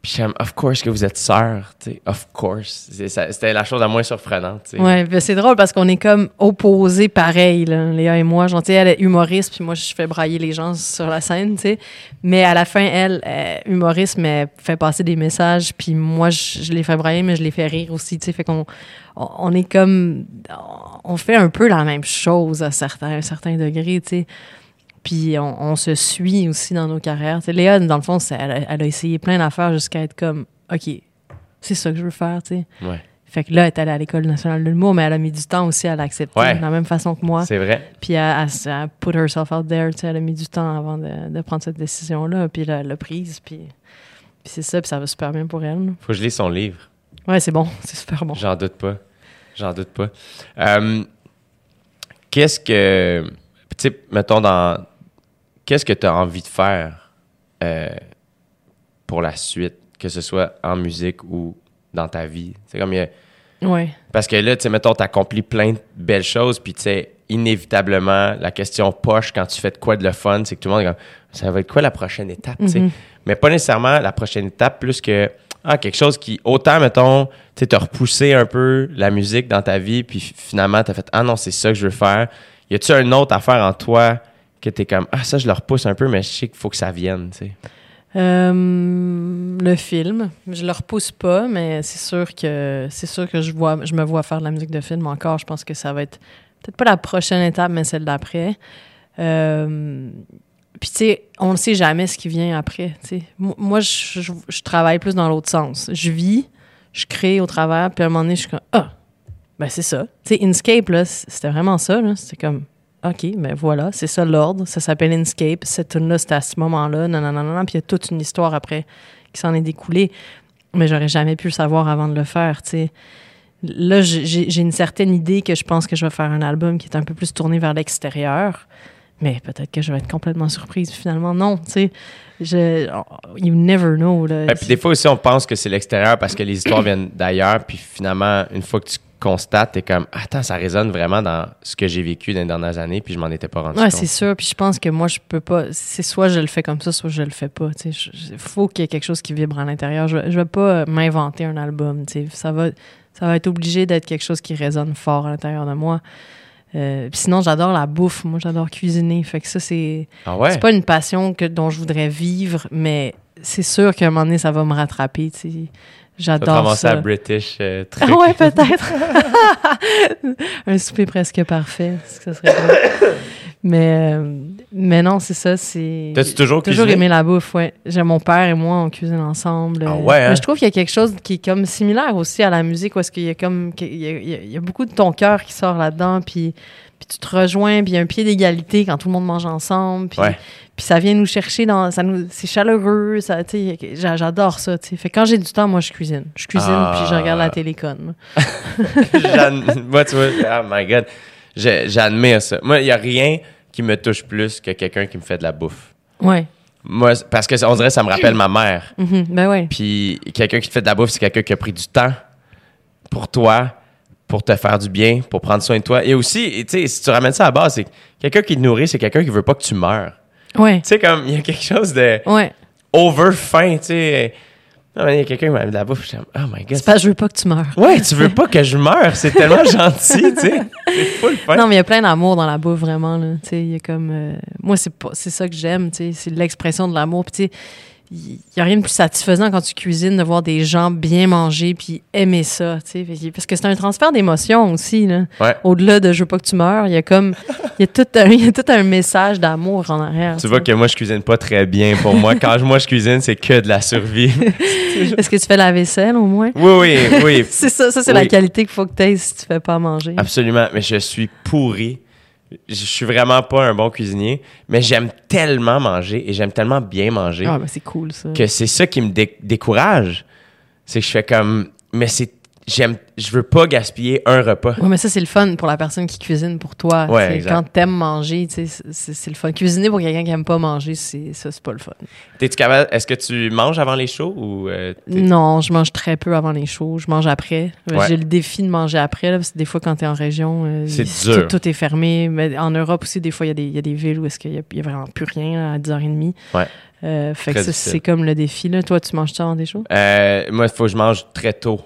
Puis comme, of course que vous êtes sœurs, tu sais. Of course. C'était la chose la moins surprenante, tu sais. Ouais, ben c'est drôle parce qu'on est comme opposés pareil, là, Léa et moi. Genre, tu sais, elle est humoriste, puis moi, je fais brailler les gens sur la scène, tu sais. Mais à la fin, elle, est humoriste, mais fait passer des messages, puis moi, je, les fais brailler, mais je les fais rire aussi, tu sais. Fait qu'on on, on est comme... On fait un peu la même chose à certains, à un certain degré, tu sais. Puis on, on se suit aussi dans nos carrières. Tu sais, Léa, dans le fond, elle, a- elle a essayé plein d'affaires jusqu'à être comme, OK, c'est ça que je veux faire, tu sais. Ouais. Fait que là, elle est allée à l'École nationale de l'humour, mais elle a mis du temps aussi à l'accepter, Ouais. de la même façon que moi. C'est vrai. Puis elle, elle put herself out there, tu sais, elle a mis du temps avant de, de prendre cette décision-là, puis elle l'a- prise, puis, puis c'est ça, puis ça va super bien pour elle. Faut que je lise son livre. Ouais, c'est bon, c'est super bon. J'en doute pas. J'en doute pas. Euh, qu'est-ce que. Tu sais, mettons dans. Qu'est-ce que tu as envie de faire euh, pour la suite, que ce soit en musique ou dans ta vie? C'est comme. a- Ouais. Parce que là, tu sais, mettons, tu accomplis plein de belles choses, puis tu sais, inévitablement, la question poche quand tu fais de quoi de le fun, c'est que tout le monde est comme, ça va être quoi la prochaine étape, tu sais? Mhm. Mais pas nécessairement la prochaine étape, plus que, ah, quelque chose qui, autant, mettons, tu sais, t'as repoussé un peu la musique dans ta vie, puis finalement, t'as fait, ah non, c'est ça que je veux faire. Y a-tu un autre affaire en toi que t'es comme, ah, ça, je le repousse un peu, mais je sais qu'il faut que ça vienne, tu sais? Euh, le film, je le repousse pas, mais c'est sûr que c'est sûr que je vois, je me vois faire de la musique de film encore. Je pense que ça va être peut-être pas la prochaine étape, mais celle d'après. Euh, puis tu sais, on ne sait jamais ce qui vient après. tu sais. Mo- Moi, je, travaille plus dans l'autre sens. Je vis, je crée au travers, puis à un moment donné, je suis comme ah, ben c'est ça. Tu sais, Inscape là, c'était vraiment ça. là. C'était comme OK, ben voilà, c'est ça l'ordre. Ça s'appelle Inscape. Cette tune-là, c'était à ce moment-là. Non, non, non, non. Puis il y a toute une histoire après qui s'en est découlée. Mais j'aurais jamais pu le savoir avant de le faire, tu sais. Là, j'ai une certaine idée que je pense que je vais faire un album qui est un peu plus tourné vers l'extérieur. Mais peut-être que je vais être complètement surprise. Finalement, non, tu sais. Je, you never know, là. Ouais, puis des fois aussi, on pense que c'est l'extérieur parce que les histoires viennent d'ailleurs. Puis finalement, une fois que tu constates, t'es comme, attends, ça résonne vraiment dans ce que j'ai vécu dans les dernières années. Puis je m'en étais pas rendu Ouais, compte. c'est sûr. Puis je pense que moi, je peux pas. C'est soit je le fais comme ça, soit je le fais pas. Tu sais, il faut qu'il y ait quelque chose qui vibre à l'intérieur. Je, je vais pas euh, m'inventer un album. Tu sais, ça va, ça va être obligé d'être quelque chose qui résonne fort à l'intérieur de moi. Euh, sinon, j'adore la bouffe. Moi, j'adore cuisiner. Fait que ça, c'est Ah ouais? c'est pas une passion que dont je voudrais vivre, mais c'est sûr qu'à un moment donné, ça va me rattraper. Tu j'adore ça. à British euh, Ah ouais, peut-être. un souper presque parfait. Ça serait bon. Mais, euh, mais non, c'est ça. C'est. T'as-tu toujours Toujours cuisiné? aimé la bouffe, ouais. J'ai mon père et moi, on cuisine ensemble. Ah ouais, hein? mais je trouve qu'il y a quelque chose qui est comme similaire aussi à la musique, où est-ce qu'il y a comme. il y a- il y a beaucoup de ton cœur qui sort là-dedans, puis, puis tu te rejoins, puis il y a un pied d'égalité quand tout le monde mange ensemble, puis, Ouais. puis ça vient nous chercher dans. Ça nous, c'est chaleureux, ça, tu j'adore ça, tu. Fait que quand j'ai du temps, moi, je cuisine. Je cuisine, Ah. puis je regarde la télécon. J'ad- Moi, tu vois, oh my God. J'admire ça. Moi, il n'y a rien qui me touche plus que quelqu'un qui me fait de la bouffe. Ouais. Moi, parce que on dirait que ça me rappelle ma mère. Mhm. Ben ouais. Puis quelqu'un qui te fait de la bouffe, c'est quelqu'un qui a pris du temps pour toi, pour te faire du bien, pour prendre soin de toi. Et aussi, tu sais, si tu ramènes ça à la base, c'est que quelqu'un qui te nourrit, c'est quelqu'un qui veut pas que tu meurs. Ouais. Tu sais, comme, il y a quelque chose de Ouais. over fin, tu sais. Non, mais il y a quelqu'un qui m'a mis de la bouffe, je oh my God. C'est pas, je veux pas que tu meurs. Ouais, tu veux pas que je meure, c'est tellement gentil, tu sais. C'est full fin. Non, mais il y a plein d'amour dans la bouffe, vraiment. Là. Tu sais, il y a comme. euh, moi, c'est pas- c'est ça que j'aime. tu sais, C'est l'expression de l'amour. Puis, tu sais, il n'y a rien de plus satisfaisant quand tu cuisines de voir des gens bien manger puis aimer ça. tu sais. Parce que c'est un transfert d'émotions aussi. Là. Ouais. Au-delà de je veux pas que tu meurs, il y a comme. Il y, a tout un- il y a tout un message d'amour en arrière. Tu vois que moi, je cuisine pas très bien pour moi. Quand moi, je cuisine, c'est que de la survie. Est-ce que tu fais la vaisselle au moins? oui, oui, oui. C'est ça, ça c'est la qualité qu'il faut que tu aies si tu fais pas manger. Absolument, mais je suis pourri. Je suis vraiment pas un bon cuisinier, mais j'aime tellement manger et j'aime tellement bien manger Ah, ben c'est cool ça. que c'est ça qui me dé- décourage. C'est que je fais comme, mais c'est, j'aime, je veux pas gaspiller un repas. Oui, mais ça, c'est le fun pour la personne qui cuisine pour toi. Ouais, quand t'aimes manger, tu c'est c'est le fun. Cuisiner pour quelqu'un qui aime pas manger, c'est ça, c'est pas le fun. T'es-tu capable, est-ce que tu manges avant les shows ou euh, t'es- Non, je mange très peu avant les shows. Je mange après. Euh, Ouais. J'ai le défi de manger après, là, parce que des fois, quand t'es en région, euh, dur. Tout, est fermé. Mais en Europe aussi, des fois, il y, a des- il y a des villes où est-ce qu'il y, y a vraiment plus rien à 10h30. Ouais. Euh, fait que c'est comme le défi. Là. Toi, tu manges ça avant des shows? Moi, il faut que je mange très tôt.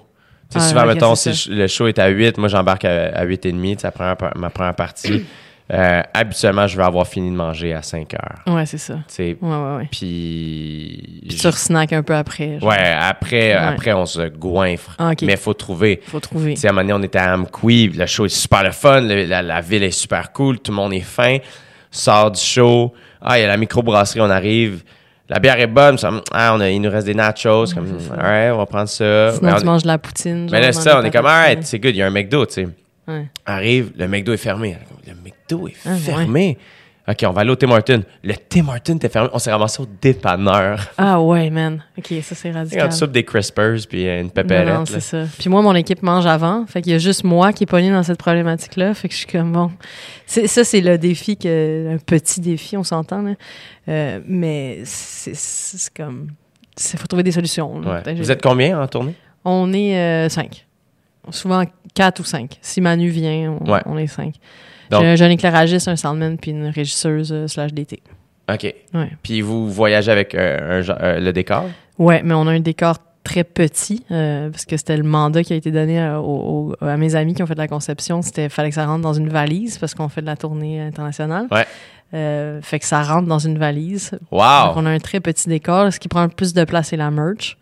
Sais, Ah, souvent, mettons, si je- le show est à 8, moi, j'embarque à, à 8 et demi, c'est la première par- ma première partie. Euh, habituellement, je vais avoir fini de manger à 5 heures. Ouais, c'est ça. Tu sais, Ouais, ouais, ouais. puis... Puis je- tu un peu après. genre. Ouais, après, Ouais. après, on se goinfre. Ah, ok. Mais il faut trouver. Faut trouver. Tu sais, à un moment donné, on était à Amqui, le show est super le fun, le- la, la ville est super cool, tout le monde est fin. Sort du show, ah, il y a la microbrasserie, on arrive. La bière est bonne, ça, ah, on a, il nous reste des nachos, comme, on va prendre ça. Sinon, tu on- manges de la poutine. mais genre, là, ça, on est comme, alright, frites. c'est good, il y a un McDo, tu sais. Ouais. Arrive, le McDo est fermé. Le McDo est Ah, ouais. OK, on va aller au Tim Hortons. Le Tim Hortons était fermé. On s'est ramassé au dépanneur. Ah ouais, man. OK, ça, c'est Quand radical. tu soupes des Crispers puis une pépérette. non, c'est ça. Puis moi, mon équipe mange avant. Fait qu'il y a juste moi qui est pogné dans cette problématique-là. Fait que je suis comme, bon. Ça, c'est le défi, que, un petit défi, on s'entend. Euh, mais c'est, comme. Il faut trouver des solutions. là. Ouais. Peut-être Vous êtes combien en tournée? On est euh, cinq. Souvent quatre ou cinq. Si Manu vient, on, Ouais. on est cinq. Donc- J'ai, un- j'ai un éclairagiste, un soundman, puis une régisseuse euh, slash DT. OK. Ouais. Puis vous voyagez avec euh, un euh, le décor? Ouais, mais on a un décor très petit euh, parce que c'était le mandat qui a été donné à, au- au- à mes amis qui ont fait de la conception. C'était fallait que ça rentre dans une valise parce qu'on fait de la tournée internationale. Ouais. Fait que ça rentre dans une valise. Donc, Wow! on a un très petit décor. Ce qui prend le plus de place, c'est la merch.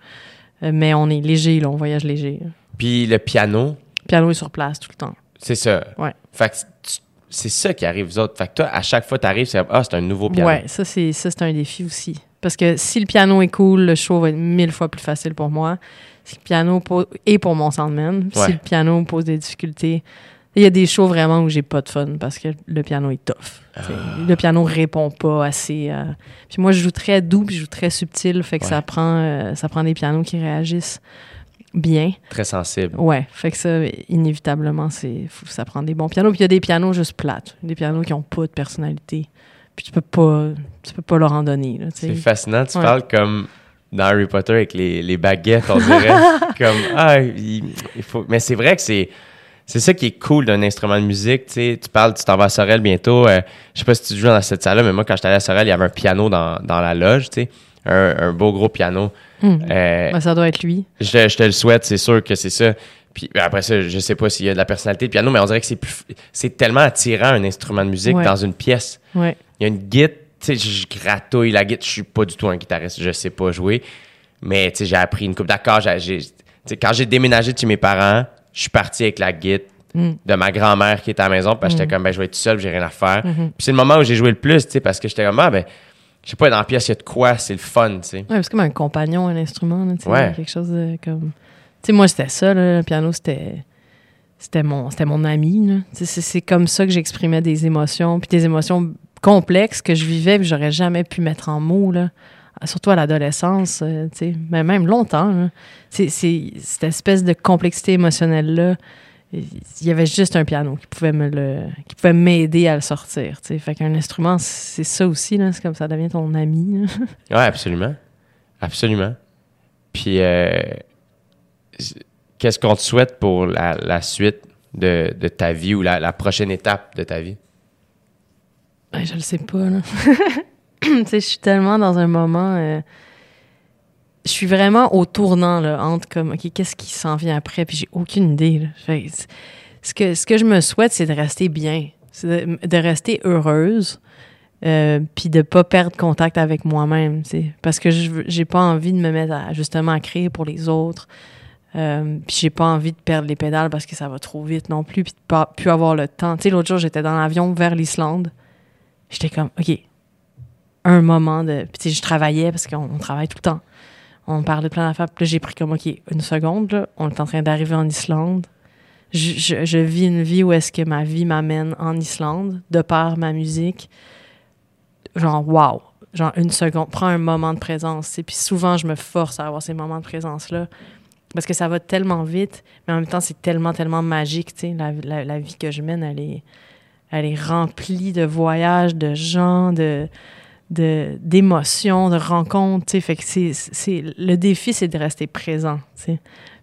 Mais on est léger, là, on voyage léger. Puis le piano, Le piano est sur place tout le temps. c'est ça. Ouais. Fait que tu- c'est ça qui arrive, vous autres. Fait que toi, à chaque fois que t'arrives, c'est ah, c'est un nouveau piano. Ouais, ça c'est ça c'est un défi aussi. Parce que si le piano est cool, le show va être mille fois plus facile pour moi. Si le piano pose, et pour mon soundman, Ouais. si le piano pose des difficultés, il y a des shows vraiment où j'ai pas de fun parce que le piano est tough. Ah. Le piano répond pas assez. euh, Puis moi je joue très doux, puis je joue très subtil, fait que Ouais. ça prend euh, ça prend des pianos qui réagissent bien. Très sensible. Ouais, fait que ça inévitablement c'est faut- ça prend des bons pianos. Puis il y a des pianos juste plates, des pianos qui ont pas de personnalité. Puis tu peux pas tu peux pas leur en donner. t'sais. C'est fascinant. Tu Ouais. parles comme dans Harry Potter avec les, les baguettes, on dirait. comme, ah, il, il faut. Mais c'est vrai que c'est. C'est ça qui est cool d'un instrument de musique, tu sais. Tu parles, tu t'en vas à Sorel bientôt. euh, je sais pas si tu joues dans cette salle-là, mais moi, quand j'étais allé à Sorel, il y avait un piano dans, dans la loge, tu sais. Un, un beau gros piano. Hmm. Euh, Ben, ça doit être lui. je, te- je te le souhaite, c'est sûr que c'est ça. Puis après ça, je sais pas s'il y a de la personnalité de piano, mais on dirait que c'est plus, c'est tellement attirant un instrument de musique Ouais. dans une pièce. Ouais. Il y a une guitare, tu sais, je gratouille la guitare. Je suis pas du tout un guitariste, je sais pas jouer. Mais tu sais, j'ai appris une coupe d'accords. quand j'ai déménagé de chez mes parents, je suis parti avec la guitare Mm. de ma grand-mère qui était à la maison. Parce que j'étais comme, ben, je vais être tout seul, j'ai rien à faire. Puis c'est le moment où j'ai joué le plus, tu sais, parce que j'étais comme, ah, ben, je sais pas, dans la pièce, il y a de quoi, c'est le fun, tu sais. Ouais, c'est comme un compagnon, un instrument, tu sais, Ouais. quelque chose de comme. Tu sais, moi, c'était ça, là, le piano, c'était. C'était mon, c'était mon ami, là. Tu sais, C'est, comme ça que j'exprimais des émotions, puis des émotions complexes que je vivais, puis j'aurais jamais pu mettre en mots, là. Surtout à l'adolescence, euh, tu sais, mais même longtemps, c'est cette espèce de complexité émotionnelle-là. Il y avait juste un piano qui pouvait me le, qui pouvait m'aider à le sortir, tu sais. Fait qu'un instrument, c'est ça aussi, là. C'est comme ça devient ton ami, là. Ouais, absolument. Absolument. Puis, euh, qu'est-ce qu'on te souhaite pour la, la suite de, de ta vie ou la, la prochaine étape de ta vie? Ouais, je le sais pas, là. tu sais, je suis tellement dans un moment. euh, je suis vraiment au tournant, là, entre comme, OK, qu'est-ce qui s'en vient après, puis j'ai aucune idée, ce, que, ce que je me souhaite, c'est de rester bien. De, rester heureuse, euh, puis de pas perdre contact avec moi-même. Parce que j'ai pas envie de me mettre à, justement à créer pour les autres. Euh, puis j'ai pas envie de perdre les pédales parce que ça va trop vite non plus, puis de pas plus avoir le temps. Tu sais, l'autre jour, j'étais dans l'avion vers l'Islande. J'étais comme, OK, un moment de. Puis, je travaillais parce qu'on on travaille tout le temps. On parlait de plein d'affaires. Puis j'ai pris comme, OK, une seconde, on est en train d'arriver en Islande. Je, vis une vie où est-ce que ma vie m'amène en Islande, de par ma musique. Genre, wow! Genre, une seconde. Prends un moment de présence. sais. Puis souvent, je me force à avoir ces moments de présence-là. Parce que ça va tellement vite, mais en même temps, c'est tellement, tellement magique. tu. La, vie que je mène, elle est, remplie de voyages, de gens, de- d'émotions, de, rencontres, tu sais. Fait que c'est, le défi, c'est de rester présent, tu sais.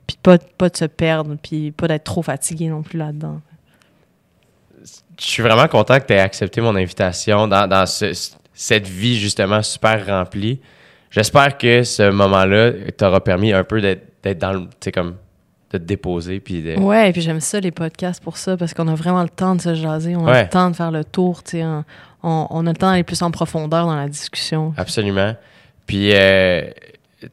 Puis pas, pas de se perdre, puis pas d'être trop fatigué non plus là-dedans. Je suis vraiment content que tu aies accepté mon invitation dans, dans ce- cette vie, justement, super remplie. J'espère que ce moment-là t'aura permis un peu d'être dans le. Tu sais, comme. de te déposer. Puis de... Ouais, et puis j'aime ça, les podcasts, pour ça, parce qu'on a vraiment le temps de se jaser, on a Ouais. le temps de faire le tour, tu sais. On- on a le temps d'aller plus en profondeur dans la discussion. Absolument. Puis, euh, tu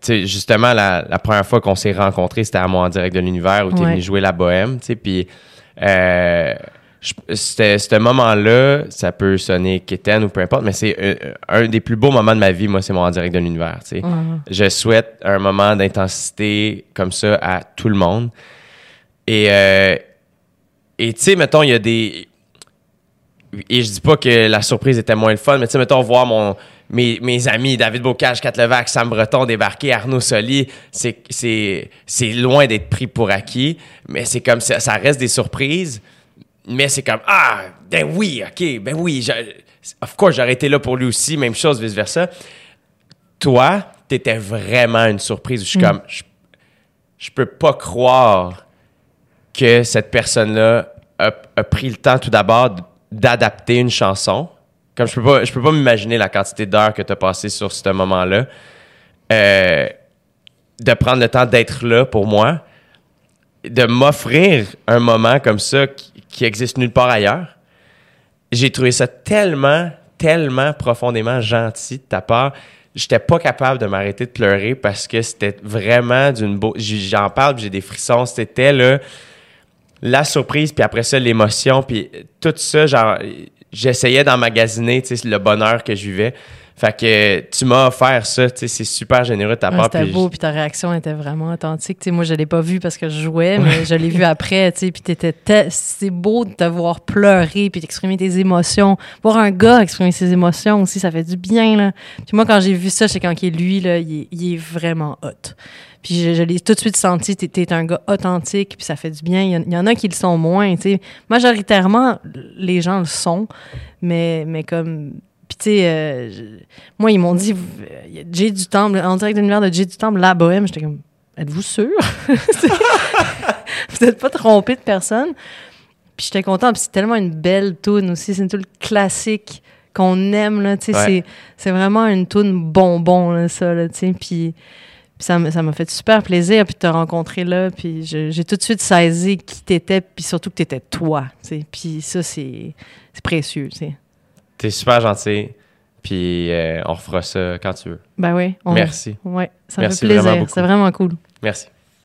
sais, justement, la, la première fois qu'on s'est rencontrés, c'était à moi en direct de l'univers où tu es Ouais. venu jouer la bohème, tu sais. Puis, euh, ce moment-là, ça peut sonner quétaine ou peu importe, mais c'est euh, un des plus beaux moments de ma vie, moi, c'est mon en direct de l'univers, tu sais. Je souhaite un moment d'intensité comme ça à tout le monde. Et, euh, et tu sais, mettons, il y a des. Et je dis pas que la surprise était moins le fun, mais tu sais, mettons, voir mon, mes, mes amis David Bocage, Kat Levac, Sam Breton débarquer, Arnaud Soli, c'est, loin d'être pris pour acquis, mais c'est comme ça, ça reste des surprises, mais c'est comme Ah, ben oui, ok, ben oui, je- of course, j'aurais été là pour lui aussi, même chose, vice-versa toi, t'étais vraiment une surprise. Je suis comme, je, je peux pas croire que cette personne-là a, a pris le temps tout d'abord d'adapter une chanson. Comme je peux pas, je peux pas m'imaginer la quantité d'heures que tu as passé sur ce moment-là. Euh, de prendre le temps d'être là pour moi, de m'offrir un moment comme ça qui, qui existe nulle part ailleurs. j'ai trouvé ça tellement, tellement profondément gentil de ta part. J'étais pas capable de m'arrêter de pleurer parce que c'était vraiment d'une beau. J'en parle, j'ai des frissons. C'était là la surprise, puis après ça l'émotion, puis tout ça. Genre, j'essayais d'emmagasiner, tu sais, le bonheur que je vivais. Fait que tu m'as offert ça, tu sais, c'est super généreux de ta Ouais, part. C'était beau, puis ta réaction était vraiment authentique. Tu sais, moi, je l'ai pas vu parce que je jouais, mais je l'ai vu après. tu sais, Puis t'étais c'est beau de te voir pleurer puis d'exprimer tes émotions. Voir un gars exprimer ses émotions aussi, ça fait du bien. Là. Puis moi, quand j'ai vu ça, c'est quand il est lui, là, il, est, il est vraiment hot. Puis je, je l'ai tout de suite senti, t'es, t'es un gars authentique, puis ça fait du bien. Il y, en- il y en a qui le sont moins, tu sais. Majoritairement, les gens le sont, mais, mais comme... Puis tu sais, euh, moi, ils m'ont dit, euh, Jay du Temple, en direct de l'univers de Jay du Temple, la bohème. J'étais comme, êtes-vous sûr? Vous n'êtes pas trompé de personne? Puis j'étais contente, puis c'est tellement une belle tune aussi. C'est une tune classique qu'on aime, là, tu sais. Ouais. C'est vraiment une tune bonbon, là, ça, là, tu sais. Puis... Puis ça m'a ça fait super plaisir puis de te rencontrer là puis j'ai tout de suite saisi qui t'étais puis surtout que t'étais toi puis ça c'est précieux tu T'es super gentil, puis euh, on refera ça quand tu veux. ben oui on- Merci. ouais ça me fait plaisir c'est vraiment cool Merci.